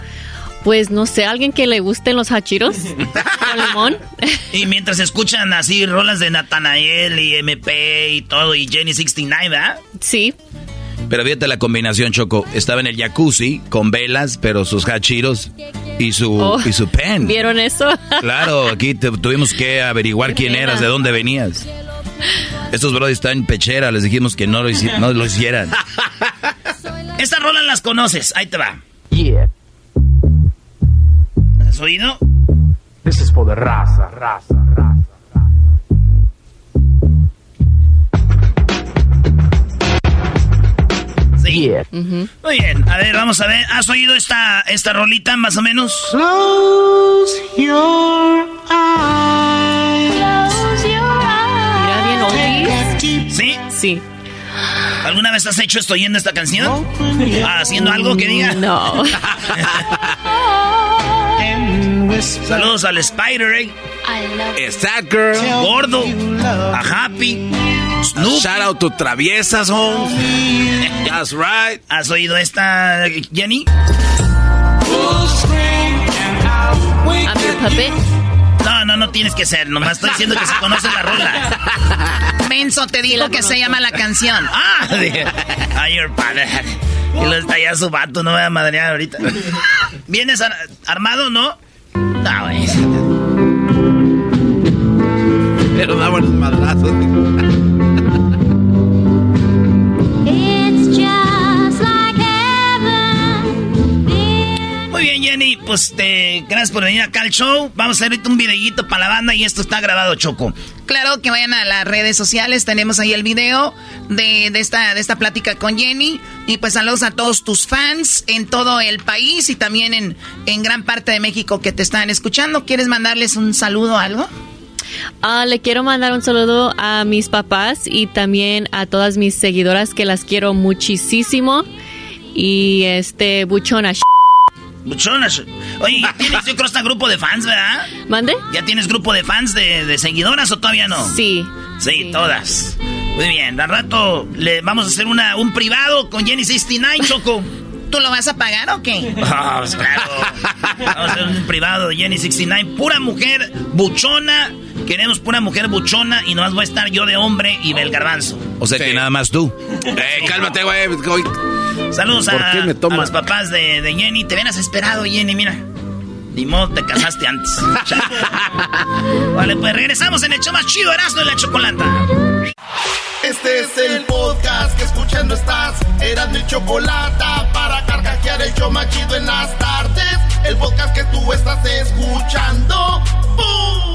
Pues no sé, alguien que le gusten los hachiros con limón. Y mientras escuchan así rolas de Natanael y MP y todo y Jenny 69, ¿verdad? Sí. Pero fíjate la combinación, Choco. Estaba en el jacuzzi con velas, pero sus hachiros y su, oh, y su pen. ¿Vieron eso? Claro, aquí te, tuvimos que averiguar quién eras, de dónde venías. Estos brothers están en pechera, les dijimos que no lo, hici no lo hicieran. Estas rolas las conoces, ahí te va. Yeah. ¿Has oído? This is for the raza, raza, raza. Sí. Yeah. Uh -huh. Muy bien, a ver, vamos a ver. ¿Has oído esta, esta rolita más o menos? Close your eyes. ¿Sí? ¿Alguna vez has hecho esto oyendo esta canción? ¿Haciendo algo que diga? No. Saludos al Spider, ¿eh? Stat Girl. Gordo. A Happy. Snoop. Shout out to Traviesas, home. That's right. ¿Has oído esta, Jenny? I'm your puppet. No, tienes que ser. Nomás estoy diciendo que se conoce la rola. Menso, te digo sí, que se llama la canción. Ah, a your padre. Y lo está ya su vato, no me va a madrear ahorita. ¿Vienes ar armado, no? No, güey. Pero da buenos madrazos. Pues te gracias por venir acá al show. Vamos a hacer ahorita un videíto para la banda y esto está grabado, Choco. Claro que vayan a las redes sociales, tenemos ahí el video de, de, esta, de esta plática con Jenny. Y pues saludos a todos tus fans en todo el país y también en, en gran parte de México que te están escuchando. ¿Quieres mandarles un saludo o algo? Ah, le quiero mandar un saludo a mis papás y también a todas mis seguidoras que las quiero muchísimo. Y este, buchona. Buchona. Oye, ya tienes, yo creo, este grupo de fans, ¿verdad? ¿Mande? ¿Ya tienes grupo de fans de, de seguidoras o todavía no? Sí. Sí, todas. Muy bien, al rato le vamos a hacer una, un privado con Jenny 69, Choco. ¿Tú lo vas a pagar o qué? Ah, pues claro. Vamos a hacer un privado de Jenny 69. Pura mujer buchona. Queremos pura mujer buchona y nomás voy a estar yo de hombre y del garbanzo. O sea que nada más tú. Eh, cálmate, güey. Saludos ¿Por a, qué me a tomas? los papás de, de Jenny. Te hubieras esperado, Jenny, mira. Ni modo, te casaste antes. vale, pues regresamos en el show más chido, Erasmo y la Chocolata. Este es el podcast que escuchando estás. Eran mi chocolate para carcajear el show más chido en las tardes. El podcast que tú estás escuchando. ¡Bum!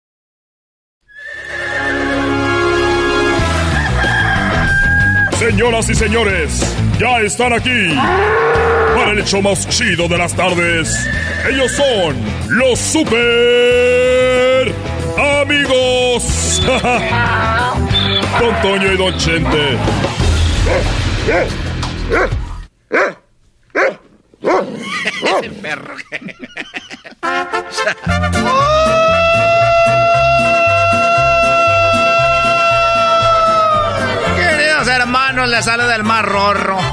Señoras y señores, ya están aquí para el hecho más chido de las tardes. Ellos son los super amigos. Don Toño y Don Chente. Ese perro. hermanos, les saluda el más rorro.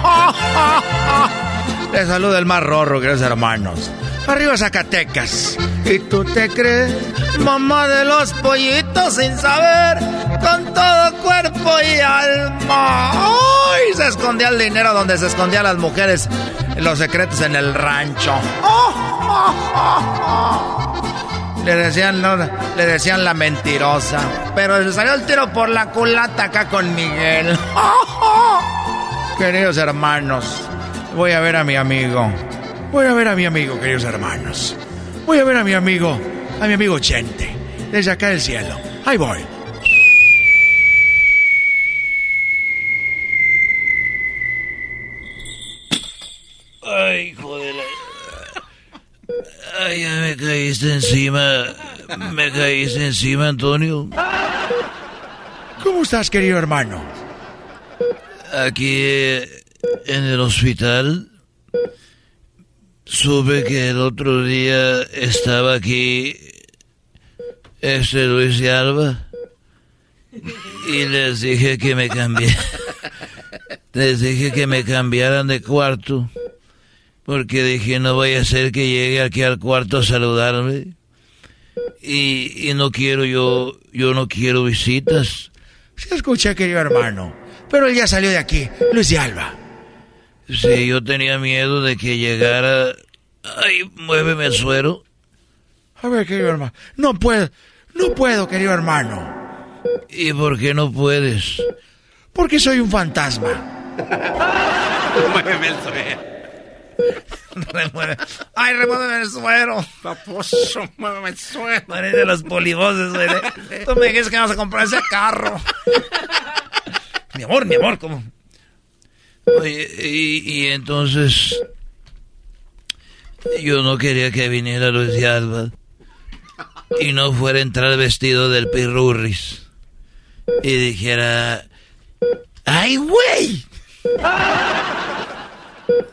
Les saluda el más rorro, queridos hermanos. Arriba Zacatecas. ¿Y tú te crees? Mamá de los pollitos sin saber, con todo cuerpo y alma. ¡Ay! Se escondía el dinero donde se escondían las mujeres, los secretos en el rancho. Le decían, no, le decían la mentirosa. Pero le salió el tiro por la culata acá con Miguel. Queridos hermanos, voy a ver a mi amigo. Voy a ver a mi amigo, queridos hermanos. Voy a ver a mi amigo, a mi amigo Chente. Desde acá del cielo. Ahí voy. Ay, hijo de la... Ay, ya me caíste encima. Me caíste encima, Antonio. ¿Cómo estás, querido hermano? Aquí eh, en el hospital supe que el otro día estaba aquí este Luis de Alba y les dije que me cambié. Les dije que me cambiaran de cuarto porque dije no vaya a ser que llegue aquí al cuarto a saludarme y, y no quiero yo yo no quiero visitas. Se escucha, querido hermano. Pero él ya salió de aquí, Luis de Alba. Sí, yo tenía miedo de que llegara. Ay, muéveme el suero. A ver, querido hermano. No puedo, no puedo, querido hermano. ¿Y por qué no puedes? Porque soy un fantasma. Muéveme el suero. Remueve. Ay, remuéveme el suero. Paposo, muéveme el suero. Parece los polivoces, güey. Tú me dijiste que vamos a comprar ese carro. mi amor, mi amor, ¿cómo? Oye, y, y entonces. Yo no quería que viniera Luis de Alba. Y no fuera a entrar vestido del pirurris. Y dijera. ¡Ay, güey!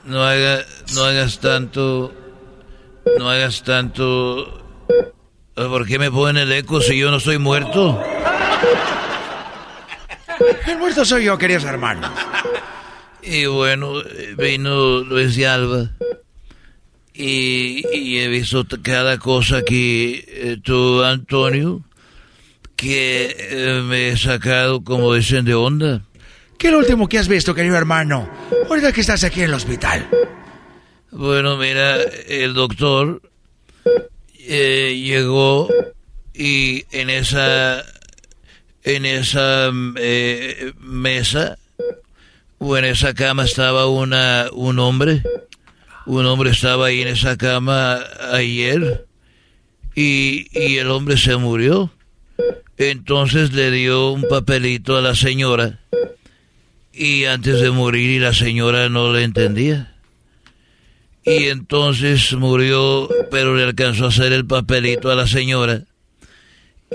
No, haga, no hagas tanto. No hagas tanto. ¿Por qué me ponen el eco si yo no estoy muerto? El muerto soy yo, queridos hermanos. Y bueno, vino Luis de Alba. y, y he visto cada cosa aquí, eh, tú, Antonio, que eh, me he sacado, como dicen, de onda. ¿Qué es lo último que has visto, querido hermano? Ahorita que estás aquí en el hospital. Bueno, mira, el doctor eh, llegó y en esa en esa eh, mesa o en esa cama estaba una un hombre. Un hombre estaba ahí en esa cama ayer y, y el hombre se murió. Entonces le dio un papelito a la señora y antes de morir y la señora no le entendía. Y entonces murió, pero le alcanzó a hacer el papelito a la señora.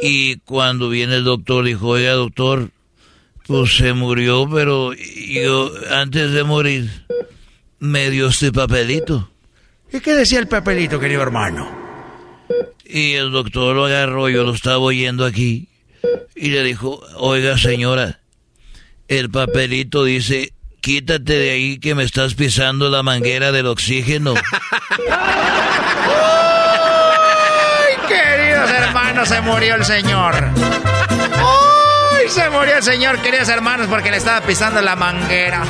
Y cuando viene el doctor, dijo, oiga doctor, pues se murió, pero yo antes de morir me dio este papelito. ¿Y qué decía el papelito, querido hermano? Y el doctor lo agarró, yo lo estaba oyendo aquí, y le dijo, oiga señora, el papelito dice, quítate de ahí que me estás pisando la manguera del oxígeno. ¡Ay, queridos hermanos, se murió el señor! ¡Ay, se murió el señor, queridos hermanos, porque le estaba pisando la manguera!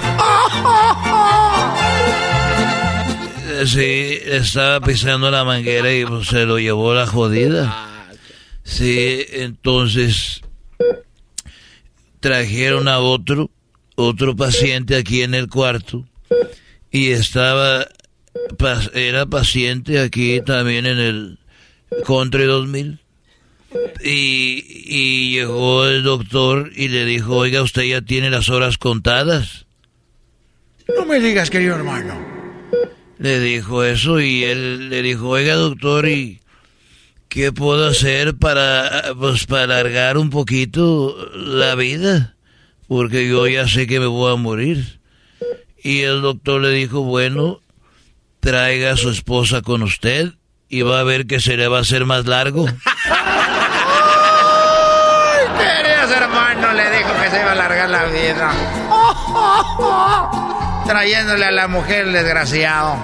Sí, estaba pisando la manguera y pues, se lo llevó la jodida. Sí, entonces trajeron a otro, otro paciente aquí en el cuarto y estaba, era paciente aquí también en el Country 2000. Y, y llegó el doctor y le dijo, oiga, usted ya tiene las horas contadas. No me digas, querido hermano. Le dijo eso y él le dijo, oiga doctor, ¿y qué puedo hacer para, pues, para alargar un poquito la vida? Porque yo ya sé que me voy a morir. Y el doctor le dijo, bueno, traiga a su esposa con usted y va a ver que se le va a hacer más largo. ¡Ay, queridos hermanos! Le dijo que se iba a alargar la vida. Trayéndole a la mujer el desgraciado.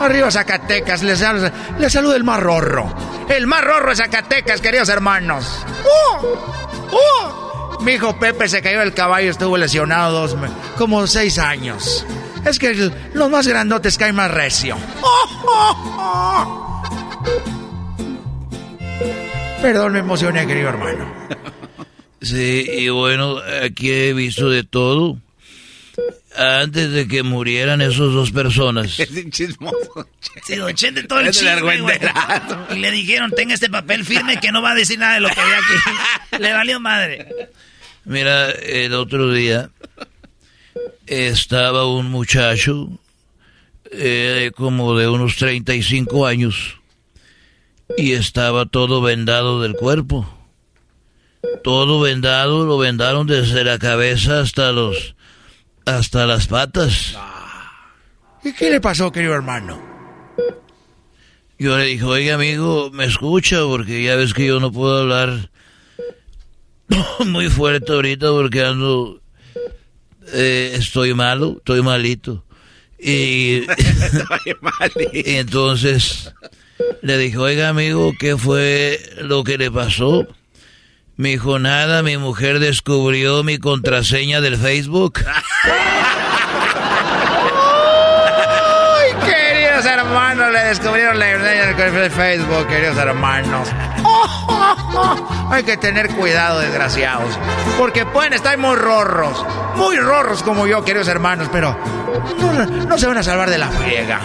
¡Oh! Arriba Zacatecas, les, les saluda el más rorro. El más rorro de Zacatecas, queridos hermanos. ¡Oh! ¡Oh! Mi hijo Pepe se cayó del caballo, estuvo lesionado dos, como seis años. Es que los más grandotes caen más recio. Perdón, me emocioné, querido hermano. Sí, y bueno, aquí he visto de todo. Antes de que murieran esos dos personas. chismoso. Sí, don Chente, todo el Es chisme. Y le dijeron, tenga este papel firme que no va a decir nada de lo que había aquí. Le valió madre. Mira, el otro día estaba un muchacho eh, como de unos 35 años y estaba todo vendado del cuerpo. Todo vendado, lo vendaron desde la cabeza hasta los hasta las patas. ¿Y qué le pasó, querido hermano? Yo le dije, oiga amigo, me escucha porque ya ves que yo no puedo hablar muy fuerte ahorita porque ando, eh, estoy malo, estoy malito. Y, y entonces le dije, oiga amigo, ¿qué fue lo que le pasó? Me dijo, nada, mi mujer descubrió mi contraseña del Facebook. ¡Ay, queridos hermanos! Le descubrieron la verdad de Facebook, queridos hermanos. Hay que tener cuidado, desgraciados. Porque pueden estar muy rorros. Muy rorros como yo, queridos hermanos, pero no, no se van a salvar de la friega.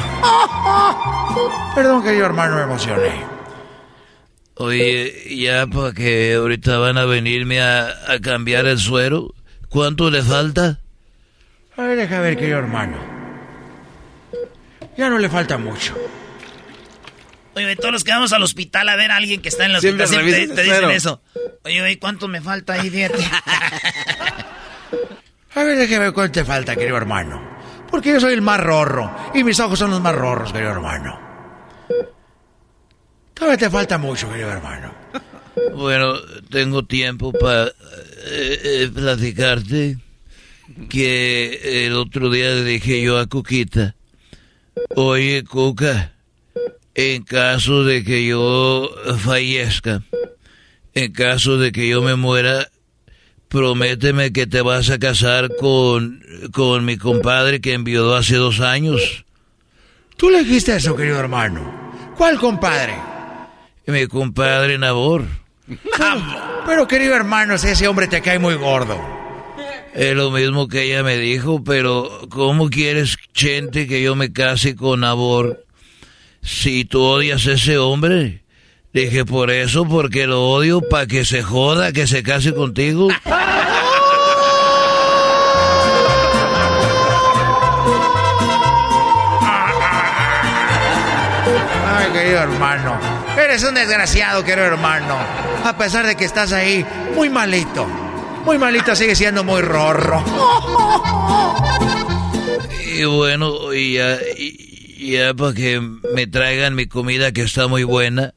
Perdón, querido hermano, me emocioné. Oye, ya para que ahorita van a venirme a, a cambiar el suero, ¿cuánto le falta? A ver, deja ver, querido hermano. Ya no le falta mucho. Oye, todos los que vamos al hospital a ver a alguien que está en Siempre hospital siempre te, te dicen eso. Oye, güey, ¿cuánto me falta ahí? Fíjate. A ver, déjeme ver cuánto te falta, querido hermano. Porque yo soy el más rorro. Y mis ojos son los más rorros, querido hermano. Todavía te falta mucho, querido hermano. Bueno, tengo tiempo para platicarte que el otro día le dije yo a Cuquita, Oye, Cuca, en caso de que yo fallezca, en caso de que yo me muera, prométeme que te vas a casar con, con mi compadre que envió hace dos años. ¿Tú le dijiste eso, querido hermano? ¿Cuál compadre? Mi compadre Nabor. Pero, querido hermano, si ese hombre te cae muy gordo. Es lo mismo que ella me dijo, pero ¿cómo quieres, Chente, que yo me case con Nabor si tú odias a ese hombre? Dije, por eso, porque lo odio, para que se joda, que se case contigo. Ay, querido hermano. Eres un desgraciado, querido hermano. A pesar de que estás ahí muy malito. Muy malito, sigue siendo muy rorro. Y bueno, ya, ya para que me traigan mi comida que está muy buena,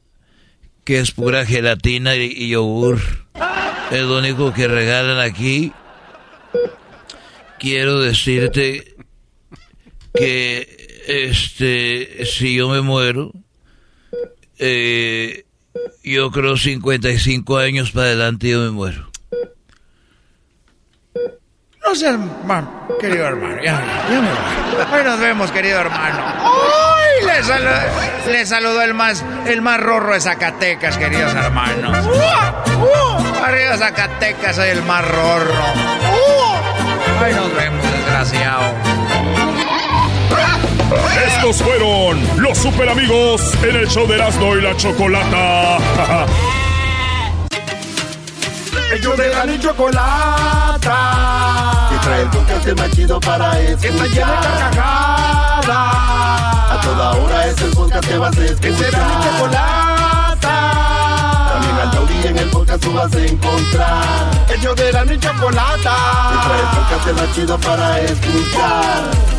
que es pura gelatina y, y yogur. Es lo único que regalan aquí. Quiero decirte que este si yo me muero eh, yo creo 55 años para adelante yo me muero No seas mal, querido hermano. Ya, ya me voy. Hoy nos vemos, querido hermano. ¡Ay! Le, salu- le saludó el más, el más rorro de Zacatecas, queridos hermanos. Arriba Zacatecas, soy el más rorro. Ay, nos vemos, desgraciado. Estos fueron los super amigos en el show de Erasmo y la Chocolata. Ellos de la ni chocolata. Que trae el podcast más chido para escuchar. Está llena de carcajadas. A toda hora es el podcast que vas a escuchar. Que será mi chocolata. También al taurí en el podcast tú vas a encontrar. Ellos de la ni chocolata. Que trae el podcast más chido para escuchar.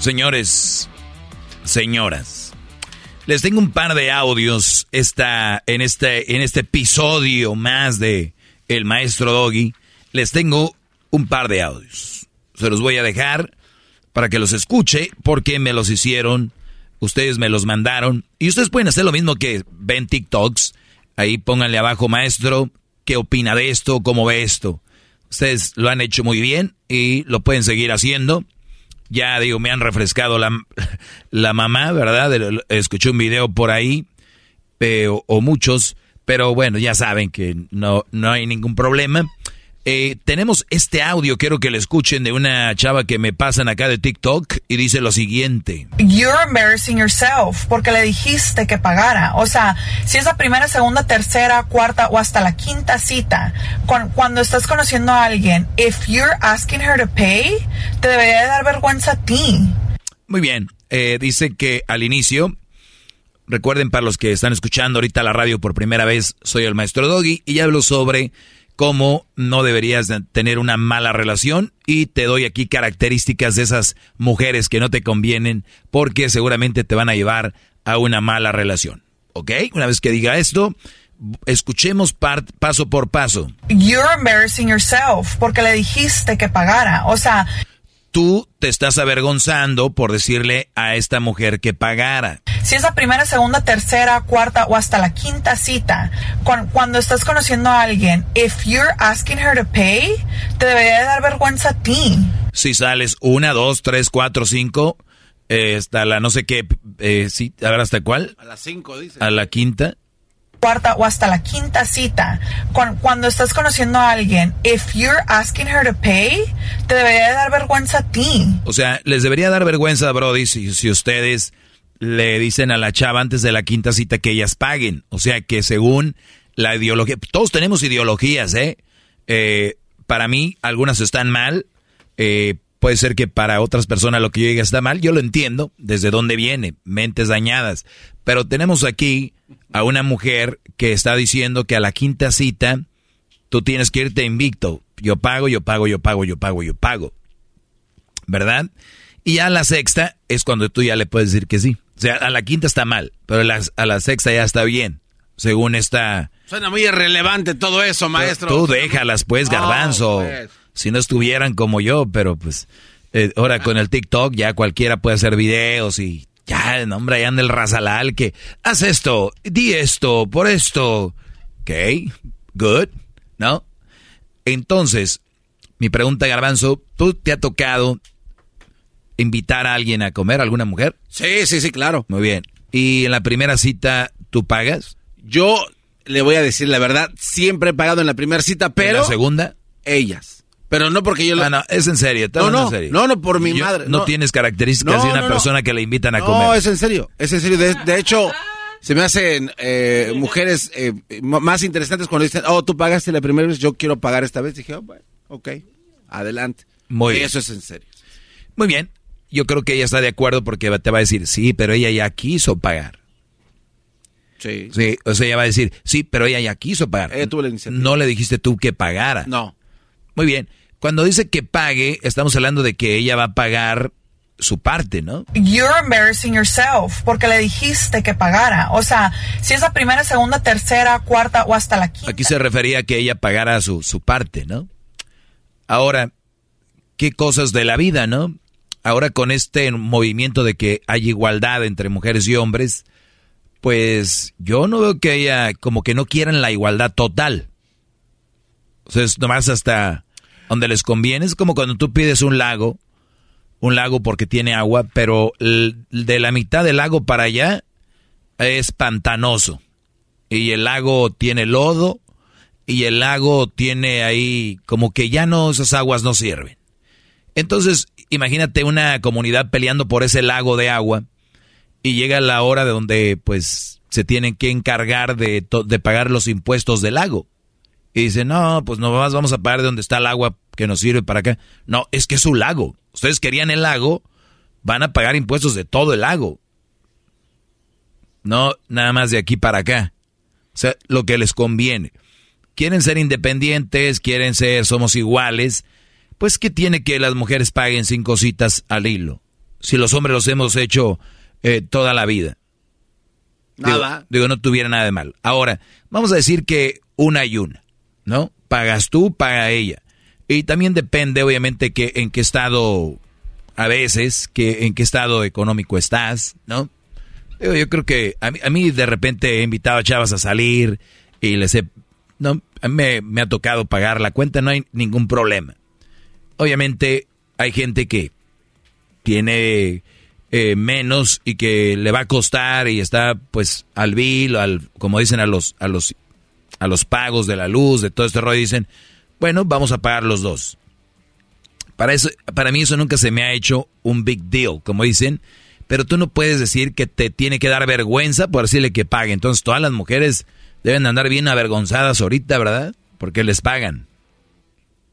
Señores, señoras, les tengo un par de audios esta, en, este, en este episodio más de El Maestro Doggy. Les tengo un par de audios. Se los voy a dejar para que los escuche porque me los hicieron, ustedes me los mandaron. Y ustedes pueden hacer lo mismo que ven TikToks. Ahí pónganle abajo, maestro, ¿qué opina de esto? ¿Cómo ve esto? Ustedes lo han hecho muy bien y lo pueden seguir haciendo. Ya digo, me han refrescado la, la mamá, ¿verdad? Escuché un video por ahí, eh, o, o muchos, pero bueno, ya saben que no, no hay ningún problema. Eh, tenemos este audio, quiero que lo escuchen de una chava que me pasan acá de TikTok y dice lo siguiente. You're embarrassing yourself porque le dijiste que pagara. O sea, si es la primera, segunda, tercera, cuarta o hasta la quinta cita, cuan- cuando estás conociendo a alguien, if you're asking her to pay, te debería de dar vergüenza a ti. Muy bien, eh, dice que al inicio, recuerden para los que están escuchando ahorita la radio por primera vez, soy el maestro Doggy y hablo sobre cómo no deberías de tener una mala relación y te doy aquí características de esas mujeres que no te convienen porque seguramente te van a llevar a una mala relación. ¿Ok? Una vez que diga esto, escuchemos paso por paso. You're embarrassing yourself porque le dijiste que pagara. O sea, Tú te estás avergonzando por decirle a esta mujer que pagara. si es la primera, segunda, tercera, cuarta o hasta la quinta cita, cuan- cuando estás conociendo a alguien, if you're asking her to pay, te debería de dar vergüenza a ti. Si sales una, dos, tres, cuatro, cinco, eh, hasta la no sé qué, eh, sí, a ver hasta cuál, A las 5 dice. a la quinta. Cuarta o hasta la quinta cita, cuan- cuando estás conociendo a alguien, if you're asking her to pay, te debería de dar vergüenza a ti. O sea, les debería dar vergüenza, Brody, si, si ustedes le dicen a la chava antes de la quinta cita que ellas paguen. O sea, que según la ideología. Todos tenemos ideologías, ¿eh? eh para mí, algunas están mal. Eh, puede ser que para otras personas lo que yo diga está mal. Yo lo entiendo desde dónde viene, mentes dañadas. Pero tenemos aquí a una mujer que está diciendo que a la quinta cita tú tienes que irte invicto. Yo pago, yo pago, yo pago, yo pago, yo pago. ¿Verdad? Y a la sexta es cuando tú ya le puedes decir que sí. O sea, a la quinta está mal, pero a la, sexta ya está bien, según esta... Suena muy irrelevante todo eso, maestro. Tú déjalas, pues, garbanzo. Pues. Si no estuvieran como yo, pero pues... Eh, ahora con el TikTok ya cualquiera puede hacer videos y ya, el nombre, ya anda el razalal que haz esto, di esto, por esto. Ok, good, ¿no? Entonces, mi pregunta, Garbanzo, ¿tú te ha tocado invitar a alguien a comer, alguna mujer? Sí, sí, sí, claro. Muy bien. ¿Y en la primera cita tú pagas? Yo le voy a decir la verdad, siempre he pagado en la primera cita, pero... ¿En la segunda? Ellas. Pero no porque yo lo... Ah, no, es en serio, no, no, en serio. no, no, por mi madre. No, tienes características de una persona que le invitan a comer. No, es en serio, es en serio. De, hecho, se me hacen eh, mujeres eh, más interesantes cuando dicen, oh, tú pagaste la primera vez, yo quiero pagar esta vez. dije, oh, bueno, ok, adelante. Muy bien. Eso es en serio. Muy bien, yo creo que ella está de acuerdo porque te va a decir, sí, pero ella ya quiso pagar. Sí. Sí, o sea, ella va a decir, sí, pero ella ya quiso pagar. No le dijiste tú que pagara. No. Muy bien. Cuando dice que pague, estamos hablando de que ella va a pagar su parte, ¿no? You're embarrassing yourself porque le dijiste que pagara. O sea, si es la primera, segunda, tercera, cuarta o hasta la quinta. Aquí se refería a que ella pagara su, su parte, ¿no? Ahora, qué cosas de la vida, ¿no? ahora con este movimiento de que hay igualdad entre mujeres y hombres, pues yo no veo que haya como que no quieran la igualdad total. O sea, es nomás hasta donde les conviene. Es como cuando tú pides un lago, un lago porque tiene agua, pero de la mitad del lago para allá es pantanoso. Y el lago tiene lodo y el lago tiene ahí como que ya no, esas aguas no sirven. Entonces, imagínate una comunidad peleando por ese lago de agua y llega la hora de donde pues se tienen que encargar de, de pagar los impuestos del lago. Y dicen, no, pues no más vamos a pagar de donde está el agua que nos sirve para acá. No, es que es un lago. Ustedes querían el lago, van a pagar impuestos de todo el lago. No, nada más de aquí para acá. O sea, lo que les conviene. Quieren ser independientes, quieren ser, somos iguales pues ¿qué tiene que las mujeres paguen cinco citas al hilo? Si los hombres los hemos hecho eh, toda la vida. Nada. Digo, no tuviera nada de mal. Ahora, vamos a decir que una y una, ¿no? Pagas tú, paga ella. Y también depende, obviamente, que en qué estado, a veces, que en qué estado económico estás, ¿no? Yo creo que a mí, de repente he invitado a chavas a salir y les he, no, me, me ha tocado pagar la cuenta, no hay ningún problema obviamente hay gente que tiene eh, menos y que le va a costar y está pues al bill, al, como dicen a los, a los, a los pagos de la luz, de todo este rollo, dicen, bueno, vamos a pagar los dos. Para eso, para mí eso nunca se me ha hecho un big deal, como dicen, pero tú no puedes decir que te tiene que dar vergüenza por decirle que pague. Entonces todas las mujeres deben andar bien avergonzadas ahorita, ¿verdad? Porque les pagan.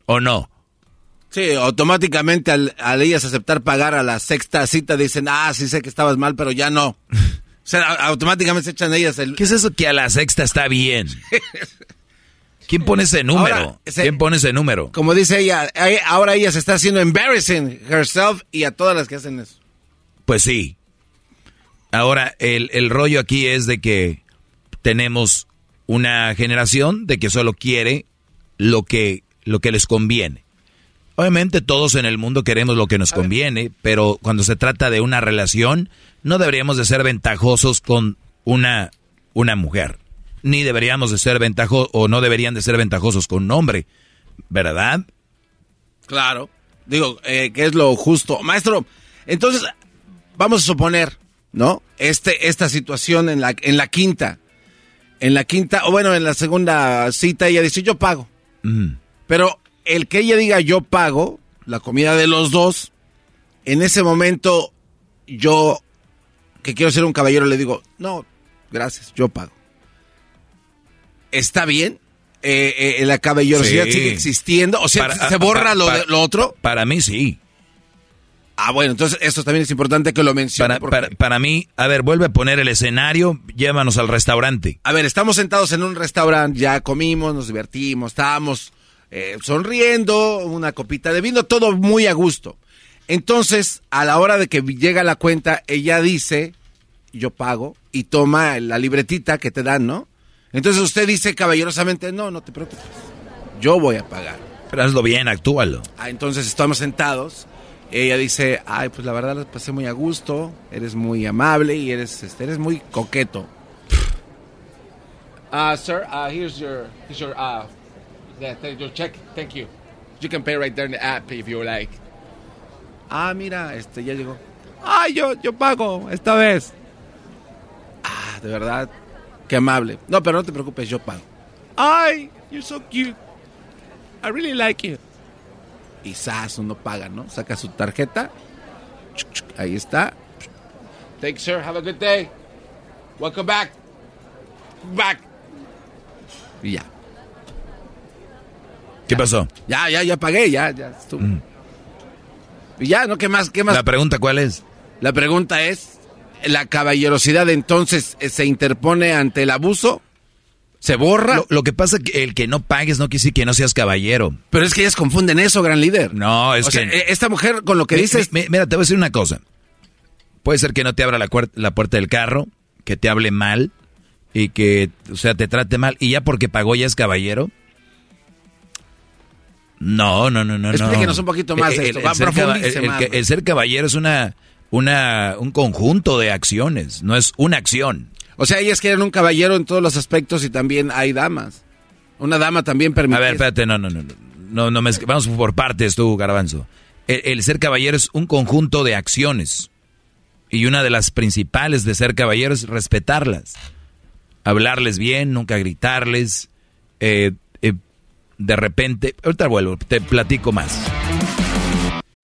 ¿O no? Sí, automáticamente al, ellas aceptar pagar a la sexta cita dicen, ah, sí sé que estabas mal, pero ya no. O sea, automáticamente se echan ellas el... ¿Qué es eso que a la sexta está bien? ¿Quién pone ese número? ¿Quién pone ese número? Como dice ella, ahora ella se está haciendo embarrassing herself y a todas las que hacen eso. Pues sí. Ahora, el, el rollo aquí es de que tenemos una generación de que solo quiere lo que, lo que les conviene. Obviamente todos en el mundo queremos lo que nos conviene, pero cuando se trata de una relación, no deberíamos de ser ventajosos con una, una mujer. Ni deberíamos de ser ventajosos, o no deberían de ser ventajosos con un hombre. ¿Verdad? Claro. Digo, eh, que es lo justo. Maestro, entonces, vamos a suponer, ¿no? Este, esta situación en la, en la quinta. En la quinta, o bueno, en la segunda cita, ella dice, yo pago. Pero el que ella diga yo pago la comida de los dos, en ese momento yo, que quiero ser un caballero, le digo, no, gracias, yo pago. ¿está bien? Eh, eh, ¿La caballerosidad Sí. sigue existiendo? O sea, Para- ¿se borra para- lo, para- lo otro? Para mí sí. Ah, bueno, entonces esto también es importante que lo mencione. Para, porque- para, para mí, a ver, vuelve a poner el escenario, llévanos al restaurante. A ver, estamos sentados en un restaurante, ya comimos, nos divertimos, estábamos eh, sonriendo, una copita de vino, todo muy a gusto. Entonces, a la hora de que llega la cuenta, ella dice, yo pago, y toma la libretita que te dan, ¿no? Entonces usted dice caballerosamente, no, no te preocupes, yo voy a pagar. Pero hazlo bien, actúalo. Ah, entonces estamos sentados. Ella dice, ay, pues la verdad la pasé muy a gusto, eres muy amable y eres, este, eres muy coqueto. Uh, sir, uh, here's your, here's your, uh, yeah, thank- your check, thank you. You can pay right there in the app if you like. Ah, mira, este, ya llegó. Ay, yo, yo pago esta vez. Ah, de verdad, qué amable. No, pero no te preocupes, yo pago. Ay, you're so cute. I really like you. Y sas, uno paga, ¿no? Saca su tarjeta. Ahí está. Thanks, sir. Have a good day. Welcome back. Back. Y ya. ¿Qué pasó? Ya, ya, ya pagué, ya, ya estuvo. Y ya, ¿no? ¿Qué más? ¿Qué más? La pregunta, ¿cuál es? La pregunta es, ¿la caballerosidad entonces eh, se interpone ante el abuso? ¿Se borra? Lo, lo que pasa es que el que no pagues no quiere decir que no seas caballero. Pero es que ellas confunden eso, gran líder. No, es O que... sea, eh, esta mujer con lo que Mi- dices... mi- mi- mira, te voy a decir una cosa. Puede ser que no te abra la puerta del carro, que te hable mal y que, o sea, te trate mal. Y ya porque pagó ya es caballero. No, no, no, no. Explíquenos no. un poquito más de esto, el ser caba- el- el más, el ser caballero es una, una, un conjunto de acciones, no es una acción. O sea, ellas quieren un caballero en todos los aspectos y también hay damas. Una dama también permite. A ver, espérate, no, no, no. no, no, vamos por partes tú, Garbanzo. El, el ser caballero es un conjunto de acciones. Y una de las principales de ser caballero es respetarlas. Hablarles bien, nunca gritarles. eh, de repente, ahorita vuelvo, te platico más.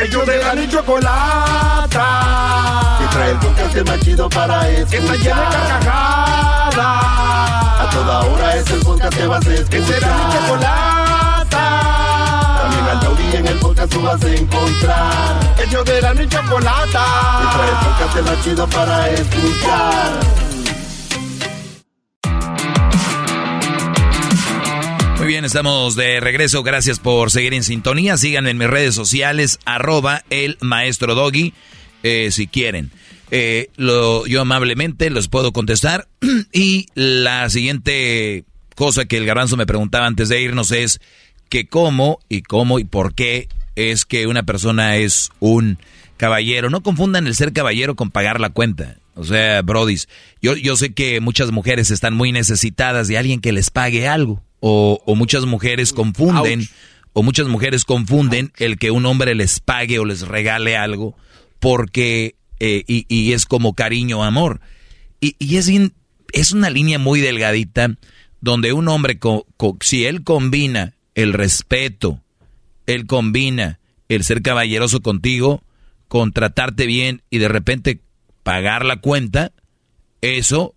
Ellos de la ni chocolata. Que trae el podcast más chido para escuchar. Está llena de carcajadas. A toda hora es el podcast que vas a escuchar. Será mi chocolata. También al taurí en el podcast tú vas a encontrar. Ellos de la ni chocolata. Que trae el podcast más chido para escuchar. Bien, estamos de regreso. Gracias por seguir en sintonía. Síganme en mis redes sociales, arroba el maestro Doggy, eh, si quieren. Eh, lo, yo amablemente los puedo contestar. y la siguiente cosa que el garbanzo me preguntaba antes de irnos es que cómo y cómo y por qué es que una persona es un caballero. No confundan el ser caballero con pagar la cuenta. O sea, brodis, yo, yo sé que muchas mujeres están muy necesitadas de alguien que les pague algo. O, o muchas mujeres confunden, o muchas mujeres confunden el que un hombre les pague o les regale algo porque, eh, y, y es como cariño, amor. Y, y es, es una línea muy delgadita donde un hombre, co- co- si él combina el respeto, él combina el ser caballeroso contigo, con tratarte bien y de repente pagar la cuenta, eso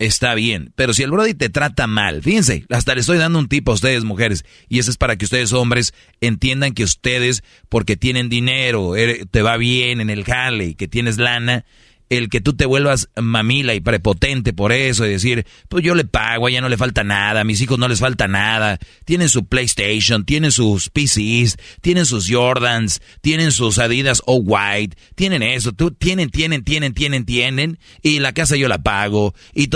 está bien. Pero si el Brody te trata mal, fíjense, hasta le estoy dando un tip a ustedes, mujeres, y eso es para que ustedes, hombres, entiendan que ustedes, porque tienen dinero, ere- te va bien en el jale, que tienes lana, el que tú te vuelvas mamila y prepotente por eso y decir, pues yo le pago, a ella no le falta nada, a mis hijos no les falta nada, tienen su PlayStation, tienen sus PCs, tienen sus Jordans, tienen sus Adidas o White, tienen eso, tú tienen, tienen, tienen, tienen, tienen, y la casa yo la pago, y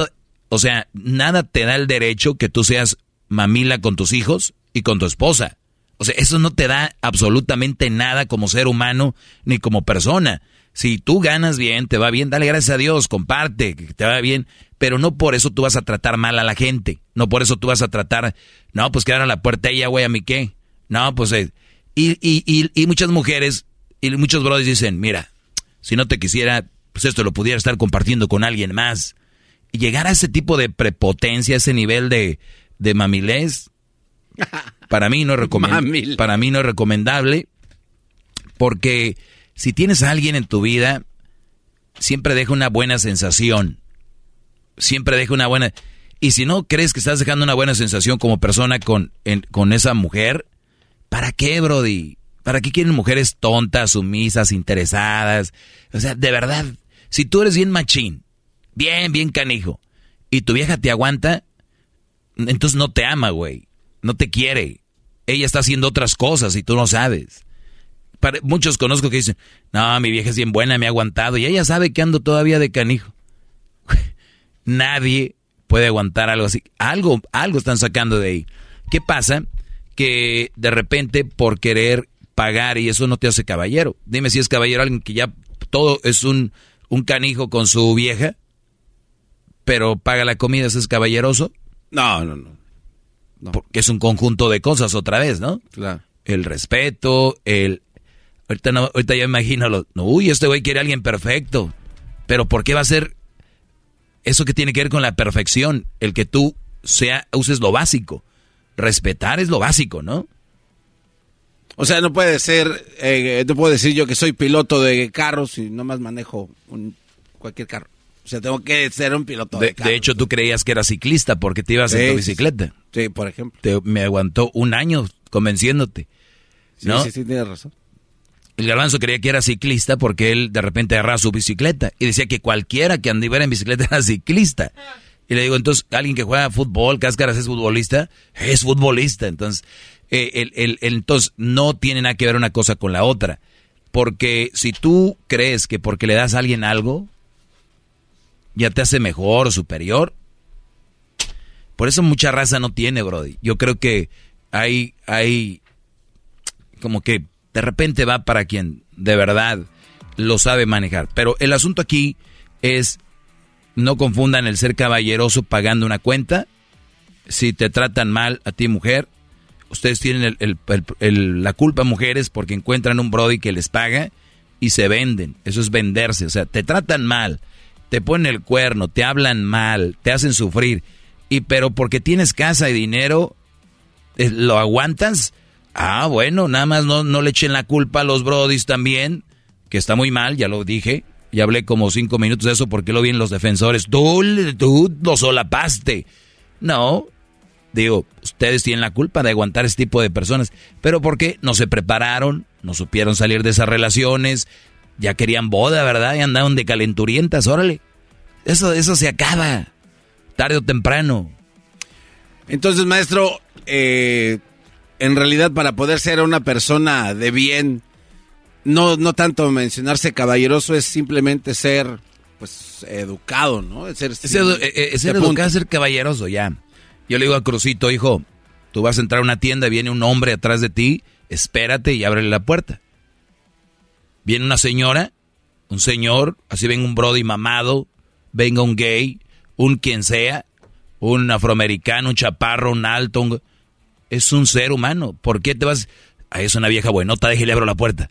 o sea, nada te da el derecho que tú seas mamila con tus hijos y con tu esposa. O sea, eso no te da absolutamente nada como ser humano ni como persona. Si tú ganas bien, te va bien, dale gracias a Dios, comparte, que te va bien, pero no por eso tú vas a tratar mal a la gente, no por eso tú vas a tratar, no, pues quedar a la puerta ella, güey, a mí qué, no, pues, eh, y, y, y, y muchas mujeres y muchos brothers dicen, mira, si no te quisiera, pues esto lo pudiera estar compartiendo con alguien más. Y llegar a ese tipo de prepotencia, ese nivel de, de mamilés, para mí no es recomendable. Para mí no es recomendable, porque si tienes a alguien en tu vida, siempre deja una buena sensación. Siempre deja una buena... Y si no crees que estás dejando una buena sensación como persona con, con esa mujer, ¿para qué, Brody? ¿Para qué quieren mujeres tontas, sumisas, interesadas? O sea, de verdad, si tú eres bien machín, bien, bien canijo, y tu vieja te aguanta, entonces no te ama, güey. No te quiere. Ella está haciendo otras cosas y tú no sabes. Muchos conozco que dicen, no, mi vieja es bien buena, me ha aguantado. Y ella sabe que ando todavía de canijo. Nadie puede aguantar algo así. Algo, algo están sacando de ahí. ¿Qué pasa? Que de repente por querer pagar y eso no te hace caballero. Dime si es caballero alguien que ya todo es un, un canijo con su vieja, pero paga la comida, ¿eso es caballeroso? No, no, no. Porque es un conjunto de cosas otra vez, ¿no? Claro. El respeto, el... Ahorita, no, ahorita ya imagino, lo, no, uy, este güey quiere a alguien perfecto. Pero ¿por qué va a ser eso que tiene que ver con la perfección? El que tú sea, uses lo básico. Respetar es lo básico, ¿no? O sea, no puede ser, eh, no puedo decir yo que soy piloto de carros y nomás manejo un, cualquier carro. O sea, tengo que ser un piloto de, de De hecho, tú creías que eras ciclista porque te ibas en tu bicicleta. Sí, por ejemplo. Te, me aguantó un año convenciéndote. ¿no? Sí, sí, sí, tienes razón. El garbanzo creía que era ciclista porque él de repente agarraba su bicicleta y decía que cualquiera que andiera en bicicleta era ciclista. Y le digo, entonces, alguien que juega fútbol, cáscaras, es futbolista, es futbolista. Entonces, eh, el, el, entonces no tiene nada que ver una cosa con la otra. Porque si tú crees que porque le das a alguien algo, ya te hace mejor o superior, por eso mucha raza no tiene, Brody. Yo creo que hay, hay, como que de repente va para quien de verdad lo sabe manejar. Pero el asunto aquí es, no confundan el ser caballeroso pagando una cuenta. Si te tratan mal a ti mujer, ustedes tienen la culpa, mujeres, porque encuentran un Brody que les paga y se venden. Eso es venderse. O sea, te tratan mal, te ponen el cuerno, te hablan mal, te hacen sufrir. Y pero porque tienes casa y dinero, eh, ¿lo aguantas? Ah, bueno, nada más no, no le echen la culpa a los Brodis también, que está muy mal, ya lo dije. Ya hablé como cinco minutos de eso porque lo vi en los defensores. Tú, tú lo solapaste. No, Digo, ustedes tienen la culpa de aguantar ese tipo de personas. Pero ¿por qué? No se prepararon, no supieron salir de esas relaciones, ya querían boda, ¿verdad? Y andaban de calenturientas, órale. Eso, eso se acaba, tarde o temprano. Entonces, maestro, eh, en realidad para poder ser una persona de bien, no, no tanto mencionarse caballeroso, es simplemente ser pues educado, ¿no? ser, es, ser educado, ser caballeroso, ya. Yo le digo a Crucito, hijo, tú vas a entrar a una tienda, viene un hombre atrás de ti, espérate y ábrele la puerta. Viene una señora, un señor, así venga un brody mamado, venga un gay, un quien sea, un afroamericano, un chaparro, un alto, es un ser humano. ¿Por qué te vas? a es una vieja buenota, déjale abro la puerta.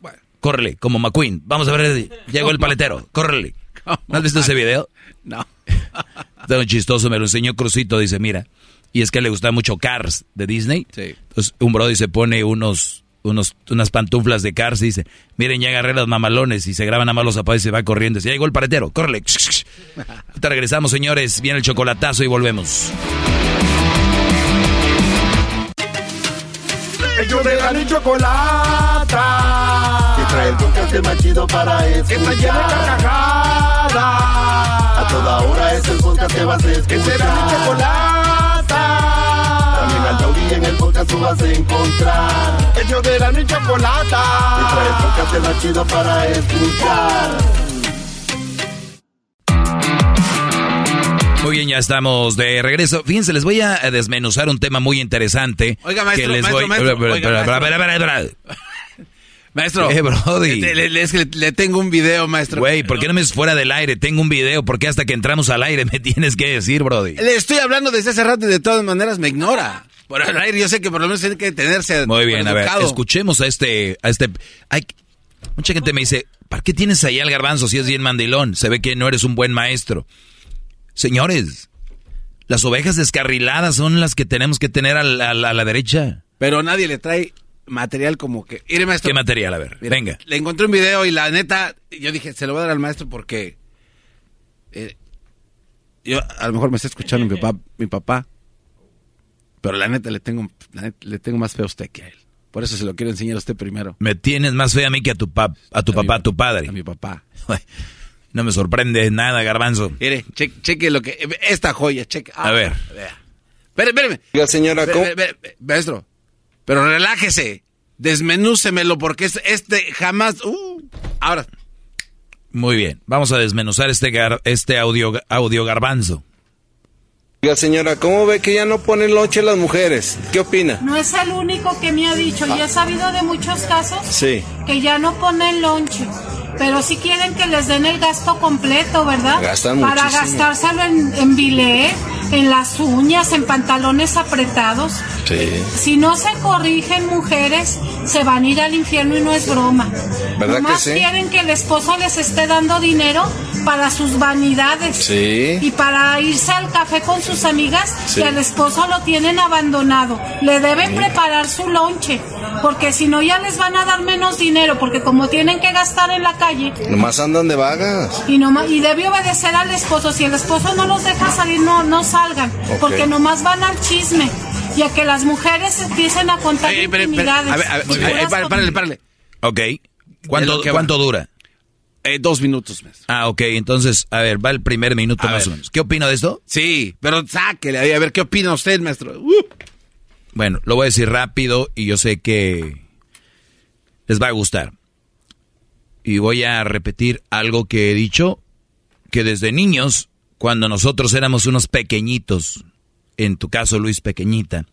Bueno. Córrele, como McQueen. Vamos a ver, llegó el paletero, córrele. ¿No has visto ese video? No. Está muy chistoso, me lo enseñó Crucito, dice, mira. Y es que le gusta mucho Cars de Disney. Sí. Entonces un brody se pone unos, unos, unas pantuflas de Cars y dice, miren, ya agarré los mamalones y se graban a malos zapatos y se va corriendo. Ya llegó el paletero, córrele. Te regresamos, señores. Viene el chocolatazo y volvemos. Ellos de la ni chocolata. Que trae el podcast más chido para escuchar. Que está llena de carcajadas. A toda hora es el podcast que vas a escuchar. Que será mi chocolata. En el podcast tú vas a encontrar. Ellos de la ni chocolata. Trae el podcast más chido para escuchar. Muy bien, ya estamos de regreso. Fíjense, les voy a desmenuzar un tema muy interesante. Oiga, maestro, que les maestro, voy... maestro, oiga. Eh, Brody. Le, le- es que le- le tengo un video, maestro. Güey, ¿por qué no me dices fuera del aire? Tengo un video. ¿Por qué hasta que entramos al aire me tienes que decir, Brody? Le estoy hablando desde hace rato y de todas maneras me ignora. Por el aire yo sé que por lo menos tiene que tenerse Muy bien, a ver, escuchemos a este, a este. Hay, mucha gente me dice, ¿para qué tienes ahí al garbanzo si es bien mandilón? Se ve que no eres un buen maestro. Señores, las ovejas descarriladas son las que tenemos que tener a la, a la- a la derecha. Pero nadie le trae material como que... Mire, maestro. ¿Qué material? A ver, Mira, venga. Le encontré un video y la neta, yo dije, se lo voy a dar al maestro porque... eh, yo, a lo mejor me está escuchando mi papá, mi papá, pero la neta le tengo, la neta, le tengo más fe a usted que a él. Por eso se lo quiero enseñar a usted primero. Me tienes más fe a mí que a tu, pap, a tu papá, a tu padre. A mi papá. No me sorprende nada, garbanzo. Mire, cheque, cheque lo que... Esta joya, cheque. A ver. Vea. Espere, espéreme. Oiga, señora, maestro, pero relájese. Desmenúcemelo porque es- este jamás... Uh, ahora, Muy bien, vamos a desmenuzar este, gar- este audio, audio garbanzo. Señora, ¿cómo ve que ya no ponen lonche las mujeres? ¿Qué opina? No es el único que me ha dicho, y he sabido de muchos casos Sí. que ya no ponen lonche, pero sí quieren que les den el gasto completo, ¿verdad? Gastan Para muchísimo. gastárselo en, en bilé, en las uñas, en pantalones apretados. Sí. Si no se corrigen mujeres, se van a ir al infierno y no es broma. ¿Verdad Nomás que sí? quieren que el esposo les esté dando dinero para sus vanidades. Sí. Y para irse al café con sus amigas, Sí. y al esposo lo tienen abandonado. Le deben preparar su lonche, porque si no ya les van a dar menos dinero, porque como tienen que gastar en la calle, Nomás andan de vagas. y, noma- y debe obedecer al esposo. Si el esposo no los deja salir, no, no salgan, Ok. porque nomás van al chisme. Y a que las mujeres empiecen a contar espere, espere. intimidades. A ver, a ver, ay, ay, buenas párale, párale, párale. Ok. ¿Cuánto. ¿cuánto dura? Eh, dos minutos, maestro. Ah, ok, entonces, a ver, va el primer minuto A más ver. o menos. ¿Qué opina de esto? Sí, pero sáquele ahí, a ver qué opina usted, maestro. Uh. Bueno, lo voy a decir rápido y yo sé que les va a gustar. Y voy a repetir algo que he dicho, que desde niños, cuando nosotros éramos unos pequeñitos, en tu caso Luis pequeñita,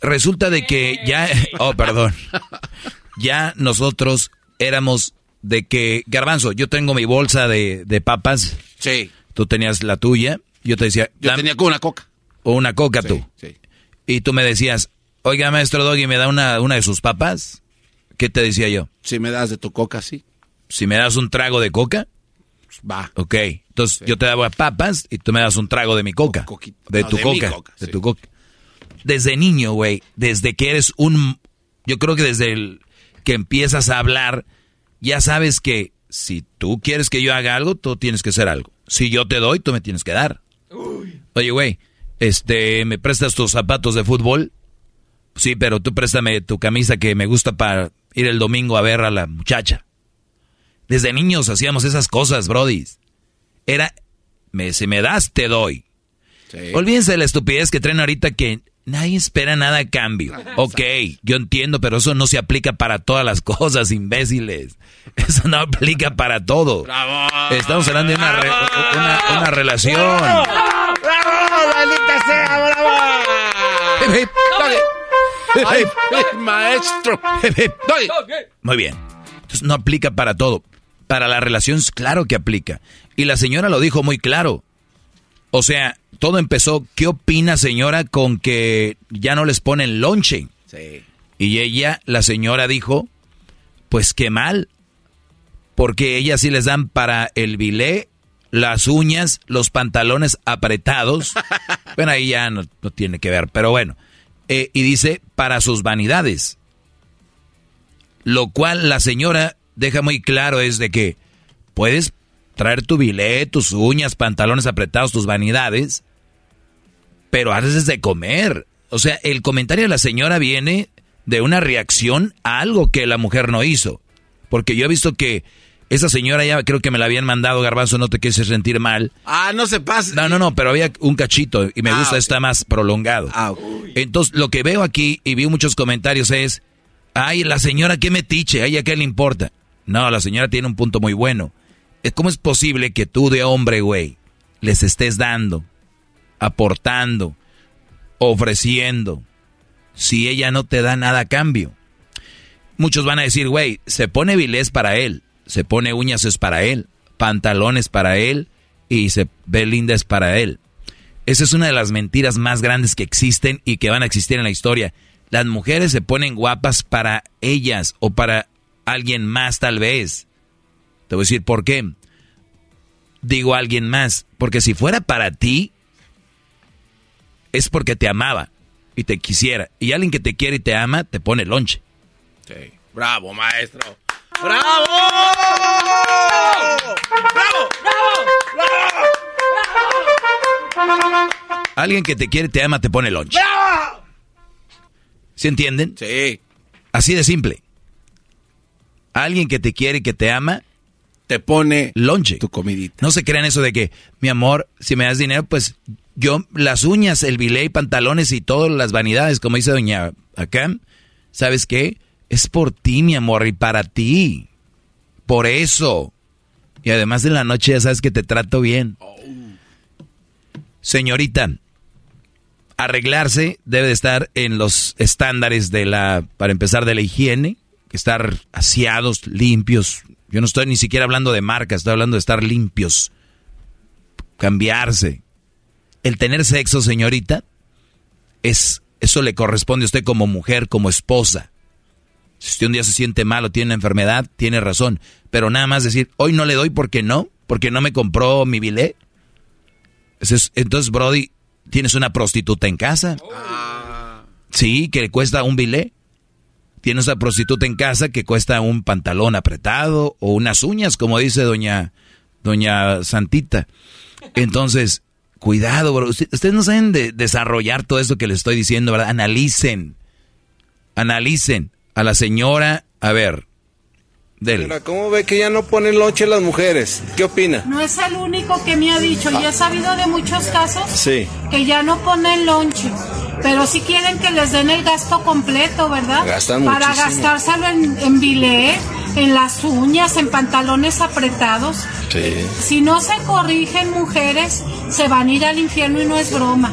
resulta de que ya, oh, perdón, ya nosotros éramos de que, garbanzo, yo tengo mi bolsa de, de papas, Sí. tú tenías la tuya, yo te decía, Yo "Dam- tenía como una coca. o una coca tú. Sí. Y tú me decías, oiga, maestro Doggy, ¿me da una, una de sus papas? ¿Qué te decía yo? Si me das de tu coca, sí. Si me das un trago de coca, Va. ok. Entonces yo te daba papas y tú me das un trago de mi coca. De No, tu de coca. de tu coca. Desde niño, güey, desde que eres un... Yo creo que desde el que empiezas a hablar, ya sabes que si tú quieres que yo haga algo, tú tienes que hacer algo. Si yo te doy, tú me tienes que dar. Oye, güey, este, ¿me prestas tus zapatos de fútbol? Sí, pero tú préstame tu camisa que me gusta para ir el domingo a ver a la muchacha. Desde niños hacíamos esas cosas, Brody. Era, me, si me das, te doy. Olvídense de la estupidez que traen ahorita que nadie espera nada a cambio. Ok, yo entiendo, pero eso no se aplica para todas las cosas, imbéciles. Eso no aplica para todo. Estamos hablando de una, re- una, una relación. ¡Bravo! ¡Maldita sea, bravo! Ay, maestro. Muy bien. Entonces no aplica para todo. Para la relación, claro que aplica. Y la señora lo dijo muy claro. O sea, todo empezó, ¿qué opina señora con que ya no les ponen lonche? Sí. Y ella, la señora dijo, pues qué mal, porque ellas sí les dan para el bilé, las uñas, los pantalones apretados. bueno, ahí ya no, no tiene que ver, pero bueno. Eh, y dice, para sus vanidades. Lo cual la señora deja muy claro es de que puedes traer tu bilé, tus uñas, pantalones apretados, tus vanidades, pero haces de comer. O sea, el comentario de la señora viene de una reacción a algo que la mujer no hizo. Porque yo he visto que esa señora ya creo que me la habían mandado, Garbanzo, no te quieres sentir mal. Ah, no se pase. No, no, no, pero había un cachito y me Ah, gusta, está más prolongado. Ah. Entonces, lo que veo aquí y vi muchos comentarios es, ay, la señora qué metiche, ay, ¿a qué le importa? No, la señora tiene un punto muy bueno. ¿Cómo es posible que tú de hombre, güey, les estés dando, aportando, ofreciendo, si ella no te da nada a cambio? Muchos van a decir, güey, se pone vilés para él, se pone uñas es para él, pantalones para él y se ve linda es para él. Esa es una de las mentiras más grandes que existen y que van a existir en la historia. Las mujeres se ponen guapas para ellas o para alguien más tal vez. Te voy a decir por qué. Digo alguien más, porque si fuera para ti, es porque te amaba y te quisiera. Y alguien que te quiere y te ama, te pone lonche. Sí. Bravo, maestro. ¡Bravo! ¡Bravo! ¡Bravo! Alguien que te quiere y te ama, te pone lonche. ¡Bravo! ¿Se entienden? Sí. Así de simple. Alguien que te quiere y que te ama, te pone lonche. Tu comidita. No se crean eso de que, mi amor, si me das dinero, pues yo, las uñas, el bilé, pantalones y todas las vanidades, como dice doña acá, ¿sabes qué? Es por ti, mi amor, y para ti. Por eso. Y además de la noche ya sabes que te trato bien. Señorita, arreglarse debe de estar en los estándares de la, para empezar, de la higiene, estar aseados, limpios. Yo no estoy ni siquiera hablando de marca, estoy hablando de estar limpios, cambiarse. El tener sexo, señorita, es eso le corresponde a usted como mujer, como esposa. Si usted un día se siente mal o tiene una enfermedad, tiene razón. Pero nada más decir, hoy no le doy porque no, porque no me compró mi bilé. Entonces, Brody, ¿tienes una prostituta en casa? Sí, que le cuesta un bilé. Tienes una prostituta en casa que cuesta un pantalón apretado o unas uñas, como dice doña, doña Santita. Entonces, cuidado, bro. Ustedes no saben de desarrollar todo esto que les estoy diciendo, ¿verdad? Analicen. Analicen a la señora. A ver, Dele. ¿Cómo ve que ya no ponen lonche las mujeres? ¿Qué opina? No es el único que me ha dicho, y he sabido de muchos casos sí. que ya no ponen lonche, pero sí quieren que les den el gasto completo, ¿verdad? Gastan Para muchísimo. gastárselo en, en bilé, en las uñas, en pantalones apretados. Sí. Si no se corrigen mujeres, se van a ir al infierno y no es broma.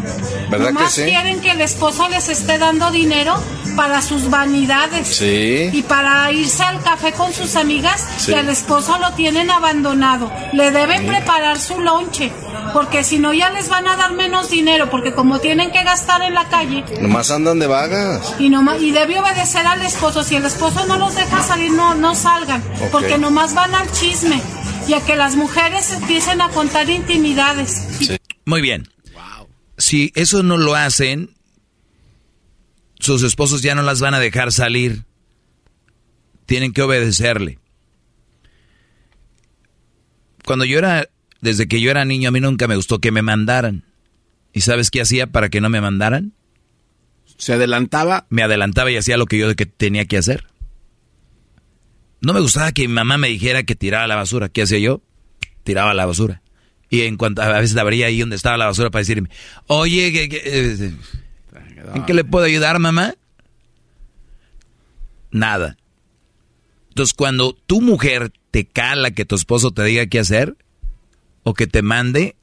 ¿Verdad Nomás que sí? quieren que el esposo les esté dando dinero para sus vanidades. Sí. Y para irse al café con sus amigas, Sí. que al esposo lo tienen abandonado. Le deben preparar su lonche, porque si no ya les van a dar menos dinero, porque como tienen que gastar en la calle, Nomás andan de vagas. y, nomás, y debe obedecer al esposo. Si el esposo no los deja salir, no, no salgan, Ok. porque nomás van al chisme. Y a que las mujeres empiecen a contar intimidades. Muy bien. Si eso no lo hacen, sus esposos ya no las van a dejar salir. Tienen que obedecerle. Cuando yo era, desde que yo era niño, a mí nunca me gustó que me mandaran. ¿Y sabes qué hacía para que no me mandaran? ¿Se adelantaba? Me adelantaba y hacía lo que yo que tenía que hacer. No me gustaba que mi mamá me dijera que tiraba la basura. ¿Qué hacía yo? Tiraba la basura. Y en cuanto a veces la abría ahí donde estaba la basura para decirme, oye, que- que- eh, ¿en qué le puedo ayudar, mamá? Nada. Entonces, cuando tu mujer te cala que tu esposo te diga qué hacer o que te mande,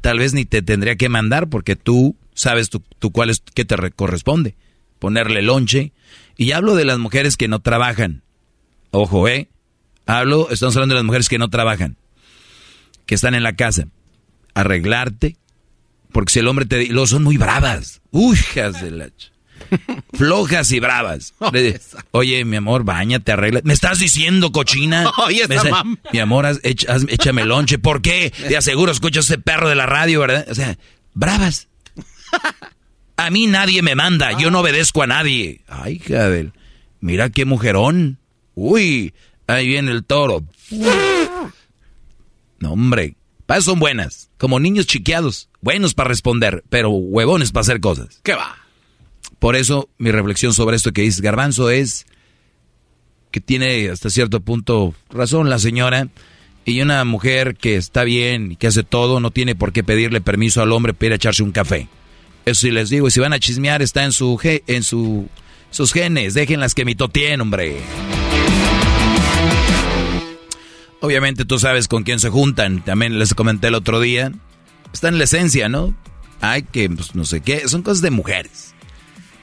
tal vez ni te tendría que mandar porque tú sabes tú, cuál es qué te re- corresponde. Ponerle lonche. Y hablo de las mujeres que no trabajan. Ojo, ¿eh? Hablo, estamos hablando de las mujeres que no trabajan, que están en la casa. Arreglarte, porque si el hombre te... Los son muy bravas. Uy, hijas de la... Flojas y bravas. Oye, mi amor, bañate, arregla. ¿Me estás diciendo, cochina? Oye, esa mam- Mi amor, haz- échame lonche. ¿Por qué? De aseguro escuchas ese perro de la radio, ¿verdad? O sea, bravas. A mí nadie me manda, yo no obedezco a nadie. Ay, hija del- Mira qué mujerón. Uy, ahí viene el toro. No, hombre. Para son buenas. Como niños chiqueados. Buenos para responder, pero huevones para hacer cosas. ¿Qué va? Por eso mi reflexión sobre esto que dice Garbanzo es que tiene hasta cierto punto razón la señora. Y una mujer que está bien y que hace todo no tiene por qué pedirle permiso al hombre para ir a echarse un café. Eso sí les digo, y si van a chismear está en su en su sus genes, déjenlas que mitoteen, hombre. Obviamente tú sabes con quién se juntan, también les comenté el otro día. Está en la esencia, ¿no? Hay que, pues, no sé qué, son cosas de mujeres.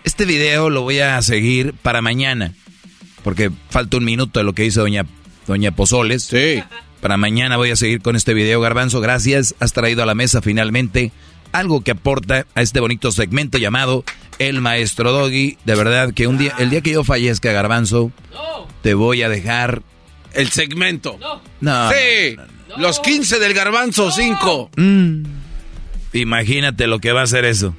Este video lo voy a seguir para mañana. porque falta un minuto de lo que dice doña, doña Pozoles. Sí. Para mañana voy a seguir con este video, Garbanzo. Gracias. Has traído a la mesa finalmente algo que aporta a este bonito segmento llamado El Maestro Doggy. De verdad que un día, el día que yo fallezca, Garbanzo, te voy a dejar... El segmento. No. Sí. Los 15 del garbanzo 5. Mm. Imagínate lo que va a hacer eso.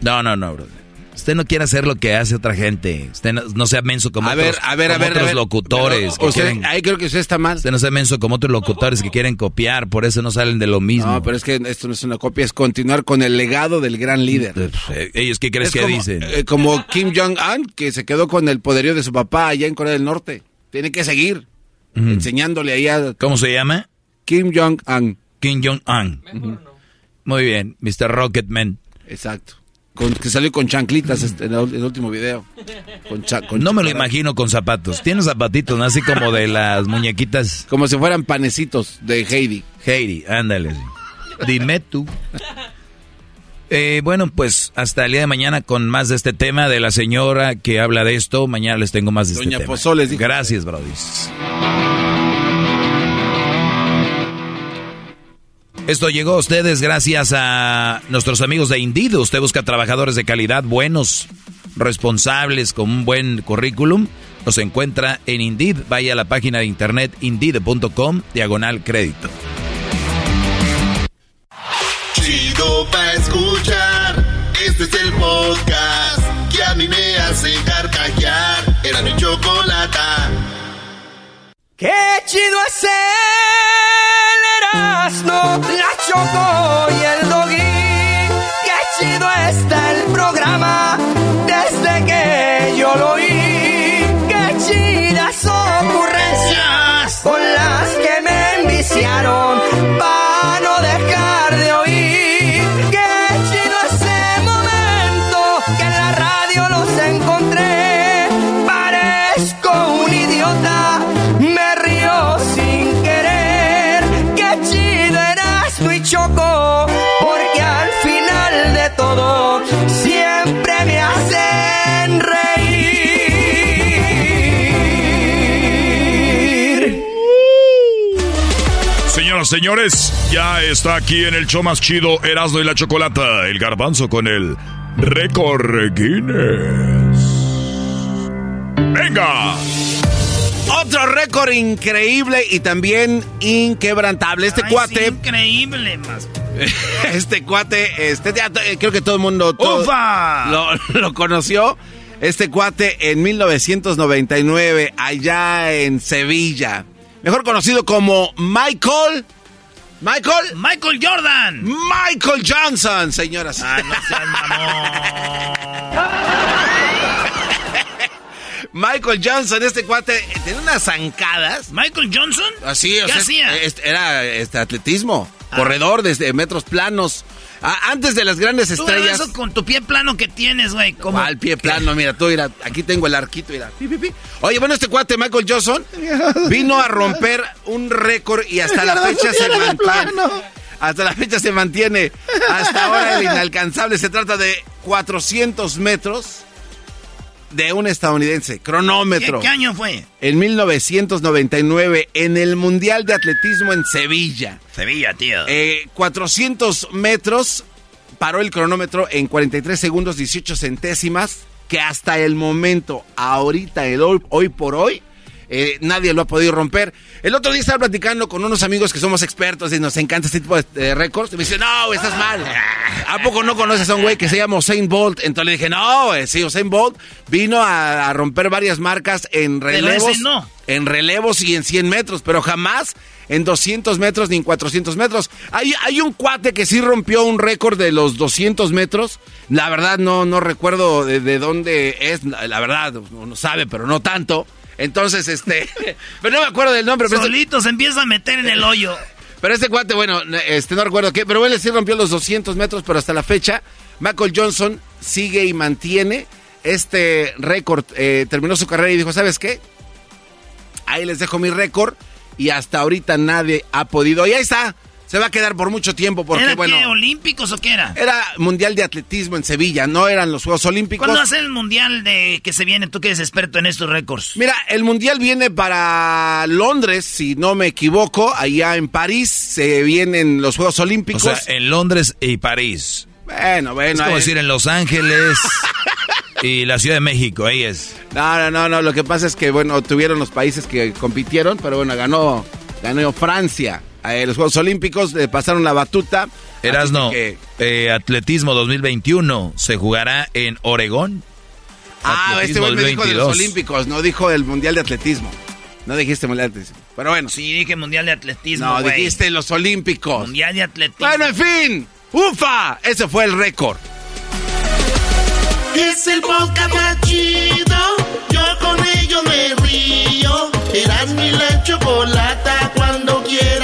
No, no, no, bro. Usted no quiere hacer lo que hace otra gente. Usted no, no sea menso como A ver, otros, a ver, a como ver, a otros ver. locutores. quieren- ahí creo que usted está mal. usted no sea menso como otros locutores que quieren copiar, por eso no salen de lo mismo. No, pero es que esto no es una copia, es continuar con el legado del gran líder. Eh, ¿Ellos qué crees Es que como, dicen? eh, como Kim Jong-un, que se quedó con el poderío de su papá allá en Corea del Norte. Tiene que seguir enseñándole ahí a... ¿Cómo se llama? Kim Jong-un. Kim Jong-un. Muy bien, Mr. Rocketman. Exacto. Con, que salió con chanclitas este, en el, último video. Con cha- con No me lo imagino con zapatos. Tiene zapatitos, ¿no? Así como de las muñequitas. Como si fueran panecitos de Heidi. Heidi, ándale. Dime tú. Eh, bueno, pues hasta el día de mañana con más de este tema de la señora que habla de esto. Mañana les tengo más de Doña este tema. Pozoles dijo. Gracias, brodis. Esto llegó a ustedes gracias a nuestros amigos de Indeed. Usted busca trabajadores de calidad, buenos, responsables, con un buen currículum. Los encuentra en Indeed. Vaya a la página de internet indeed.com, diagonal crédito. Chido pa' escuchar. Este es el podcast que a mí me hace carcajear. Era mi chocolata. Qué chido es el señores, ya está aquí en el show más chido Erasmo y la Chocolata, el garbanzo con el récord Guinness. ¡Venga! Otro récord increíble y también inquebrantable. Este Ay, cuate, sí, increíble, más. este cuate, este ya, eh, creo que todo el mundo todo- ¡Ufa! Lo, lo conoció. Este cuate en 1999 allá en Sevilla. Mejor conocido como Michael. Michael. Michael Jordan. Michael Johnson, señoras. Ah, no seas Michael Johnson, este cuate, eh, tiene unas zancadas. ¿Michael Johnson? Así, o ¿Qué sea, hacía? este, era este atletismo, corredor desde metros planos. Ah, antes de las grandes Tú, estrellas. eso con tu pie plano que tienes, güey. como Al pie plano, mira, tú mira, aquí tengo el arquito, mira. Oye, bueno, este cuate Michael Johnson vino a romper un récord y hasta la fecha se mantiene. Hasta la fecha se mantiene. Hasta ahora el inalcanzable se trata de 400 metros de un estadounidense, cronómetro. ¿Qué, qué año fue? En 1999, en el Mundial de Atletismo en Sevilla. Sevilla, tío. Eh, 400 metros, paró el cronómetro en 43 segundos 18 centésimas, que hasta el momento, ahorita, el hoy, hoy por hoy, eh, nadie lo ha podido romper. El otro día estaba platicando con unos amigos que somos expertos y nos encanta este tipo de eh, récords. Y me dice, no, güey, estás mal. ¿A poco no conoces a un güey que se llama Usain Bolt? Entonces le dije, no, güey, sí, Usain Bolt vino a, a romper varias marcas en Pero relevos. ese no. En relevos y en 100 metros, pero jamás en 200 metros ni en 400 metros. Hay, hay un cuate que sí rompió un récord de los 200 metros. La verdad no, no recuerdo de, de dónde es. La verdad, uno sabe, pero no tanto. Entonces, este... pero no me acuerdo del nombre. Pero este- Solito se empieza a meter en el hoyo. pero este cuate, bueno, este no recuerdo qué, pero él sí rompió los 200 metros, pero hasta la fecha, Michael Johnson sigue y mantiene este récord. Eh, terminó su carrera y dijo, ¿sabes qué? Ahí les dejo mi récord y hasta ahorita nadie ha podido. Y ahí está, Se va a quedar por mucho tiempo porque, ¿Era bueno... qué, olímpicos o qué era? Era Mundial de Atletismo en Sevilla, no eran los Juegos Olímpicos. ¿Cuándo va a ser el mundial de que se viene? Tú que eres experto en estos récords. Mira, el Mundial viene para Londres, si no me equivoco. Allá en París se vienen los Juegos Olímpicos. O sea, en Londres y París. Bueno, bueno. Es como eh. decir en Los Ángeles y la Ciudad de México, ahí es. No, no, no, no. Lo que pasa es que, bueno, tuvieron los países que compitieron, pero bueno, ganó, ganó Francia. Eh, los Juegos Olímpicos le pasaron la batuta. Erasno, que- eh, Atletismo 2021 se jugará en Oregón. Ah, este güey me dijo de los 2022. Olímpicos, no dijo del Mundial de Atletismo. No dijiste Mundial de Atletismo. Pero bueno. Sí, dije mundial de atletismo, No, dijiste los Olímpicos. Mundial de atletismo. Bueno, en fin. ¡Ufa! Ese fue el récord. Es el podcast más chido. Yo con ello me río. Eras mi la chocolata. Cuando quiera